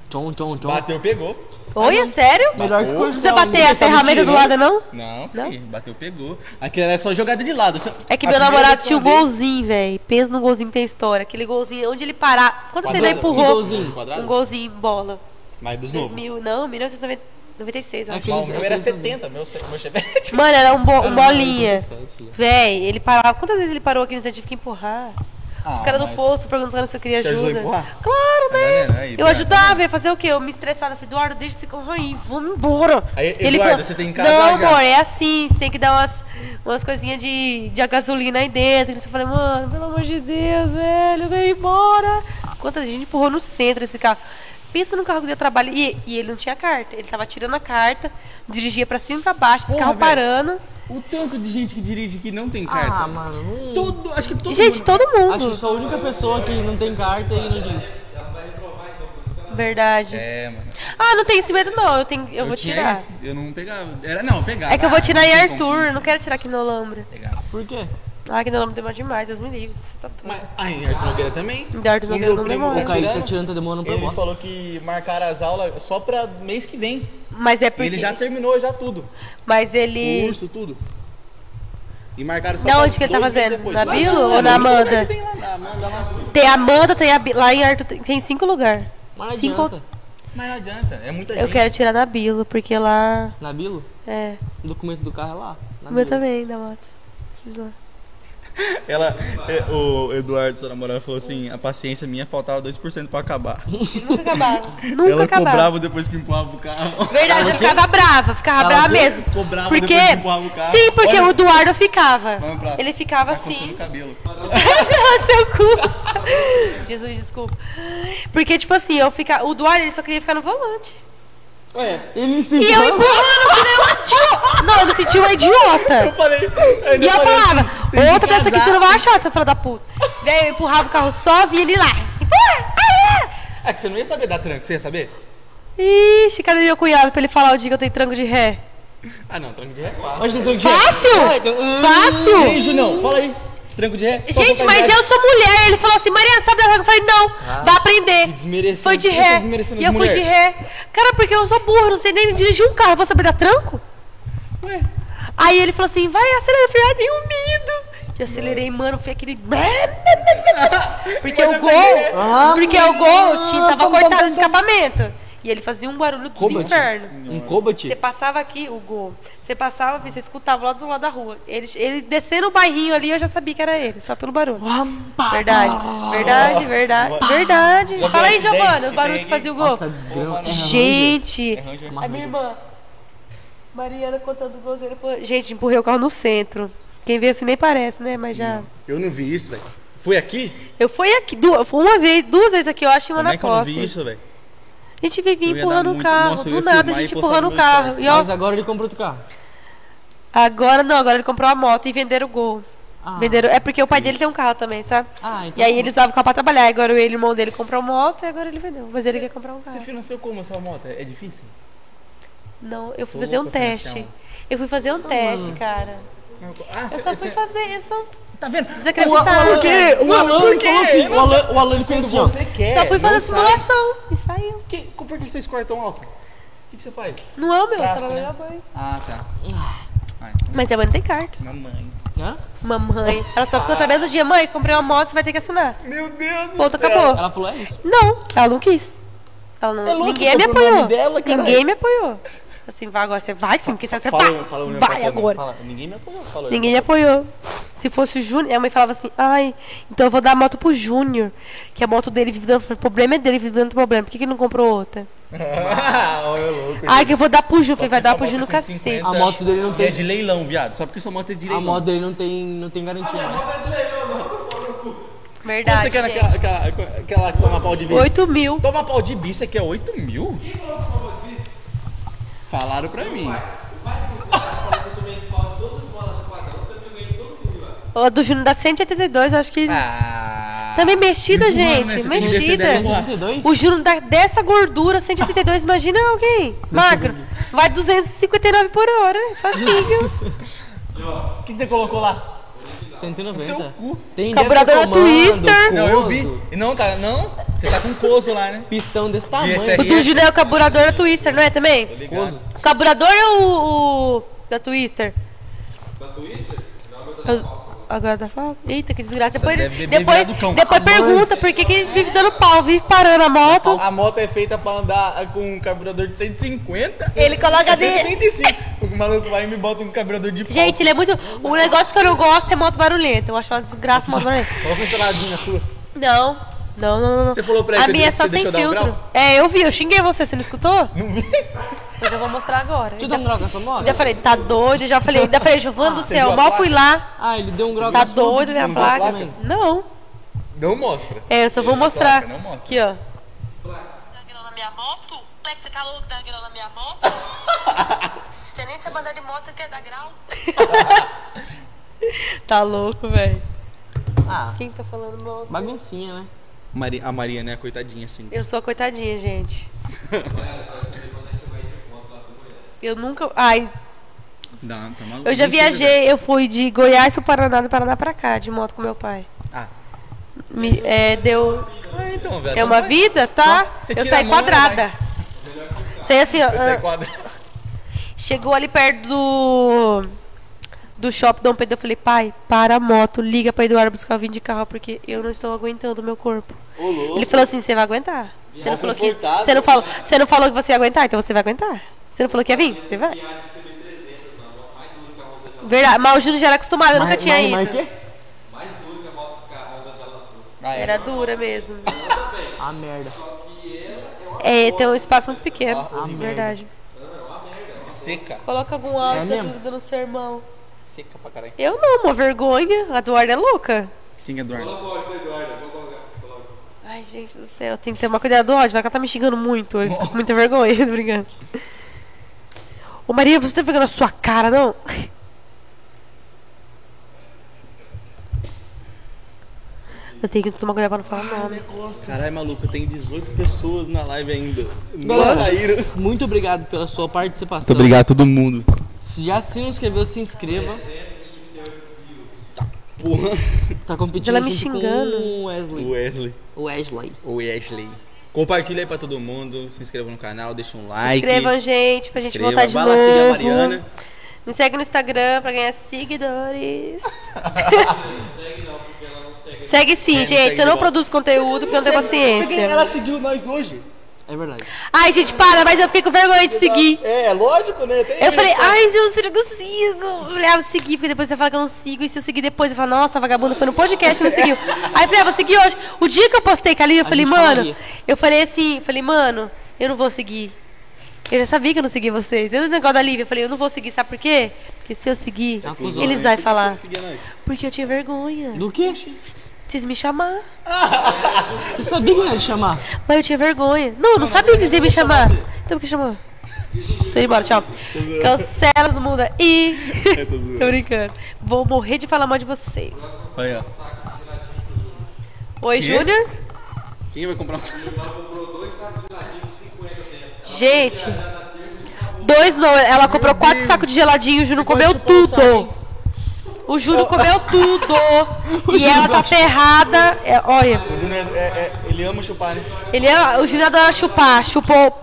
Tom, tom, tom. Bateu, pegou. Oi, é ah, sério? Melhor que coisa. Você bater a ferramenta do lado, não? Não, filho, não? bateu, pegou. Aquilo era só jogada de lado. É que a meu namorado tinha o golzinho, velho. Pensa no golzinho que tem história. Aquele golzinho, onde ele parar. Quando você não empurrou. Um golzinho. Um golzinho, bola. Mas dos novos? Não, 1990. 96, eu acho. Era 70, meu, meu chevette. Mano, era um, bo um bolinha. Véi, ele parava. Quantas vezes ele parou aqui no centro? Tive que empurrar. Ah, Os caras do posto perguntando se eu queria ajuda. Claro, né? Ah, aí, eu ajudava, ia fazer o quê? Eu me estressava. Falei, Eduardo, deixa esse carro aí, vamos embora. Aí, Eduardo, ele falou, você tem que Não, já. amor, é assim, você tem que dar umas, umas coisinhas de, de gasolina aí dentro. Eu falei, mano, pelo amor de Deus, velho, vem embora. Quantas gente empurrou no centro esse carro. Pensa no carro que deu trabalho. E, e ele não tinha carta. Ele tava tirando a carta, dirigia pra cima e pra baixo, esse carro parando. O tanto de gente que dirige que não tem carta. Ah, mano. não- Todo, acho que todo Gente, mundo- todo mundo. Acho que sou a única pessoa que não tem carta e não dirige. Verdade. É, mano. Ah, não tem esse medo não, eu, tenho, eu, vou tinha tirar. isso, Eu não pegava. Era, não, eu pegava. É que eu vou Ah, tirar em não tem Arthur, como. não quero tirar aqui no Lambra. Pegava. Por quê? Ah, que Lambra demora demais, Deus me livre. Você tá doido. Mas, aí, Arthur Nogueira também. De Arthur Nogueira não demora. O Kaique tá tirando, tá demorando pra Ele bosta. falou que marcaram as aulas só pra mês que vem. Mas é porque. Ele já terminou já tudo. Mas ele. Curso, tudo. E marcaram só Da pra onde que ele tá fazendo? depois. Na Bilo ou na lugar Amanda? Tem lá, na Amanda lá. Tem a Amanda, tem a. Bi- Lá em Arthur tem- tem cinco lugares. Mas não Cinco. adianta. Mas não adianta, é muita Eu gente. quero tirar na Bilo, porque lá. Na Bilo, É. o documento do carro é lá. Na O meu Bilo. também, da moto. Fiz lá. Ela, é, o Eduardo, sua namorada, falou assim: a paciência minha faltava 2% pra acabar. Nunca acabava. Nunca Ela acabava. cobrava depois que empurrava o carro. Verdade, eu ficava brava, ficava brava mesmo. Cobrava porque... depois que empurrava o carro. Sim, porque Olha- o Eduardo ficava. Pra- Ele ficava Tá assim. cabelo. Seu cu. Jesus, desculpa. Porque, tipo assim, eu ficar. O Eduardo ele só queria ficar no volante. Ele me E sentiu. eu empurrando que nem um idiota. Não, eu me senti uma idiota. Eu falei. E eu falava, que outra dessa aqui você não vai achar, seu filho da puta. Daí eu empurrava o carro sozinho ele lá. Empurra, ah, ah. É que você não ia saber dar tranco, você ia saber? Ixi, cadê meu cunhado pra ele falar o dia que eu tenho tranco de ré? Ah, não, tranco de ré é fácil. Mas não tem Fácil? Hum. Fácil? Ei, Junão, fala aí. Tranco de ré. Gente, mas eu sou mulher. Ele falou assim, Maria, sabe da? Eu falei, não, vai aprender. desmerecendo- Foi de ré. E eu fui de ré. Cara, porque eu sou burro, não sei nem dirigir um carro. Vou saber dar tranco? Aí ele falou assim, vai, acelera. Eu falei, ai, tenho medo. E acelerei, mano, foi aquele... Porque o gol... Porque o gol tinha, tava cortado o escapamento. E ele fazia um barulho dos Cobalt. infernos. Um Cobalt? Você passava aqui, o gol. Você passava, você escutava lá do lado da rua. Ele, ele descendo o bairrinho ali, eu já sabia que era ele, só pelo barulho. Verdade, verdade, verdade, verdade. Já Fala viu aí, Giovana, o barulho que fazia o gol. Nossa, desgrama. Gente, É Ranger. a minha irmã, Mariana contando o golzinho. pô, Gente, empurrei o carro no centro. Quem vê assim nem parece, né? Mas já. Eu não vi isso, velho. Foi aqui? Eu fui aqui, du- uma vez, duas vezes aqui, eu acho, e uma Como na é que eu não costa. vi isso, velho? A gente vivia empurrando o muito- carro, nossa, do nada a gente empurrando o carro. E ó, Mas agora ele comprou outro carro. agora não, agora ele comprou a moto e venderam o gol. Ah. Venderam, é porque o pai dele tem um carro também, sabe? Ah, então E aí tá ele usava o carro pra trabalhar. Agora ele, o irmão dele comprou moto e agora ele vendeu. Mas ele quer comprar um Você carro. financiou como essa moto? É difícil? Não, eu fui Tô fazer um teste. Eu fui fazer um teste, cara. Ah, Eu só fui fazer, eu só Tá vendo? desacreditada. Por quê? O Alan Por ele quê? falou assim, Não, o Alan, o Alan ele fez assim, ó. Você quer. Só fui fazer sai. simulação e saiu. Que, por que vocês cortam alto? O que, que você faz? Não é o meu, tá na né? minha mãe. Ah, tá. Ai, Mas minha mãe não tem carta. mamãe. Hã? Mamãe. Ela só ficou sabendo do dia, mãe, comprei uma moto, você vai ter que assinar. Meu Deus do Ponto, céu. acabou. Ela falou, é isso. Não, ela não quis. Ela não, É louco, ninguém me o apoiou. dela, ninguém me apoiou. Assim, vai agora, você vai sim, porque você Fala, vai. fala vai agora. Fala, ninguém me apoiou. Fala, Ninguém me apoiou. Se fosse o Júnior, a mãe falava assim, ai, então eu vou dar a moto pro Júnior. Que a moto dele vive dando. O problema é dele, vive dando problema. Por que, que ele não comprou outra? Ah, Olha, louco. Ai, que eu vou dar pro Falei, vai dar pro moto Júnior é cacete. 150. A moto dele não É tem. de leilão, viado. Só porque sua moto é de A leilão. moto dele não tem, não tem garantia mais. Quanto Verdade. você quer aquela, aquela, aquela que toma pau de bis? 8 mil. Toma pau de bis, você quer 8 mil? Falaram pra mim. O do Júnior dá 182, eu acho que. Ah. Também mexida, Empurrando, gente. né? Você Mexida. devia ser dez, 182? O Júnior dá dessa gordura, 182, imagina alguém. Magro. Vai 259 por hora. Facinho. O que, que você colocou lá? 190. Seu cu. Tem Carburador Twister. Não, eu coso, vi. Não, tá, não? Você tá com coso lá, né? Pistão desse tamanho. O do Júnior é o carburador da Twister, não é também? Ligado. O carburador é o, o da Twister? Da Twister? Eu- Agora da Falcon? Eita, que desgraça. Depois, depois, cão. depois pergunta por que, que ele vive dando pau, vive parando a moto. A moto é feita pra andar com um carburador de 150. Ele coloca de... 125. O maluco vai e me bota um carburador de pau. Gente, ele é muito. O negócio que eu não gosto é moto barulhenta. Eu acho uma desgraça moto barulhenta. Uma entoladinha sua. Não. Não, não, não. Você falou pra ele A que minha é só sem um filtro. grau? É, eu vi, eu xinguei você, você não escutou? Não vi. Mas eu vou mostrar agora. Deixa eu dar um grau com essa moto. Ainda falei, tá doido? Já falei, ainda falei, Giovana do você céu, a mal fui lá. Ah, ele deu um grau Tá a sua. doido minha a placa? Não. Não mostra. É, eu só vou a mostrar. placa, não mostra. Aqui, ó. Dá grana na minha moto? É você tá louco grana na minha moto? Você nem sabe andar de moto quer dar grau? Tá louco, velho. Ah, Quem tá falando mal? baguncinha, né? Mari- a Maria, né? Coitadinha assim. Eu sou a coitadinha, gente. Eu nunca. Ai, Não, tá maluco. eu já viajei, eu fui de Goiás pro Paraná, do Paraná pra cá, de moto com meu pai. Ah. Me, é, deu. Ah, então, velho. É uma vida, tá? Você Eu saí mão, ela quadrada. Saí assim, ó. Você é ah, quadra. Chegou ali perto do. Do shopping Dom Pedro, eu falei, pai, para a moto, liga pra Eduardo buscar o vinho de carro, porque eu não estou aguentando o meu corpo. Ele falou assim, você vai aguentar. Você não, falou que, você, não falou, você não falou que você ia aguentar, então você vai aguentar. Você não falou que ia vir? Você vai. Verdade, mas o Júnior já era acostumado, eu nunca tinha mas- ido. mas o quê? Mais duro que a moto que a Honda já lançou. Ah, é. Era dura mesmo. Ah, merda. É, tem um espaço muito pequeno. Ah, verdade. Seca. Coloca algum áudio É dando sermão. Seca pra caralho. Eu não, uma vergonha. A Eduardo é louca. Quem é Eduardo? Coloca o áudio da Eduarda, vou colocar. coloca. Ai, gente do céu, tem que tomar cuidado do ódio. Vai que ela tá me xingando muito. Eu fico com muita vergonha, tô brincando. Ô Maria, você tá pegando a sua cara, não? Eu tenho que tomar cuidado pra não falar nome. Caralho, maluco, tem 18 pessoas na live ainda. Não saíram. Muito obrigado pela sua participação. Muito obrigado a todo mundo. Se já se não inscreveu, se inscreva. Porra. Tá competindo Ela me xingando. com o Wesley. Wesley. O Wesley. O Ashley. Compartilha aí pra todo mundo. Se inscreva no canal, deixa um like. Inscrevam, gente, pra gente Inscreva. voltar de Vai novo. lá seguir a Mariana. Me segue no Instagram pra ganhar seguidores. segue sim, É, não gente. segue eu não não. produzo conteúdo porque eu não tenho paciência. Ela seguiu nós hoje. É verdade. Ai, gente, para, mas eu fiquei com vergonha de seguir. É, lógico, né? Tem Eu isso, falei, né? ai, se eu não consigo. Eu falei, ah, vou seguir, porque depois você fala que eu não sigo. E se eu seguir depois, eu falo, nossa, a vagabunda foi no podcast e não seguiu. Aí eu falei, ah, vou seguir hoje. O dia que eu postei com a Lívia, eu falei, mano, falaria. eu falei assim, falei, mano, eu não vou seguir. Eu já sabia que eu não seguia vocês. Eu no negócio da Lívia, eu falei, eu não vou seguir, sabe por quê? Porque se eu seguir, Acusou, eles né? vão falar. Nós. Porque eu tinha vergonha. Do quê? Vocês me chamar. Você sabia que ia te chamar? Mas eu tinha vergonha. Não, eu não sabia que dizer me chamar. Então por que chamou? Tô indo embora, tchau. Cancela todo mundo aí. tô zoando. Tô brincando. Vou morrer de falar mal de vocês. Olha, Oi? Júnior. quem vai comprar um Gente. Dois não, ela comprou quatro sacos de geladinho, o Júnior comeu tudo. O Júnior comeu tudo. E ela tá ferrada. É, olha, O Júnior é, é- ele ama chupar, né? ele é, o Júnior adora chupar. Chupou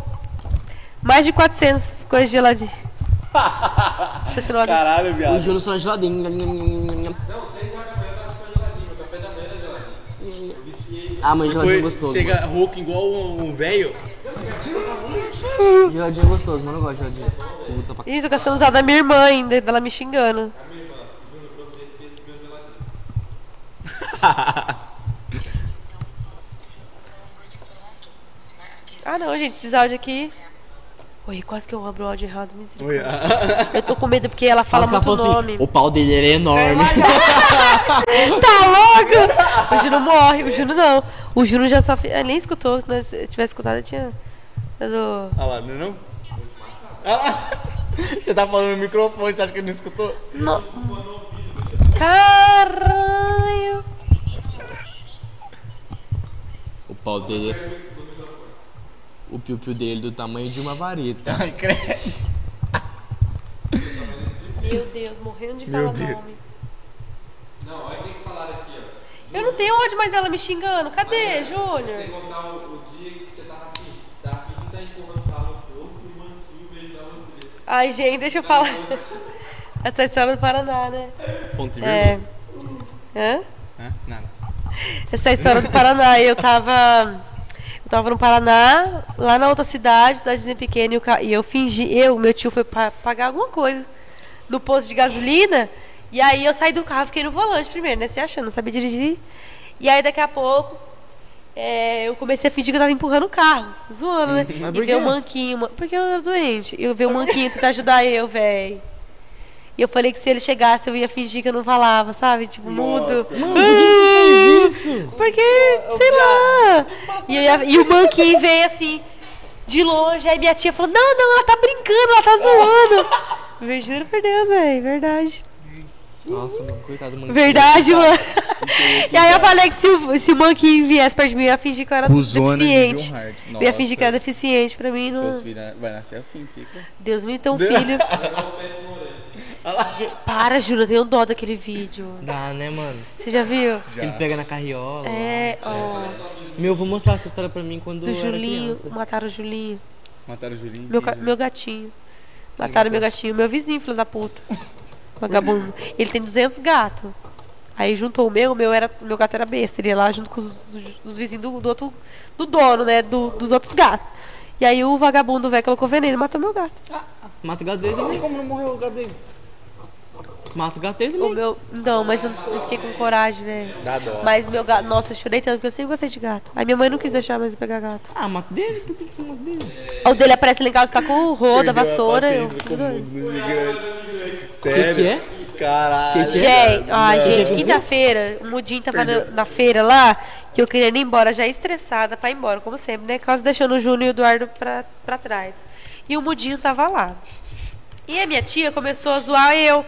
mais de 400 coisas de geladinho. Tá sendo uma- Caralho, O viado. Júnior só na geladinho. Ah, mas geladinho é gostoso. chega rouco igual um um velho. mano. Geladinho é gostoso, mano. Eu gosto de geladinho. Puta pra Ih, tô gastando usado da minha irmã ainda, dela me xingando. Ah não, gente, esses áudios aqui. Oi, quase que eu abro o áudio errado, misericórdia. Olha. Eu tô com medo porque ela fala Fala muito assim, nome. o pau dele era enorme. Tá louco? O Juno morre, o Juno não. O Juno já só. fi- ah, nem escutou, se nós tivesse escutado, eu tinha. dado- Olha lá, não é não? Olha lá. Você tá falando no microfone, você acha que ele não escutou? Não. Caralho! O pau dele. O piu-piu dele do tamanho de uma vareta. Ai, credo. Meu Deus, morrendo de Meu falar Deus. nome. Não, olha o que falaram aqui, ó. Eu não tenho ódio mais dela me xingando. Cadê, Júnior? Sem contar o, o dia que você tava afim. Tá de tá empurrando o carro no posto e o mantinho veio dar você. Ai, gente, deixa eu falar. Essa é a história do Paraná, né? Ponto e É. Hã? Hã? Nada. Essa é a história do Paraná. Eu tava. Eu tava no Paraná, lá na outra cidade, cidadezinha pequena, e, ca- e eu fingi, eu, meu tio foi pa- pagar alguma coisa no posto de gasolina, e aí eu saí do carro, fiquei no volante primeiro, né? Se achando, não sabia dirigir. E aí daqui a pouco é, eu comecei a fingir que eu tava empurrando o carro, zoando, né? Mas E ver o manquinho, ma- porque eu era doente. Eu vi o manquinho tentar ajudar eu, velho. E eu falei que se ele chegasse eu ia fingir que eu não falava, sabe? Tipo, mudo. Mano, por que você fez isso? Porque, sei lá. E, ia- e o banquinho veio assim, de longe. Aí minha tia falou: Não, não, ela tá brincando, ela tá zoando. Eu juro por Deus, velho, verdade. Nossa, mano, coitado do. Verdade, mano. E aí eu falei que se o, se o Monkey viesse perto de mim, eu ia fingir que eu era Cusona de deficiente. Eu ia fingir que eu era deficiente pra mim. Não... Seus filhos vai nascer assim, fica. Deus me deu um filho. Para, Júlio, eu tenho dó daquele vídeo. Dá, né, mano? Você já viu? Que ele pega na carriola. É, nossa. Meu, vou mostrar essa história pra mim quando Do Julinho, criança. mataram o Julinho. Mataram o Julinho. Meu, meu gatinho. Mataram meu gatinho. Meu vizinho, filho da puta. Vagabundo. Ele tem 200 gatos. Aí juntou o meu, o meu, era, meu gato era besta. Ele ia lá junto com os, os vizinhos do, do outro. Do dono, né? Do- dos outros gatos. E aí o vagabundo velho colocou veneno e matou meu gato. Mata o gato dele também. Como não morreu o gato dele? Mata o gato dele O meu. Não, mas eu, eu fiquei com coragem, velho. Dá dó. Mas meu gato. Nossa, eu chorei tanto porque eu sempre gostei de gato. Aí minha mãe não quis deixar mais eu pegar gato. Ah, mata dele? Por que você mata dele? O dele aparece lá em casa, tá com o roda, vassoura. Eu, com o doida. mundo dos gigantes. Sério? que é? Caralho. Que que Gente, ai, Não. gente, quinta-feira, o Mudinho tava na, na feira lá, que eu queria ir embora, já estressada pra ir embora, como sempre, né? Quase deixando o Júnior e o Eduardo pra, pra trás. E o Mudinho tava lá. E a minha tia começou a zoar eu,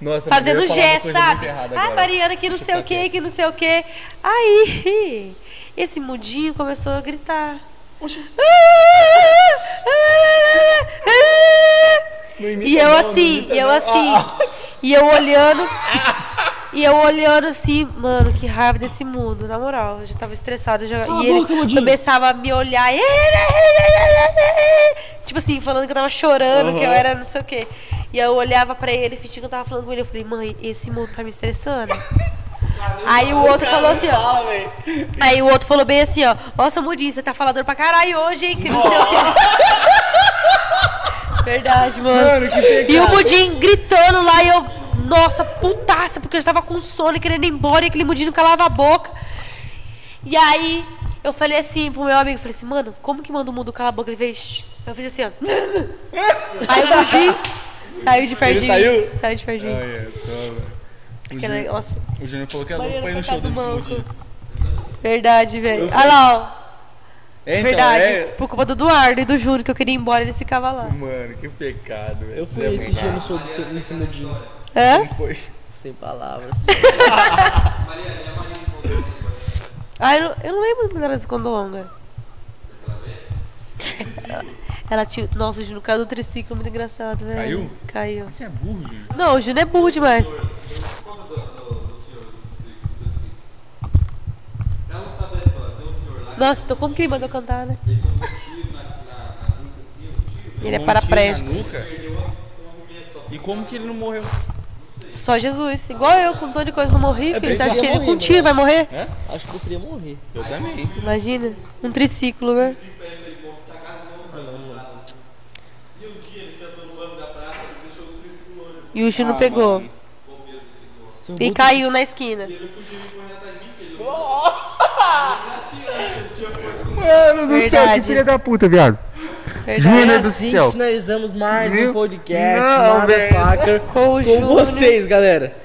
Nossa, fazendo coisa sabe? Ah, agora. Mariana, que não sei o que, que não sei o que. Aí, esse Mudinho começou a gritar. Imita E eu não, assim, e eu não. assim, Ah, e eu olhando, e eu olhando assim, mano, que raiva desse mundo, na moral, eu já tava estressada, já, Cala e ele boca, começava a me olhar, tipo assim, falando que eu tava chorando, que eu era não sei o quê. E eu olhava pra ele, fingindo que eu tava falando com ele, eu falei, mãe, esse mundo tá me estressando. Aí o outro falou assim, ó. Aí o outro falou bem assim, ó. Nossa, Mudinho, você tá falador pra caralho hoje, hein? Que não sei o quê. Verdade, mano. Mano. E o Mudinho gritando lá e eu, nossa, putaça, porque eu estava com sono e querendo ir embora e aquele Mudinho não calava a boca. E aí eu falei assim pro meu amigo, falei assim, mano, como que manda o mundo calar a boca? Ele fez, "Shh, Eu fiz assim, ó. Aí o Mundinho saiu de pertinho. saiu? Saiu de pertinho. Olha só, velho. O Aquela, Júnior- nossa, O Júnior falou que é louco pra ir no show do. Mundinho. verdade, velho. Olha lá, ó. É, então, verdade. é- Por culpa do Eduardo e do Júnior, que eu queria ir embora, eles ficavam lá. Mano, que pecado, velho. Eu fui Zé esse dia no show do seu- em cima de. Hã? Como foi? Sem palavras. Ah, eu, não- eu não lembro quando ela se condonga. Ela, ela tinha. Nossa, o Júnior caiu do triciclo, muito engraçado, velho. Caiu? Caiu. Você é burro, Júnior. Não, o Júnior é burro demais. Conta do, do, do senhor, do ciclo, do ciclo. Ela não sabe da história. Tem um senhor lá, Nossa, então como que ele mandou cantar, né? ele tomou um tiro na, na, na nuca, assim, um tiro, Ele é Tomou um paraplégico. na nuca. E como que ele não morreu? Só Jesus. Igual eu, com um tanto de coisa, não morri, filho. ele Você acha que ele com um tiro vai morrer? É? Acho que eu queria morrer. Eu também. Imagina. Um triciclo, né? E um dia ele sentou no banco da praça e deixou o triciclo longe. E o Júnior Ah, pegou. E caiu na esquina. Mano do céu, que filha da puta, viado. Verdade. É assim que finalizamos mais um podcast Não, Motherfucker Com o com Júnior. vocês, galera.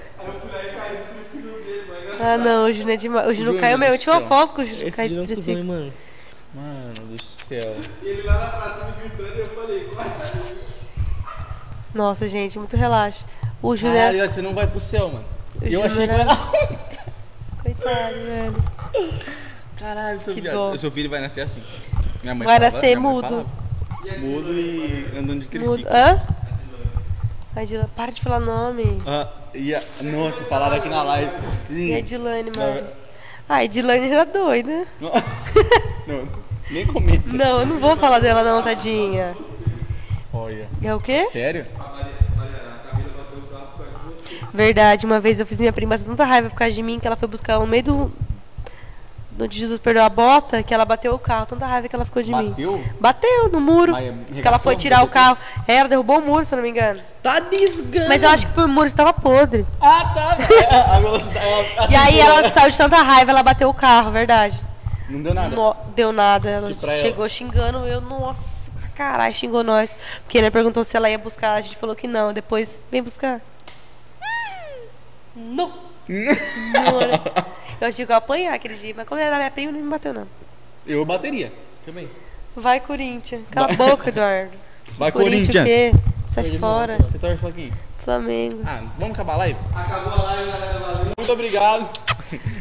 Ah, não, o Júnior é demais. O Júnior caiu mesmo. Eu tinha uma foto com o Júnior Esse caiu do cuzão, hein, triciclo. mano. Mano do céu. Ele lá na praça me gritando e eu falei, corre. Nossa, gente, muito relaxo. O Júnior. é- Caralho, você não vai pro céu, mano. o Eu Júnior achei que era- era. Coitado, velho. Caralho, seu viado. Seu filho vai nascer assim. Minha mãe Vai falava, nascer mudo. falava. Mudo e andando de Mudo. triciclo. Hã? Ai, Dilane, para de falar nome. Ah, e a... Nossa, falaram aqui na live. E a Dilane, Não, mano. Ai, Dilane era doida. Nossa. Não, nem comenta. Não, eu não vou falar dela não, tadinha. Olha. É o quê? Sério? Verdade, uma vez eu fiz minha prima tanta raiva por causa de mim que ela foi buscar no meio do. Onde Jesus perdeu a bota, que ela bateu o carro. Tanta raiva que ela ficou de mim. Bateu? Bateu no muro. Mas que ela foi tirar o carro. É, ela derrubou o muro, se eu não me engano. Tá desgando. Mas eu acho que o muro estava podre. Ah, tá. É, A velocidade. a E aí ela saiu de tanta raiva, ela bateu o carro, verdade. Não deu nada. No- deu nada. Ela pra ela. chegou xingando eu, nossa, pra caralho, xingou nós. Porque ele perguntou se ela ia buscar, a gente falou que não. Depois, vem buscar. Não. Eu achei que eu ia apanhar aquele dia, mas como era minha prima, não me bateu, não. Eu bateria. Também. Vai, Corinthians. Cala a boca, Eduardo. Vai, Corinthians. quê? Sai fora. Você torce pra quem? Flamengo. Ah, vamos acabar a live? Acabou a live, galera. Valeu. Muito obrigado.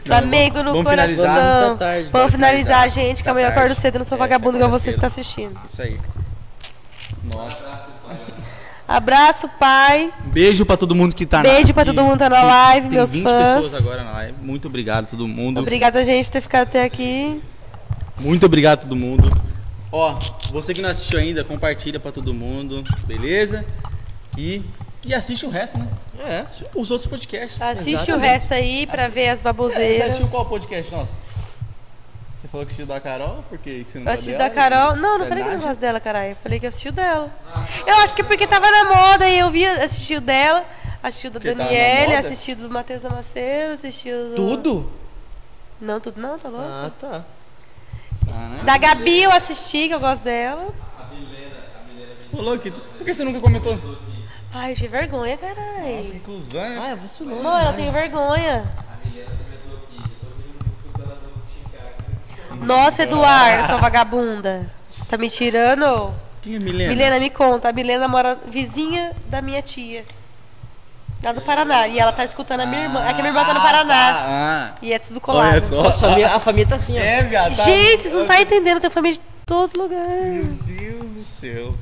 Flamengo no vamos coração. finalizar. Tá tarde. Vamos finalizar, gente, que Tá amanhã eu acordo cedo, eu não sou É, vagabundo você igual acorda você cedo. está assistindo. Isso aí. Nossa. Abraço, pai. Beijo pra todo mundo que tá na Beijo pra que- todo mundo que tá na live, tem meus 20 fãs. pessoas agora na live. Muito obrigado a todo mundo. Obrigada, gente, por ter ficado até aqui. Muito obrigado a todo mundo. Ó, você que não assistiu ainda, compartilha pra todo mundo, beleza? E, e assiste o resto, né? É. Os outros podcasts. Assiste Exatamente. o resto aí pra ver as Você baboseiras. assistiu qual podcast nosso? Você falou que assistiu da Carol? Porque você não Eu assisti dela, da Carol. e- Não, não falei que eu não gosto dela, caralho. Eu falei que eu assisti o dela. Eu acho que porque tava na moda e eu vi, assisti o dela, assisti o da Daniele, moda? assisti o do Matheus Damasceno, assisti o do... Tudo? Não, tudo não, tá louco? Ah, tá. Ah, né? Da Gabi eu assisti, que eu gosto dela. Falou que. Por que você nunca comentou? Ai, eu tive vergonha, caralho. Nossa, que cuzão, né? Ah, é vacilou. Mano, eu tenho vergonha. Nossa, Eduardo, sua vagabunda. Tá me tirando? Quem é Milena? Milena, me conta. A Milena mora vizinha da minha tia. Lá do Paraná. E ela tá escutando a minha irmã. É que a minha irmã tá no Paraná. Ah, E é tudo ah. colado. Olha só. A família, a família tá assim, ó. É, viado. tá- Gente, vocês não tá entendendo. Tem família de todo lugar. Meu Deus do céu.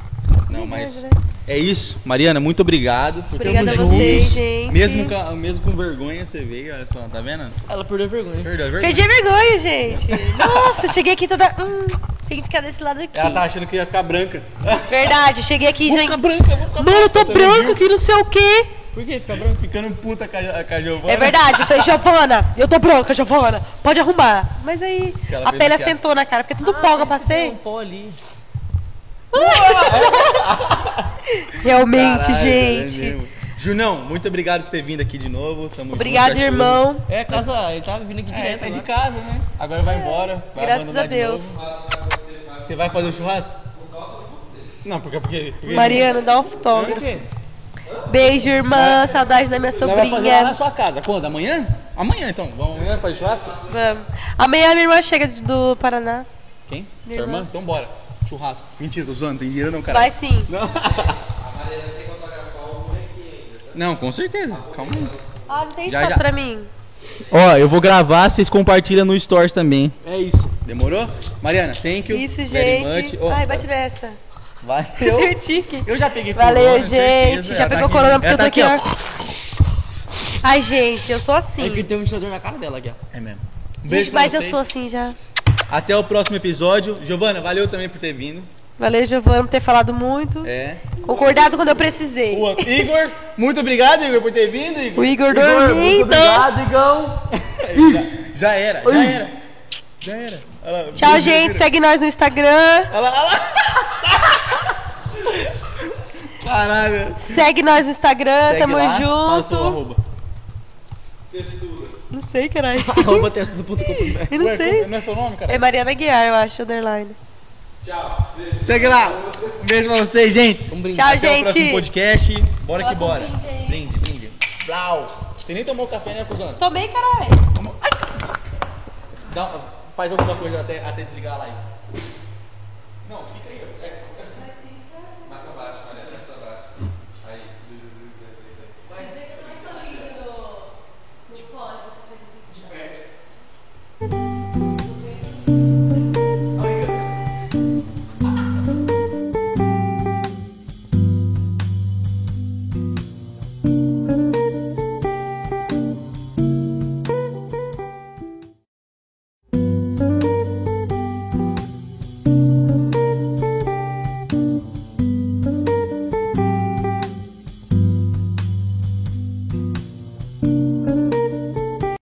Não, mas é isso. Mariana, muito obrigado por Obrigada a vocês, juntos. gente. Mesmo com, mesmo com vergonha você veio, olha só, tá vendo? Ela perdeu a vergonha. Perdeu a vergonha. Perdi a vergonha, gente. Nossa, cheguei aqui toda. Hum, tem que ficar desse lado aqui. Ela tá achando que ia ficar branca. Verdade, cheguei aqui Vou já. ficar branca, vou ficar Mano, eu tô Você não branca aqui, não sei o quê. Por que ficar branca? Ficando puta com a, com a Giovana. É verdade, eu falei, Giovana, eu tô branca, Giovana, pode arrumar. Mas aí, Que ela a pele assentou na cara, porque tudo pó que eu passei. Um pó ali. Realmente, Caralho, é gente. Junão, muito obrigado por ter vindo aqui de novo. Tamo Obrigado, junto, irmão. É, casa, ele tava vindo aqui É, direto. tá de agora. casa, né? Agora vai embora. vai Graças a de Deus. novo. Você vai fazer o churrasco? Não, porque. porque, porque Mariana, dá um Por autógrafo. quê? Beijo, irmã. Saudade da minha Nós vai fazer lá na sobrinha. sua casa. Quando? Amanhã? Amanhã então. Vamos amanhã fazer churrasco? Vamos. Amanhã minha irmã chega do Paraná. Quem? Minha Sua irmã? irmã. Então bora. Churrasco. Mentira, tô zoando, tem dinheiro não, cara. Vai sim. Não, com certeza. Calma aí. Ah, não tem Já, espaço já. pra mim. Ó, eu vou gravar, vocês compartilham no Stories também. É isso. Demorou? Mariana, thank you. Isso, gente. much. Ó, Ai, bate nessa. Valeu. Eu tique. Eu já peguei Valeu, corona, gente. certeza. Já pegou tá corona porque Ela eu tô tá aqui, ó. Ai, gente, eu sou É assim. que tem um ventilador na cara dela aqui, ó. É mesmo. Um beijo Gente, pra mas eu vocês. sou assim já. Até o próximo episódio. Giovana, valeu também por ter vindo. Valeu, Giovana, por ter falado muito. É. Concordado quando eu precisei. O Igor, muito obrigado, Igor, por ter vindo, Igor. O Igor Igor, muito dormindo. obrigado, Igão. Já, já era, já era. Já era. Lá, Tchau, vira, gente. vira. Segue nós no Instagram. Olha lá, olha lá. Caralho. Segue nós no Instagram. Segue Tamo lá, junto. arroba. Não sei, caralho. Arroba ponto. Eu não Ué, sei. Não é seu nome, cara? É Mariana Guiar, eu acho, underline. Segue lá. Um beijo pra vocês, gente. Tchau, Até o gente. próximo podcast. Bora Coloca que um bora. brinde aí. Brinde, brinde. Blau. Você nem tomou café, né, cuzão? Tomei, caralho. Dá- faz alguma coisa até, até desligar a live. Não, fica.